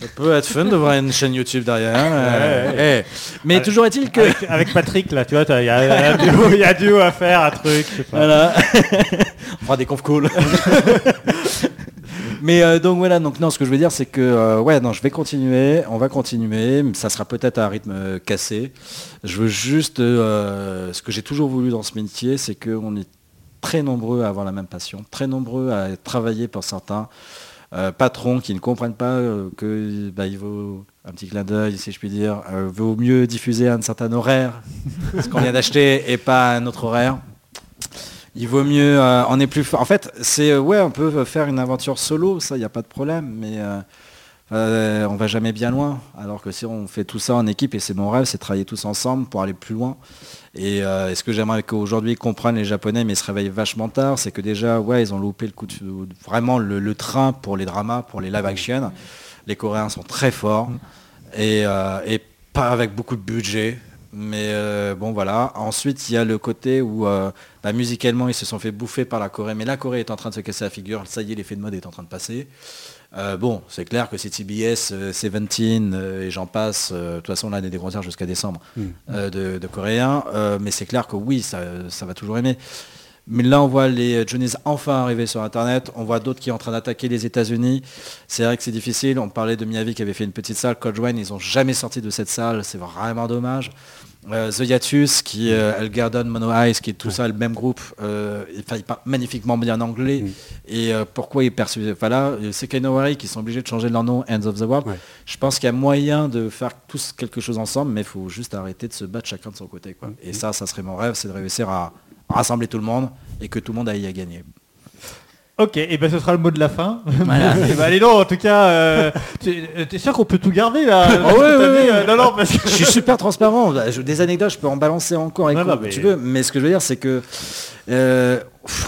Speaker 4: Ça peut être fun de voir une chaîne YouTube derrière. euh,
Speaker 2: Ouais,
Speaker 4: eh. Mais toujours est-il que...
Speaker 2: Avec, avec Patrick, là, tu vois, il y, y a duo- y a du haut à faire, un truc, je sais pas.
Speaker 4: Voilà. On fera des conf calls. Mais euh, donc voilà, donc non, ce que je veux dire, c'est que euh, ouais, non, je vais continuer, on va continuer, ça sera peut-être à un rythme cassé. Je veux juste, euh, ce que j'ai toujours voulu dans ce métier, c'est qu'on est très nombreux à avoir la même passion, très nombreux à travailler pour certains euh, patrons qui ne comprennent pas euh, que bah, il vaut un petit clin d'œil, si je puis dire, euh, vaut mieux diffuser un certain horaire, ce qu'on vient d'acheter, et pas un autre horaire. Il vaut mieux, on est plus fort. En fait, c'est ouais, on peut faire une aventure solo, ça, il n'y a pas de problème, mais euh, on va jamais bien loin. Alors que si on fait tout ça en équipe, et c'est mon rêve, c'est travailler tous ensemble pour aller plus loin. Et, euh, ce que j'aimerais qu'aujourd'hui comprennent les Japonais, mais ils se réveillent vachement tard, c'est que déjà, ouais, ils ont loupé le coup vraiment le, train pour les dramas, pour les live action. Les Coréens sont très forts et, euh, pas avec beaucoup de budget. Mais bon voilà. Ensuite il y a le côté où bah, musicalement ils se sont fait bouffer par la Corée, mais la Corée est en train de se casser la figure. Ça y est, l'effet de mode est en train de passer. Euh, bon, c'est clair que c'est TBS, euh, Seventeen euh, et j'en passe. euh, De toute façon, là, on a des concerts jusqu'à décembre euh, de, de Coréens. Mais c'est clair que oui, ça, ça va toujours aimer. Mais là, on voit les Johnny's enfin arriver sur Internet. On voit d'autres qui sont en train d'attaquer les États-Unis. C'est vrai que c'est difficile. On parlait de Miyavi qui avait fait une petite salle. Cold Rain, ils n'ont jamais sorti de cette salle. C'est vraiment dommage. Euh, The Hiatus, qui euh, El Garden, Mono Eyes, qui est tout ça le même groupe. Euh, il, parle magnifiquement bien anglais. Et euh, pourquoi ils perçoivent Enfin là, euh, Sekenowari qui sont obligés de changer leur nom, Hands of the World.
Speaker 3: Ouais.
Speaker 4: Je pense qu'il y a moyen de faire tous quelque chose ensemble, mais il faut juste arrêter de se battre chacun de son côté. Quoi. Et ça, ça serait mon rêve, c'est de réussir à rassembler tout le monde et que tout le monde aille à gagner.
Speaker 2: Ok, et ben ce sera le mot de la fin. et ben allez non, en tout cas, euh, t'es t'es sûr qu'on peut tout garder là
Speaker 4: Ah ouais.
Speaker 2: euh, Non, non, parce que...
Speaker 4: Je suis super transparent. Je- Des anecdotes, je peux en balancer encore et
Speaker 2: Non,
Speaker 4: quoi,
Speaker 2: non, mais-
Speaker 4: tu veux. Mais ce que je veux dire, c'est que euh,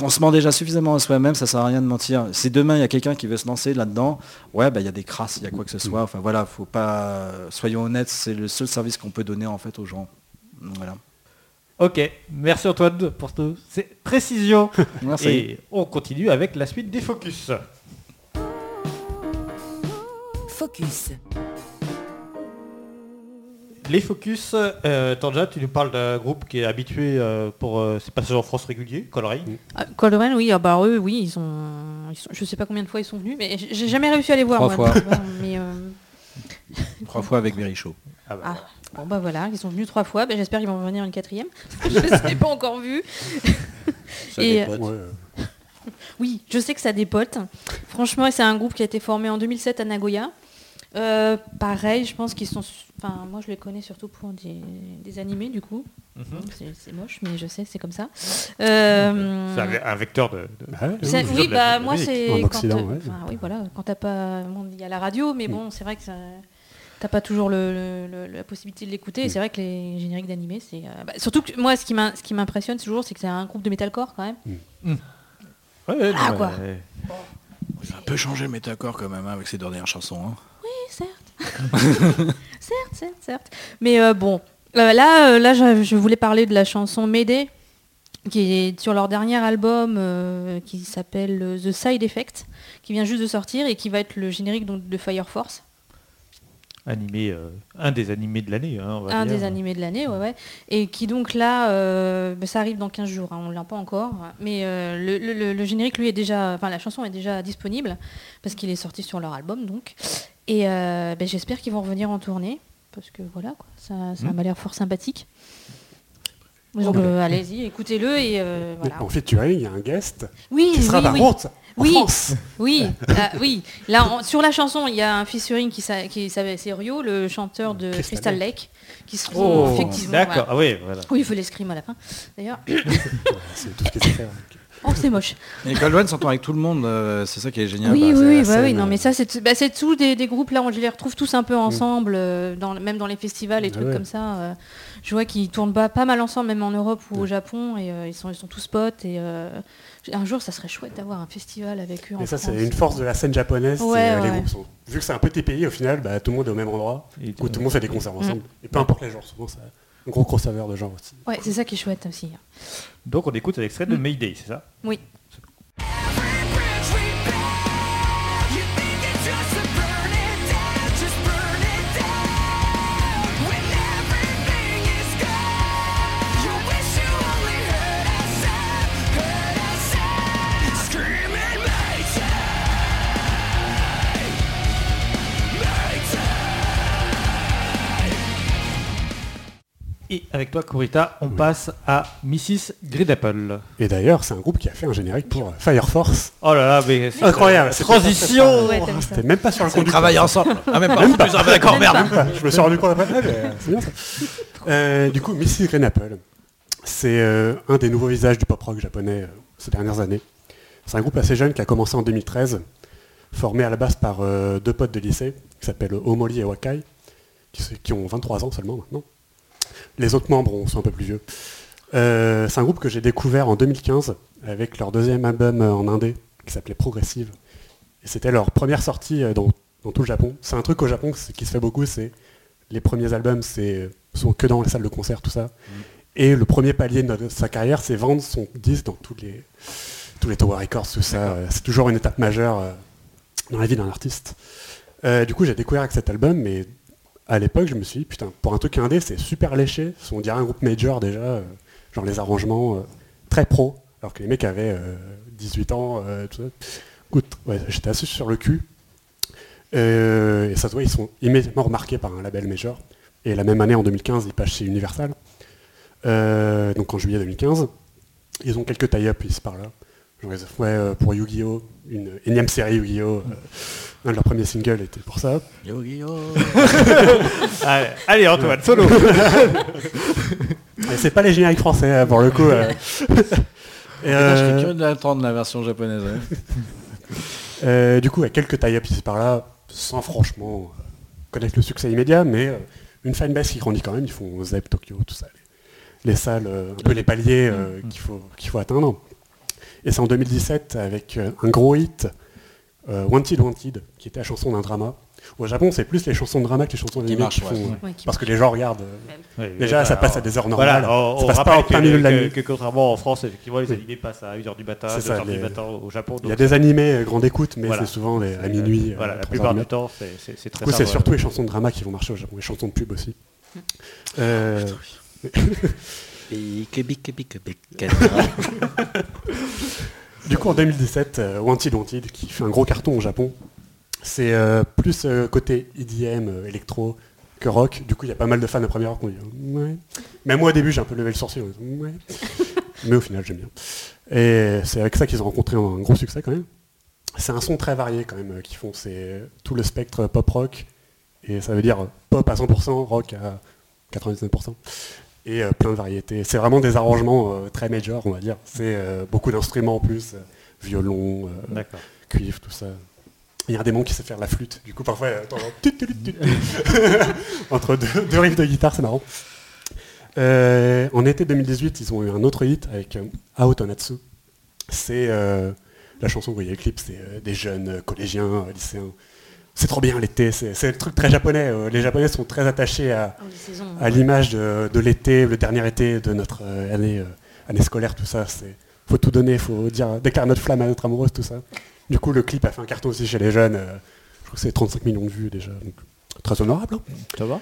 Speaker 4: on se ment déjà suffisamment à soi-même, ça sert à rien de mentir. Si demain il y a quelqu'un qui veut se lancer là-dedans, ouais, bah il y a des crasses, il y a quoi que ce soit. Enfin voilà, faut pas. Soyons honnêtes, c'est le seul service qu'on peut donner en fait aux gens. Voilà.
Speaker 2: Ok, merci Antoine pour toutes ces précisions.
Speaker 4: Merci.
Speaker 2: Et on continue avec la suite des focus.
Speaker 1: Focus.
Speaker 2: Les focus, euh, Tanja, tu nous parles d'un groupe qui est habitué euh, pour euh, ses passages en France réguliers.
Speaker 5: Ah, Coleraine, oui, ah bah eux, oui, ils sont, ils sont- je sais pas combien de fois ils sont venus, mais j'ai jamais réussi à les voir.
Speaker 4: Trois
Speaker 5: moi,
Speaker 4: fois.
Speaker 5: euh,
Speaker 4: Trois fois avec Berichaud.
Speaker 2: Ah bah,
Speaker 5: ah, bon bah voilà, ils sont venus trois fois. bah, J'espère qu'ils vont revenir une quatrième. je ne l'ai pas encore vu.
Speaker 4: Ça
Speaker 5: Et,
Speaker 4: dépote.
Speaker 3: Ouais, euh,
Speaker 5: Oui, je sais que ça dépote. Franchement, c'est un groupe qui a été formé en 2007 à Nagoya. Euh, pareil, je pense qu'ils sont. Enfin, moi, je les connais surtout pour des, des animés, du coup.
Speaker 2: Mhm.
Speaker 5: C'est c'est moche, mais je sais, c'est comme ça. Euh,
Speaker 2: c'est un, vecteur de... de-
Speaker 3: ouais,
Speaker 5: c'est-
Speaker 2: de-
Speaker 5: oui,
Speaker 2: de-
Speaker 5: bah moi c'est
Speaker 3: En
Speaker 5: quand,
Speaker 3: Occident,
Speaker 5: euh,
Speaker 3: ouais.
Speaker 5: enfin, oui, voilà, quand t'as pas, bon, il y a la radio, mais bon, c'est vrai que ça, t'as pas toujours le, le- le- la possibilité de l'écouter. Et c'est vrai que les génériques d'animés, c'est euh, bah, surtout que moi, ce qui ce m'impressionne toujours, c'est que c'est un groupe de metalcore quand même.
Speaker 2: Ouais, ouais,
Speaker 5: Ah, quoi.
Speaker 2: ouais.
Speaker 4: A un peu changé le métacor quand même hein, avec ces dernières chansons. hein.
Speaker 5: Oui, certes. certes, certes, certes. Mais euh, bon, Euh, là, euh, là je, je voulais parler de la chanson Mayday, qui est sur leur dernier album euh, qui s'appelle The Side Effect, qui vient juste de sortir et qui va être le générique donc, de Fire Force,
Speaker 2: Animé, euh, un des animés de l'année. hein,
Speaker 5: un
Speaker 2: dire.
Speaker 5: des animés de l'année, ouais, ouais. Et qui donc là, euh, bah, ça arrive dans 15 jours, hein, on ne l'a pas encore. Mais euh, le, le- le- le générique, lui, est déjà. Enfin, la chanson est déjà disponible, parce qu'il est sorti sur leur album, donc. Et euh, bah, j'espère qu'ils vont revenir en tournée, parce que voilà, quoi, ça, ça
Speaker 2: Hmm.
Speaker 5: m'a l'air fort sympathique. Donc euh, allez-y, écoutez-le et euh, voilà.
Speaker 3: En featuring, il y a un guest
Speaker 5: Oui,
Speaker 3: qui sera
Speaker 5: oui, oui. Oui.
Speaker 3: France.
Speaker 5: Oui, ah, oui. Là, sur la chanson, il y a un featuring qui, s'a- qui s'appelle- c'est Rio, le chanteur de
Speaker 3: Crystal
Speaker 5: Crystal, Lake, qui seront
Speaker 2: Oh,
Speaker 5: effectivement.
Speaker 2: d'accord.
Speaker 5: voilà.
Speaker 2: Ah oui, voilà.
Speaker 5: Oui, il faut l'escrime à la fin. D'ailleurs,
Speaker 3: C'est tout ce qu'il sait faire.
Speaker 5: Oh, c'est moche.
Speaker 4: Et Goldwyn s'entend avec tout le monde, euh, c'est ça qui est génial.
Speaker 5: oui,
Speaker 4: bah,
Speaker 5: oui, oui, bah oui, non,
Speaker 4: euh,
Speaker 5: mais ça, c'est bah, tous des, des groupes là, on les retrouve tous un peu ensemble, euh, dans, même dans les festivals et
Speaker 3: Ah
Speaker 5: trucs
Speaker 3: ouais.
Speaker 5: comme ça. euh, je vois qu'ils tournent pas, pas mal ensemble, même en Europe ou au Japon, et euh, ils, sont, ils sont tous potes. Et euh, un jour, ça serait chouette d'avoir un festival avec eux. en
Speaker 3: Et ça, c'est une force de la scène japonaise.
Speaker 5: Ouais,
Speaker 3: euh, les groupes sont- Vu que c'est un petit pays, au final, bah, tout le monde est au même endroit.
Speaker 2: Et
Speaker 3: tout le monde fait des concerts
Speaker 5: Mm.
Speaker 3: ensemble. Et peu importe les genres, souvent, c'est un gros crossover de genres aussi.
Speaker 5: Ouais, c'est ça qui est chouette aussi.
Speaker 2: Donc on écoute un extrait de
Speaker 5: Mm.
Speaker 2: Mayday, c'est ça?
Speaker 5: Oui.
Speaker 2: Avec toi, Kurita, on passe à Mrs. Green Apple.
Speaker 3: Et d'ailleurs, c'est un groupe qui a fait un générique pour euh, Fire Force.
Speaker 2: Oh là là, mais c'est-
Speaker 3: Incroyable,
Speaker 2: Transition
Speaker 5: Ouais,
Speaker 3: même pas sur le
Speaker 4: Ils
Speaker 3: conducteur.
Speaker 4: travaillent ensemble. Ah, même pas. Ah, bah, d'accord,
Speaker 5: Même
Speaker 4: merde.
Speaker 5: pas.
Speaker 3: Je me suis rendu compte après. Ah, mais, euh, c'est bien ça. Euh, du coup, Mrs. Green Apple, c'est euh, un des nouveaux visages du pop rock japonais euh, ces dernières années. C'est un groupe assez jeune qui a commencé en 2013, formé à la base par euh, deux potes de lycée qui s'appellent Omori et Wakai, qui, qui ont 23 ans seulement maintenant. Les autres membres ont- sont un peu plus vieux. Euh, c'est un groupe que j'ai découvert en 2015 avec leur deuxième album euh, en indé qui s'appelait Progressive. Et c'était leur première sortie euh, dans, dans tout le Japon. C'est un truc au Japon qui se fait beaucoup, c'est les premiers albums c'est, sont que dans les salles de concert, tout ça. Et le premier palier de notre- sa carrière, c'est vendre son disque dans tous les, tous les Tower Records, tout ça. C'est toujours une étape majeure dans la vie d'un artiste. Euh, du coup, j'ai découvert avec cet album, mais à l'époque, je me suis dit, putain, pour un truc indé, c'est super léché. On dirait un groupe major déjà, euh, genre les arrangements euh, très pro, alors que les mecs avaient euh, 18 ans, euh, tout ça. Écoute, j'étais assez sur le cul. Et ça se voit, ils sont immédiatement remarqués par un label major. Et la même année, en 2015, ils passent chez Universal. Donc en juillet 2015. Ils ont quelques tie-up ici par là. Fait, euh, pour Yu-Gi-Oh! une énième série Yu-Gi-Oh! euh, un de leurs premiers singles était pour ça.
Speaker 4: Yu-Gi-Oh.
Speaker 2: Allez, allez, Antoine, solo
Speaker 3: Et c'est pas les génériques français, hein, pour le coup. euh. Et,
Speaker 4: Je serais curieux de l'entendre la version japonaise. ouais.
Speaker 3: Euh, du coup, il y a quelques tie-ups ici par là, sans franchement connaître le succès immédiat, mais euh, une fanbase qui grandit quand même. Ils font Zep, Tokyo, tout ça. Les, les salles, euh, un peu les paliers euh, qu'il faut, qu'il faut atteindre. Et c'est en 2017 avec euh, un gros hit, euh, Wanted Wanted, qui était la chanson d'un drama. Au Japon, c'est plus les chansons de drama que les chansons d'anime
Speaker 4: marchent,
Speaker 3: qui font.
Speaker 4: ouais.
Speaker 5: Ouais, qui
Speaker 3: Parce que les gens regardent. euh,
Speaker 2: Ouais,
Speaker 3: Déjà,
Speaker 2: ouais,
Speaker 3: ça
Speaker 2: alors,
Speaker 3: passe à des heures normales.
Speaker 2: Voilà, on,
Speaker 3: ça passe pas en plein milieu de la
Speaker 2: que-
Speaker 3: nuit.
Speaker 2: que contrairement en France, effectivement, les animés passent à 1h du matin,
Speaker 3: C'est
Speaker 2: 2h
Speaker 3: ça,
Speaker 2: du matin au Japon.
Speaker 3: Il y a des animés grande écoute, mais
Speaker 2: voilà.
Speaker 3: c'est souvent les- à minuit.
Speaker 2: Voilà, la
Speaker 3: 3
Speaker 2: plupart du temps, c'est c'est
Speaker 3: Du
Speaker 2: très
Speaker 3: coup, c'est surtout les chansons de drama qui vont marcher au Japon, les chansons de pub aussi. Euh, Du coup, en 2017, euh, Wanted Wanted, qui fait un gros carton au Japon, c'est euh, plus euh, côté EDM, électro, que rock. Du coup, il y a pas mal de fans à première heure qui ont dit ouais. Même moi, au début, j'ai un peu levé le sourcil. ouais. Mais au final, j'aime bien. Et c'est avec ça qu'ils ont rencontré un gros succès quand même. C'est un son très varié quand même qu'ils font. C'est tout le spectre pop-rock. Et ça veut dire pop à 100%, rock à 99%. Et euh, plein de variétés. C'est vraiment des arrangements euh, très major, on va dire. C'est euh, beaucoup d'instruments en plus. violon, cuivre, tout ça. Il y a un démon qui sait faire la flûte. Du coup, parfois, entre deux, deux riffs de guitare, c'est marrant. Euh, en été 2018, ils ont eu un autre hit avec euh, Aotonatsu. C'est euh, la chanson, vous voyez le clip, c'est euh, des jeunes collégiens, lycéens. C'est trop bien l'été, c'est le truc très japonais. euh, les japonais sont très attachés à,
Speaker 5: Oh,
Speaker 3: à l'image de, de l'été, le dernier été de notre euh, année, euh, année scolaire, tout ça. C'est faut tout donner, faut dire déclarer notre flamme à notre amoureuse, tout ça. Du coup, le clip a fait un carton aussi chez les jeunes. je crois que c'est 35 millions de vues déjà, donc très honorable. hein.
Speaker 2: Ça va?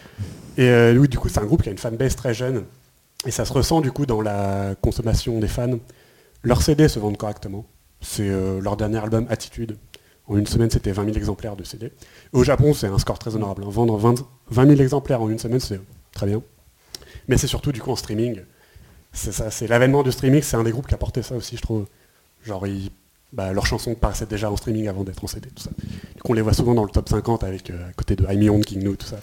Speaker 3: Et euh, oui, du coup, c'est un groupe qui a une fanbase très jeune. Et ça se ressent du coup dans la consommation des fans. Leurs CD se vendent correctement. C'est euh, leur dernier album, Attitude. En une semaine, c'était 20 000 exemplaires de CD. Au Japon, c'est un score très honorable. hein. Vendre 20, 20 000 exemplaires en une semaine, c'est très bien. Mais c'est surtout du coup en streaming. C'est ça, c'est l'avènement du streaming, c'est un des groupes qui a porté ça aussi, je trouve. Genre, ils- bah, leurs chansons paraissaient déjà en streaming avant d'être en CD, tout ça. Du coup, on les voit souvent dans le top 50 avec euh, à côté de I'm Young, King tout ça.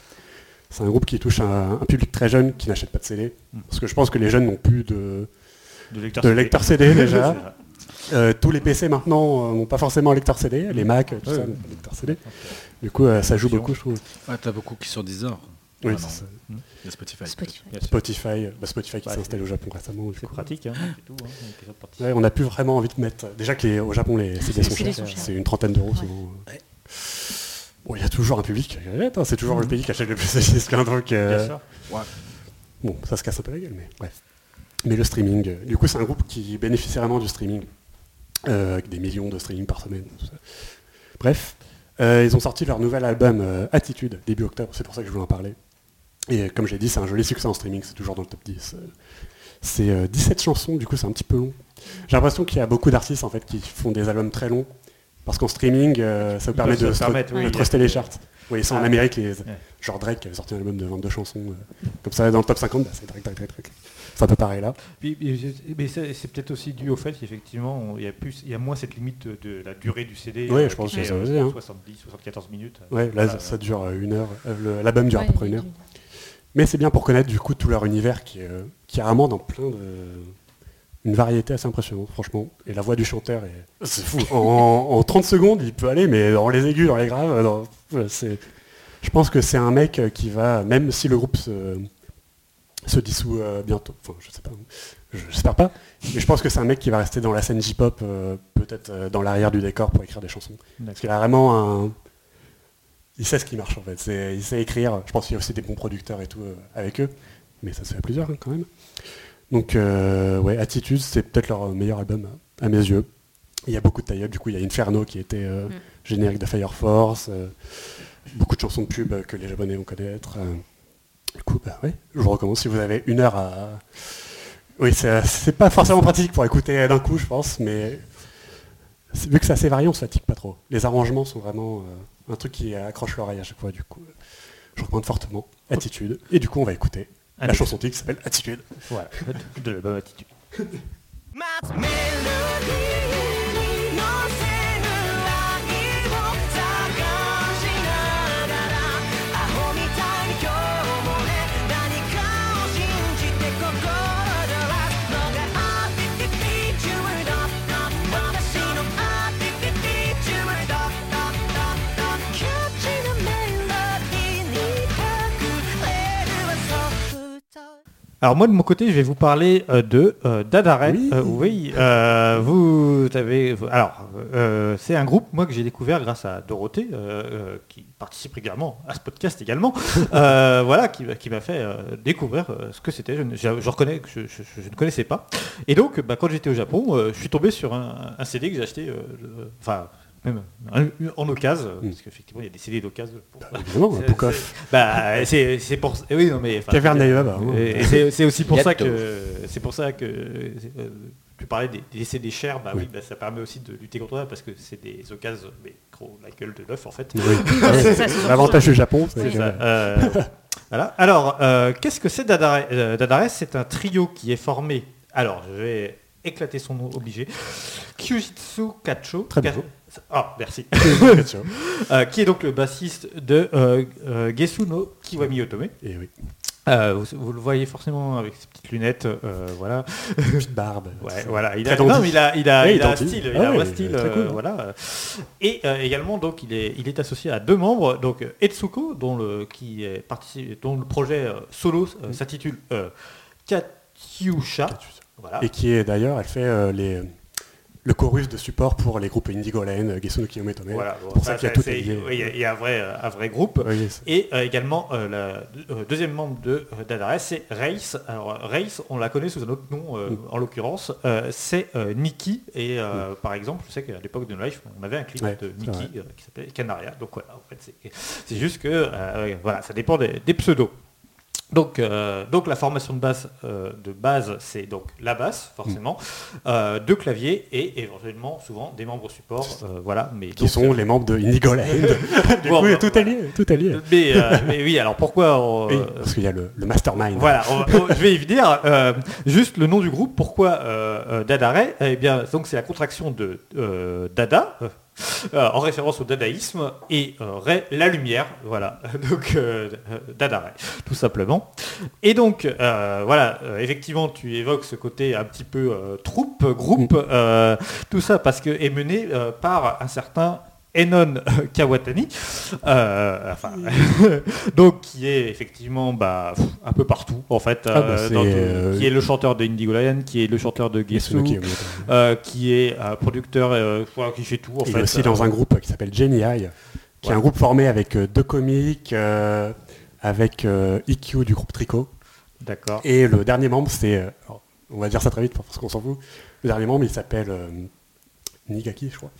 Speaker 3: C'est un groupe qui touche un, un public très jeune qui n'achète pas de CD. Parce que je pense que les jeunes n'ont plus de,
Speaker 2: De lecteur
Speaker 3: de
Speaker 2: CD.
Speaker 3: lecteur CD déjà. Euh, tous les PC maintenant euh, n'ont pas forcément un lecteur CD, les Mac, tout
Speaker 2: Ouais,
Speaker 3: ça,
Speaker 2: ouais.
Speaker 3: de lecteur CD. Du coup, euh, ça joue beaucoup, je trouve.
Speaker 4: Ouais, t'as beaucoup qui sont Deezer.
Speaker 3: Oui,
Speaker 4: Ah,
Speaker 3: c'est
Speaker 4: non.
Speaker 3: ça.
Speaker 4: Il y a Spotify.
Speaker 5: Spotify.
Speaker 3: Bah, Spotify qui
Speaker 2: Ouais,
Speaker 3: s'est installé au Japon récemment.
Speaker 2: C'est pratique, hein, tout. hein.
Speaker 3: Ouais, on n'a plus vraiment envie de mettre. Déjà que les, au Japon, les CD sont chers. C'est une trentaine d'euros
Speaker 5: Ouais.
Speaker 3: souvent. Bon, il y a toujours un public. hein, C'est toujours le pays qui achète le plus de disques. donc,
Speaker 2: Bien sûr.
Speaker 3: Bon, ça se casse un peu la gueule, mais bref. Mais le streaming, du coup, c'est un groupe qui bénéficie vraiment du streaming, euh, avec des millions de streaming par semaine. tout ça. Bref, euh, ils ont sorti leur nouvel album euh, Attitude début octobre, c'est pour ça que je voulais en parler. Et comme j'ai dit, c'est un joli succès en streaming, c'est toujours dans le top 10. euh. C'est euh, 17 chansons, du coup, c'est un petit peu long. J'ai l'impression qu'il y a beaucoup d'artistes en fait qui font des albums très longs, parce qu'en streaming, ça vous permet de,
Speaker 2: oui.
Speaker 3: truster les charts. Oui, ils sont en
Speaker 2: Ah,
Speaker 3: Amérique, les,
Speaker 2: ouais.
Speaker 3: genre Drake qui avait sorti un album de 22 chansons. comme ça, dans le top 50, bah, c'est Drake, Drake, Drake, Drake. C'est un peu pareil là.
Speaker 2: Puis- Mais c'est c'est peut-être aussi dû au fait qu'effectivement, il y, a plus- il y a moins cette limite de, de la durée du CD.
Speaker 3: Ouais,
Speaker 2: euh,
Speaker 3: je pense
Speaker 2: qui
Speaker 3: que
Speaker 2: est,
Speaker 3: ça
Speaker 2: euh,
Speaker 3: aussi, hein.
Speaker 2: 70, 74 minutes.
Speaker 3: Ouais, là,
Speaker 2: Voilà,
Speaker 3: ça, ça dure euh, une heure. Euh, le- L'album dure à peu près une heure. Mais c'est bien pour connaître du coup tout leur univers qui, est, euh, qui est vraiment dans plein de. Une variété assez impressionnante, franchement. Et la voix du chanteur est. C'est fou. En, en 30 secondes, il peut aller, mais dans les aigus, dans les graves. euh, dans- ouais, c'est- Je pense que c'est un mec euh, qui va, même si le groupe se, se dissout euh, bientôt, enfin je sais pas, je- j'espère pas, mais je pense que c'est un mec qui va rester dans la scène J-pop, euh, peut-être euh, dans l'arrière du décor pour écrire des chansons. Parce qu'il a vraiment un. Il sait ce qui marche en fait. C'est- Il sait écrire. Je pense qu'il y a aussi des bons producteurs et tout euh, avec eux. Mais ça se fait à plusieurs hein, quand même. Donc euh, ouais, Attitude, c'est peut-être leur meilleur album à mes yeux. Il y a beaucoup de tie Du coup, il y a Inferno qui était euh,
Speaker 5: Mm.
Speaker 3: générique de Fire Force. euh, beaucoup de chansons de pub euh, que les Japonais vont connaître. Du coup, bah ouais, je vous recommande si vous avez une heure à. Oui, c'est pas forcément pratique pour écouter d'un coup, je pense, mais vu que c'est assez varié, on se fatigue pas trop. Les arrangements sont vraiment euh, un truc qui accroche l'oreille à chaque fois, du coup. Je recommande fortement Attitude. Et du coup, on va écouter la chanson qui s'appelle Attitude.
Speaker 2: Voilà, de l'album Attitude. Alors moi de mon côté, je vais vous parler euh, de euh, Dadare.
Speaker 3: Oui.
Speaker 2: Euh, oui, euh, vous avez. Alors, euh, c'est un groupe moi que j'ai découvert grâce à Dorothée, euh, euh, qui participe régulièrement à ce podcast également. Euh, voilà, qui, qui m'a fait euh, découvrir euh, ce que c'était. Je, ne- je- je reconnais que je, je- je ne connaissais pas. Et donc, bah, quand j'étais au Japon, euh, je suis tombé sur un, un CD que j'ai acheté. euh, Enfin. Même un- en occasion,
Speaker 3: Mm.
Speaker 2: parce qu'effectivement il y a des CD d'occasion. pour-
Speaker 3: Évidemment.
Speaker 2: Bah, c'est c'est pour ça. Oui, non, mais.
Speaker 3: Caverne
Speaker 2: c'est-
Speaker 3: bah,
Speaker 2: c'est c'est aussi pour ça que c'est pour ça que euh, tu parlais des, des CD chers, bah oui,
Speaker 3: Oui.
Speaker 2: bah, ça permet aussi de lutter contre ça parce que c'est des occasions, mais gros la gueule de l'œuf en fait.
Speaker 3: Oui. L'avantage du Japon, c'est
Speaker 2: ça. Euh, voilà. Alors, euh, qu'est-ce que c'est Dadare Euh, Dadare, c'est un trio qui est formé. Alors, je vais éclater son nom obligé. Kyujitsu Kacho.
Speaker 3: Très bien.
Speaker 2: Ah, merci. Euh, qui est donc le bassiste de euh, euh, Gesu no Kiwami Otome.
Speaker 3: Et oui,
Speaker 2: Euh, vous, vous le voyez forcément avec ses petites lunettes, euh, voilà.
Speaker 3: petite barbe.
Speaker 2: Ouais, voilà. Il a, non,
Speaker 3: dandy.
Speaker 2: mais il a, il a,
Speaker 3: Ouais,
Speaker 2: il a un style, il
Speaker 3: Ah
Speaker 2: a un
Speaker 3: ouais,
Speaker 2: vrai style,
Speaker 3: très cool,
Speaker 2: voilà. Et également, donc, il est, il est associé à deux membres, donc Etsuko, dont le, qui est parti, dont le projet solo s'intitule Katyusha. Voilà.
Speaker 3: Et qui est d'ailleurs, elle fait les, le chorus de support pour les groupes Indigolen, Gesu no Kiyome Tome.
Speaker 2: Voilà, bon,
Speaker 3: pour ça qu'il y a tout
Speaker 2: oui, il y a- il y, a un vrai, euh, un vrai groupe.
Speaker 3: Oui,
Speaker 2: Et euh, également, euh, la euh, deuxième membre de euh, Dadare, c'est Race. Alors, Race, on la connaît sous un autre nom,
Speaker 3: Mm.
Speaker 2: en l'occurrence, c'est Nikki. Et euh, par exemple, je sais qu'à l'époque de No Life, on avait un clip
Speaker 3: Ouais,
Speaker 2: de Nikki qui s'appelait Canaria. Donc voilà, en fait, c'est- juste que voilà, ça dépend des, des pseudos. Donc, euh, donc la formation de basse euh, de base, c'est donc la basse, forcément,
Speaker 3: Mm.
Speaker 2: euh, deux claviers et éventuellement souvent des membres support. voilà, mais
Speaker 3: qui
Speaker 2: donc,
Speaker 3: sont les membres de Indigoland. du
Speaker 2: Bon,
Speaker 3: coup, tout est lié, tout
Speaker 2: mais, mais oui, alors pourquoi on-
Speaker 3: Oui, parce qu'il y a le, le mastermind.
Speaker 2: Voilà, on- on- je vais y venir. Juste le nom du groupe, pourquoi euh, Dadare Eh bien, donc c'est la contraction de Dada, euh, en référence au dadaïsme, et euh, Ray, la lumière, voilà, donc euh, euh, Dada Ray, tout simplement. Et donc, voilà, effectivement, tu évoques ce côté un petit peu troupe, groupe, euh, tout ça parce que est mené par un certain Enon Kawatani, euh, enfin, donc qui est effectivement bah, un peu partout en fait,
Speaker 3: Ah bah,
Speaker 2: euh, dans tout-
Speaker 3: euh,
Speaker 2: qui est le chanteur de Indigo Lion, qui est le chanteur de Gesu, euh, qui est producteur qui fait tout en
Speaker 3: Il
Speaker 2: fait.
Speaker 3: est aussi dans un groupe qui s'appelle Jenny High, qui est un groupe formé avec deux comiques, avec IQ du groupe Tricot.
Speaker 2: D'accord.
Speaker 3: Et le dernier membre, c'est, on va dire ça très vite parce qu'on s'en fout. Le dernier membre, il s'appelle Nigaki, je crois.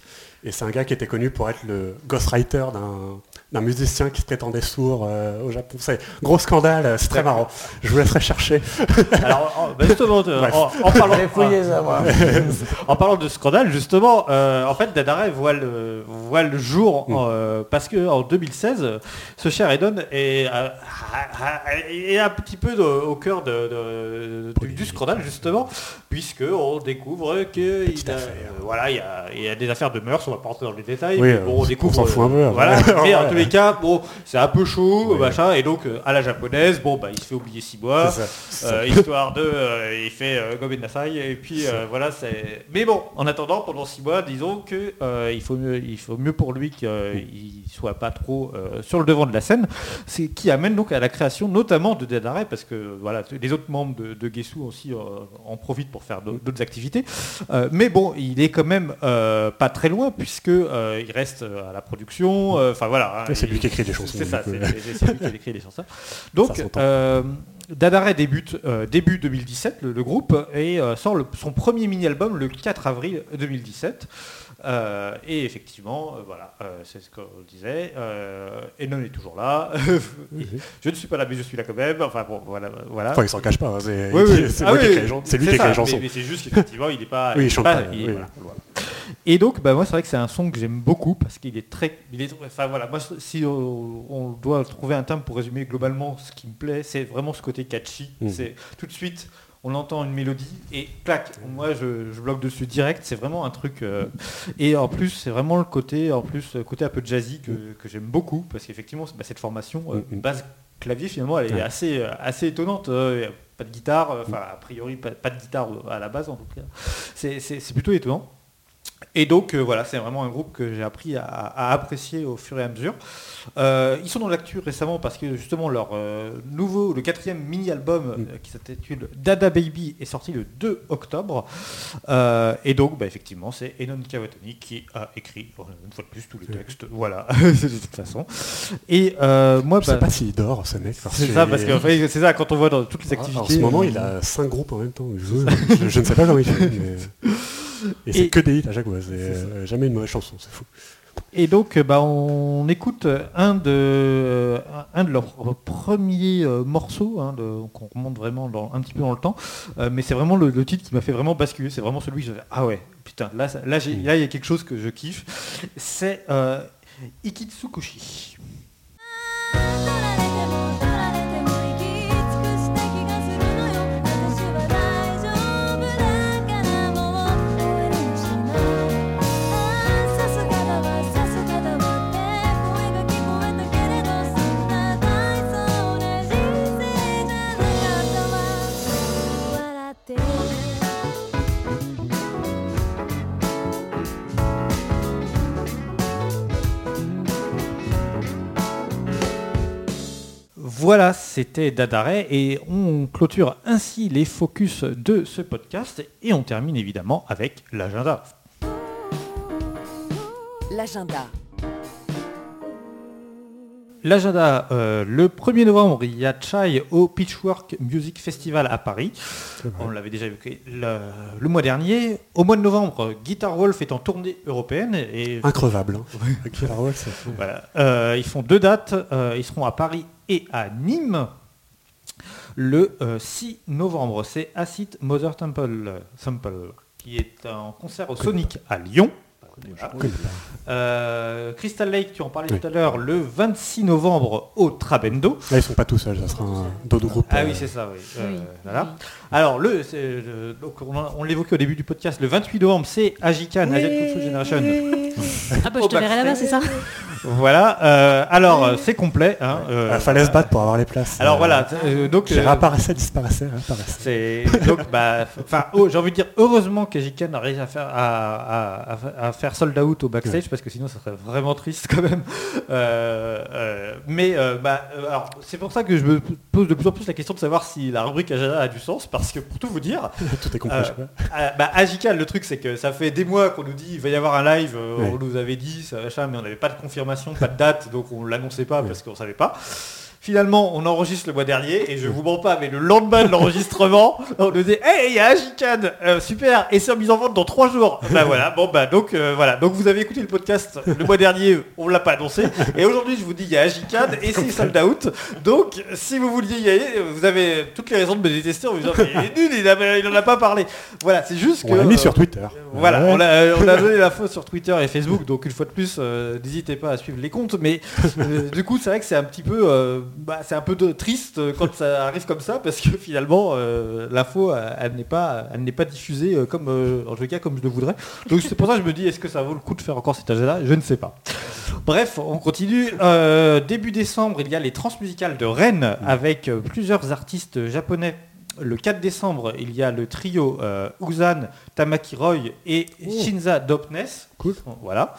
Speaker 3: Et c'est un gars qui était connu pour être le ghostwriter d'un d'un musicien qui se prétendait sourd euh, au Japon. C'est gros scandale, euh, c'est très marrant. Je vous laisserai chercher.
Speaker 2: Alors, en- bah, justement, euh, en, en parlant, en parlant de scandale, justement, euh, en fait, Dadare voit le, voit le jour
Speaker 3: Mm.
Speaker 2: euh, parce que en 2016, ce cher Edon est, euh, est un petit peu de- au cœur de, de- du, du scandale, justement, puisque on découvre que il a-
Speaker 3: affaire.
Speaker 2: euh, voilà, il y, a, il y a des affaires de mœurs, on va pas rentrer dans les détails,
Speaker 3: Oui,
Speaker 2: mais bon, on
Speaker 3: on
Speaker 2: découvre.
Speaker 3: s'en fout un peu,
Speaker 2: voilà, mais en
Speaker 3: Ouais.
Speaker 2: tous les cas, bon, c'est un peu chaud, machin, et donc euh, à la japonaise, bon, bah, il se fait oublier six mois. Euh, histoire de, euh, il fait euh, Gomen Nasai et puis voilà c'est. Mais bon, en attendant pendant six mois, disons que il faut mieux, il faut mieux pour lui qu'il soit pas trop sur le devant de la scène, c'est qui amène donc à la création notamment de Dead Array parce que voilà les autres membres de, de Gesu aussi en profitent pour faire d'autres activités. Mais bon, il est quand même pas très loin puisque il reste à la production. Enfin voilà.
Speaker 3: C'est lui qui écrit les chansons,
Speaker 2: C'est ça, c'est lui qui écrit les chansons. Donc, euh, débute euh, début 2017, le, le groupe, et euh, sort le- son premier mini-album le 4 avril 2017. Euh, et effectivement, euh, voilà, euh, c'est ce qu'on disait. Euh, Enon est toujours là. je ne suis pas là, mais je suis là quand même. Enfin bon, voilà. voilà.
Speaker 3: Enfin, il s'en cache pas. hein, C'est
Speaker 2: Oui, Ah
Speaker 3: lui qui écrit les chansons.
Speaker 2: Mais, mais c'est juste qu'effectivement, il n'est pas.
Speaker 3: Oui, il
Speaker 2: est
Speaker 3: chante
Speaker 2: pas-
Speaker 3: pas,
Speaker 2: il-
Speaker 3: oui.
Speaker 2: voilà, voilà. Et donc, bah, moi, c'est vrai que c'est un son que j'aime beaucoup parce qu'il est très. Il est, enfin voilà, moi, si on, on doit trouver un terme pour résumer globalement ce qui me plaît, c'est vraiment ce côté catchy.
Speaker 3: Mhm.
Speaker 2: C'est tout de suite. On entend une mélodie et clac, moi je, je bloque dessus direct, c'est vraiment un truc. euh, et en plus, c'est vraiment le côté, en plus, côté un peu jazzy que, que j'aime beaucoup parce qu'effectivement, bah, cette formation euh,
Speaker 3: Mhm.
Speaker 2: base clavier finalement, elle est assez, euh, assez étonnante. euh, pas de guitare, euh, enfin a priori pas, pas de guitare à la base en tout cas. C'est plutôt étonnant. Et donc euh, voilà, c'est vraiment un groupe que j'ai appris à, à apprécier au fur et à mesure. Euh, ils sont dans l'actu récemment parce que justement leur euh, nouveau, le quatrième mini-album qui s'intitule Dada Baby est sorti le 2 octobre. Et donc bah, effectivement c'est Enon Kawatani qui a écrit une fois de plus tous les textes. Voilà, de toute façon. Et moi,
Speaker 3: Je sais
Speaker 2: bah,
Speaker 3: pas s'il dort, ce mec.
Speaker 2: c'est ça parce que enfin, c'est ça quand on voit dans toutes les
Speaker 3: En
Speaker 2: activités.
Speaker 3: ce moment, il a 5 groupes en même temps. Je, je- je ne sais pas comment il fait. mais- Et c'est que des hits à chaque fois. C'est euh, jamais une mauvaise chanson, c'est fou.
Speaker 2: Et donc, euh, bah, on écoute un de, euh, un de leurs premiers euh, morceaux, hein, de- qu'on remonte vraiment dans- un petit peu dans le temps, Euh, mais c'est vraiment le, le titre qui m'a fait vraiment basculer. C'est vraiment celui que je ah ouais, putain, là, j'ai- là, il y a quelque chose que je kiffe. C'est euh, Ikitsukushi. Voilà, c'était Dadare et on clôture ainsi les focus de ce podcast et on termine évidemment avec l'agenda.
Speaker 1: L'agenda.
Speaker 2: L'agenda, euh, le 1er novembre, il y a Chai au Pitchwork Music Festival à Paris. On l'avait déjà évoqué le, le mois dernier. Au mois de novembre, Guitar Wolf est en tournée européenne et
Speaker 3: Increvable. Hein. Killer Wolf,
Speaker 2: voilà. Euh, ils font deux dates. Euh, ils seront à Paris et à Nîmes. Le euh, 6 novembre, c'est Acid Mother Temple, Sample qui est en concert au Sonic à Lyon. Voilà.
Speaker 3: Je connais pas.
Speaker 2: Euh, Crystal Lake, tu en parlais
Speaker 3: Oui.
Speaker 2: tout à l'heure, le 26 novembre au Trabendo.
Speaker 3: Là, ils sont pas tout seuls, ça sera un d'autres groupes.
Speaker 2: Ah
Speaker 3: euh,
Speaker 2: oui, c'est ça, oui. Euh, voilà. Alors, le, c'est, euh, donc, on, l'évoquait au début du podcast, le 28 novembre, c'est Ajikan, Asian Kung Fu Generation.
Speaker 5: Ah bah je te verrai là-bas, c'est ça?
Speaker 2: Voilà, euh, alors euh, c'est complet. hein, euh,
Speaker 3: Il fallait se battre pour avoir les places.
Speaker 2: Alors
Speaker 3: Euh,
Speaker 2: voilà, euh, donc
Speaker 3: Qui
Speaker 2: euh,
Speaker 3: réapparaissait, disparaissait, réapparaissait.
Speaker 2: c'est donc bah, enfin, oh, j'ai envie de dire heureusement qu'Ejiken a réussi à faire à, à- à faire sold out au backstage parce que sinon ça serait vraiment triste quand même. Euh, euh, mais euh, bah, alors c'est pour ça que je me pose de plus en plus la question de savoir si la rubrique agenda a du sens parce que pour tout vous dire,
Speaker 3: Tout est compris. Je sais pas.
Speaker 2: bah, Agical, le truc c'est que ça fait des mois qu'on nous dit il va y avoir un live,
Speaker 3: Ouais.
Speaker 2: on nous avait dit ça, machin, mais on n'avait pas de confirmation, pas de date, donc on l'annonçait pas parce qu'on savait pas. Finalement, on enregistre le mois dernier et je vous mens pas, mais le lendemain de l'enregistrement, on nous dit Hey, il y a Agican, euh, super, et c'est en mise en vente dans trois jours. Bah voilà, bon bah donc euh, voilà, donc vous avez écouté le podcast le mois dernier, on l'a pas annoncé, et aujourd'hui je vous dis il y a Agican et c'est sold out. Donc si vous vouliez y aller, vous avez toutes les raisons de me détester en vous disant Mais il est nul, il, a- il en a pas parlé. Voilà, c'est juste que
Speaker 3: On l'a mis
Speaker 2: euh,
Speaker 3: sur Twitter.
Speaker 2: voilà,
Speaker 3: Ouais.
Speaker 2: on a, on a donné la faute sur Twitter et Facebook, donc une fois de plus, euh, n'hésitez pas à suivre les comptes. Mais euh, du coup, c'est vrai que c'est un petit peu, euh, bah, c'est un peu de- triste euh, quand ça arrive comme ça, parce que finalement, euh, l'info, euh, elle n'est pas, elle n'est pas diffusée comme, en tout cas, comme je le voudrais. Donc c'est pour ça que je me dis, est-ce que ça vaut le coup de faire encore cet agenda Je ne sais pas. Bref, on continue. Début décembre, il y a les transmusicales de Rennes avec plusieurs artistes japonais. Le 4 décembre, il y a le trio euh, Uzan, Tamaki Roy et Shinza Dopnes.
Speaker 3: Cool.
Speaker 2: Voilà.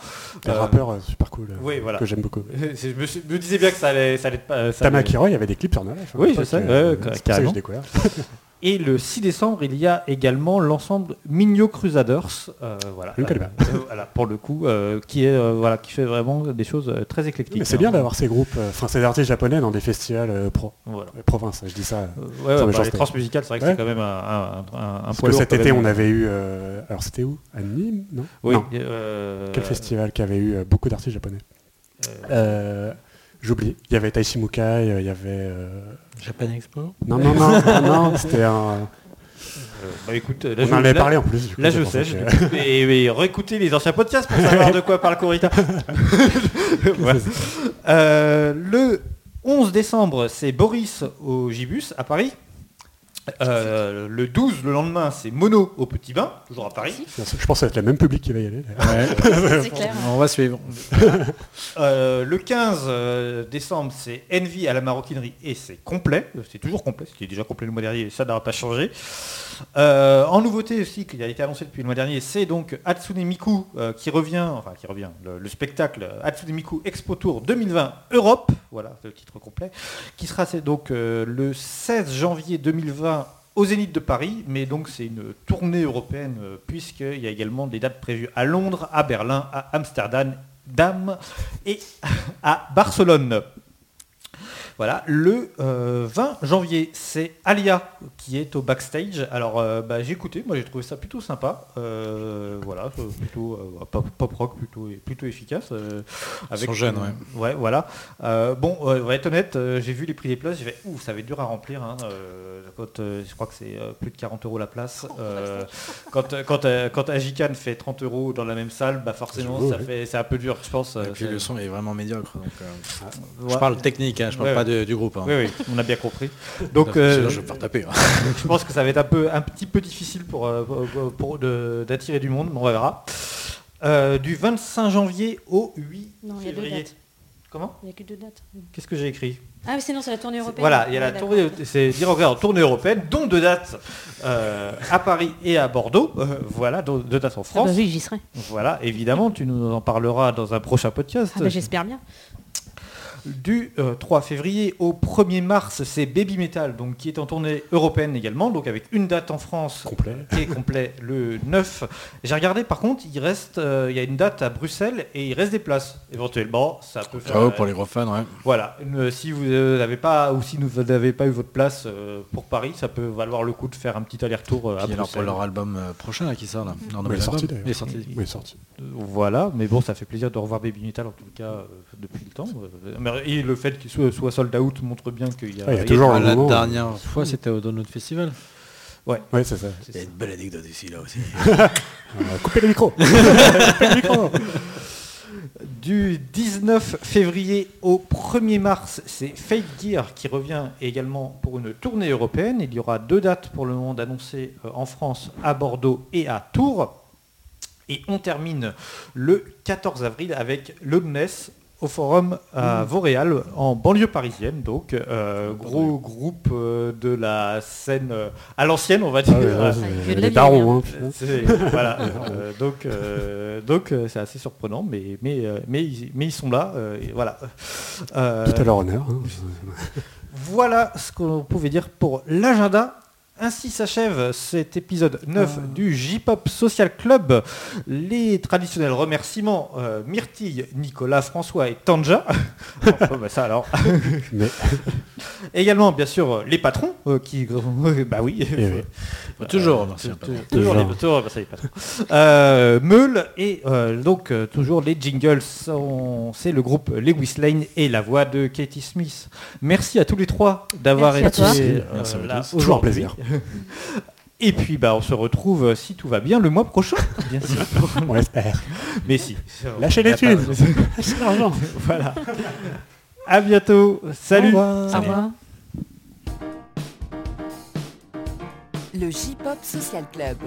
Speaker 3: Un
Speaker 2: Euh,
Speaker 3: rappeur euh, super cool. euh,
Speaker 2: oui, voilà.
Speaker 3: Que j'aime beaucoup.
Speaker 2: Je me, suis- me disais bien que ça allait, ça allait pas. ça allait-
Speaker 3: Tamaki Roy, avait des clips sur Nolef.
Speaker 2: Oui, je sais, ca- carrément.
Speaker 3: j'ai découvert.
Speaker 2: Et le 6 décembre, il y a également l'ensemble Migno Crusaders, euh, voilà,
Speaker 3: Je ne connais pas.
Speaker 2: Euh, voilà, pour le coup, euh, qui est euh, voilà, qui fait vraiment des choses euh, très éclectiques.
Speaker 3: Mais c'est
Speaker 2: hein.
Speaker 3: bien d'avoir ces groupes, euh, enfin ces artistes japonais dans des festivals euh, pro,
Speaker 2: Voilà.
Speaker 3: euh, province. Je dis ça.
Speaker 2: Euh, ouais, ouais, bah, les transmusicales, c'est vrai que
Speaker 3: Ouais.
Speaker 2: c'est quand même un, un, un, un
Speaker 3: Parce
Speaker 2: poids
Speaker 3: que
Speaker 2: lourd
Speaker 3: cet été,
Speaker 2: même.
Speaker 3: on avait eu. euh, alors c'était où? À Nîmes, non?
Speaker 2: Oui.
Speaker 3: Non.
Speaker 2: euh,
Speaker 3: Quel festival qui avait eu euh, beaucoup d'artistes japonais?
Speaker 2: Euh,
Speaker 3: Euh, J'oublie. Il y avait Taishi Mukai, euh, il y avait. Euh,
Speaker 4: Japan Expo
Speaker 3: Non, non, non, non, non, c'était un.
Speaker 2: euh, bah écoute, là,
Speaker 3: On
Speaker 2: je,
Speaker 3: en avait
Speaker 2: là-
Speaker 3: parlé en plus. coup,
Speaker 2: Là je sais, je
Speaker 3: que-
Speaker 2: et, et réécoutez les anciens podcasts pour savoir de quoi parle Corita. Euh, le 11 décembre, c'est Boris au Gibus à Paris. Euh, le 12, le lendemain, c'est Mono au Petit Bain, toujours à Paris.
Speaker 3: Je pense que ça va être le même public qui va y aller.
Speaker 5: clair.
Speaker 4: On va suivre.
Speaker 2: Euh, le 15 euh, décembre, c'est Envy à la maroquinerie et c'est complet. C'est toujours complet. C'était déjà complet le mois dernier et ça n'aura pas changé. Euh, en nouveauté aussi, qui a été annoncé depuis le mois dernier, c'est donc Hatsune Miku euh, qui revient, enfin qui revient, le, le spectacle Hatsune Miku Expo Tour 2020 Europe, voilà le titre complet, qui sera donc euh, le 16 janvier 2020 au Zénith de Paris, mais donc c'est une tournée européenne puisqu'il y a également des dates prévues à Londres, à Berlin, à Amsterdam, Dame et à Barcelone. Voilà, le euh, 20 janvier, c'est Alia qui est au backstage. Alors, euh, bah, j'ai écouté, moi j'ai trouvé ça plutôt sympa. Euh, voilà, euh, plutôt euh, pop, pop rock, plutôt, plutôt efficace. euh,
Speaker 4: sont jeunes,
Speaker 2: euh, Ouais, voilà. Euh, bon, euh, on va être honnête, euh, j'ai vu les prix des places, j'ai fait, ouh, ça va être dur à remplir. hein, euh, quand, euh, je crois que c'est euh, plus de 40 euros la place. Euh, quand quand, euh, fait 30 euros dans la même salle, bah forcément,
Speaker 3: J'avoue,
Speaker 2: ça
Speaker 3: ouais.
Speaker 2: fait, c'est un peu dur, je pense.
Speaker 4: Et
Speaker 2: euh,
Speaker 4: puis le son est vraiment médiocre. Donc, euh,
Speaker 2: Ouais.
Speaker 4: Je parle technique, hein, je parle
Speaker 2: Ouais,
Speaker 4: pas du groupe. hein.
Speaker 2: Oui, oui, on a bien compris. Donc, euh,
Speaker 4: je vais me faire taper. hein.
Speaker 2: je pense que ça va être un, peu, un petit peu difficile pour, euh, pour- d'attirer du monde, mais on verra. Euh, du 25 janvier au 8
Speaker 5: Non, il y a deux
Speaker 2: février.
Speaker 5: dates.
Speaker 2: Comment?
Speaker 5: Il n'y a que deux dates.
Speaker 2: Qu'est-ce que j'ai écrit?
Speaker 5: Ah oui, sinon c'est la tournée européenne.
Speaker 2: Voilà, il y a la
Speaker 5: Ouais,
Speaker 2: tournée, c'est dire en tournée européenne, dont deux dates euh, à Paris et à Bordeaux. Euh, voilà, dont deux dates en
Speaker 5: Ah
Speaker 2: France.
Speaker 5: bah oui, j'y serai.
Speaker 2: Voilà, évidemment, tu nous en parleras dans un prochain podcast.
Speaker 5: Ah bah, J'espère bien.
Speaker 2: Du euh, 3 février au 1er mars, c'est Baby Metal, donc qui est en tournée européenne également, donc avec une date en France
Speaker 3: Complet.
Speaker 2: qui est complet le 9. J'ai regardé par contre, il reste, euh, il y a une date à Bruxelles et il reste des places. Éventuellement, ça peut faire.
Speaker 4: Ciao pour les gros fans, ouais.
Speaker 2: Voilà, si vous euh, n'avez pas ou si vous n'avez pas eu votre place euh, pour Paris, ça peut valoir le coup de faire un petit aller-retour euh, à
Speaker 4: Puis alors pour
Speaker 2: Bruxelles.
Speaker 4: leur album euh, prochain là, qui sort là. Non,
Speaker 3: Ouais, il est sorti.
Speaker 4: Il est sorti.
Speaker 3: Oui, il est sorti.
Speaker 2: Euh, Voilà, mais bon, ça fait plaisir de revoir Baby Metal en tout cas euh, depuis le temps. Euh, mais- Et le fait qu'il soit, soit sold out montre bien qu'il y a.
Speaker 3: Ah, il y a toujours
Speaker 4: Ah,
Speaker 3: un
Speaker 4: la dernière fois c'était au Donut Festival.
Speaker 3: Oui, c'est ça.
Speaker 4: Il y a une belle anecdote ici là aussi.
Speaker 3: Euh, coupez le micro. coupez le micro.
Speaker 2: Du 19 février au 1er mars, c'est Fate Gear qui revient également pour une tournée européenne. Il y aura deux dates pour le moment annoncées euh, en France, à Bordeaux et à Tours. Et on termine le 14 avril avec Loudness au forum à Vauréal, en banlieue parisienne. Donc, euh, gros groupe euh, de la scène euh, à l'ancienne, on va dire.
Speaker 3: Ah ouais,
Speaker 2: Euh,
Speaker 3: ouais, les darons, hein,
Speaker 2: c'est- voilà, euh, donc euh, donc euh, c'est assez surprenant, mais mais euh, mais ils, mais ils sont là, euh, et voilà. Euh,
Speaker 3: Tout à leur honneur. hein.
Speaker 2: voilà ce qu'on pouvait dire pour l'agenda. Ainsi s'achève cet épisode 9 du J-Pop Social Club. Les traditionnels remerciements euh, Myrtille, Nicolas, François et Tanja. Oh, bah, ça alors.
Speaker 3: Mais
Speaker 2: Également, bien sûr, les patrons euh, qui. bah oui.
Speaker 3: Eh oui.
Speaker 4: Toujours
Speaker 2: Euh. Toujours les,
Speaker 3: Toujours.
Speaker 2: patrons. Euh, Meule et euh, donc euh, toujours les jingles sont c'est le groupe Lewis Lane et la voix de Katie Smith. Merci à tous les trois d'avoir été euh, là.
Speaker 3: Toujours un plaisir.
Speaker 2: Et puis bah on se retrouve euh, si tout va bien le mois prochain, bien sûr.
Speaker 3: on l'espère.
Speaker 2: Mais si.
Speaker 3: Lâchez les thunes. Lâchez l'argent.
Speaker 2: voilà. À bientôt. Salut.
Speaker 5: Au revoir.
Speaker 1: Le J-Pop Social Club.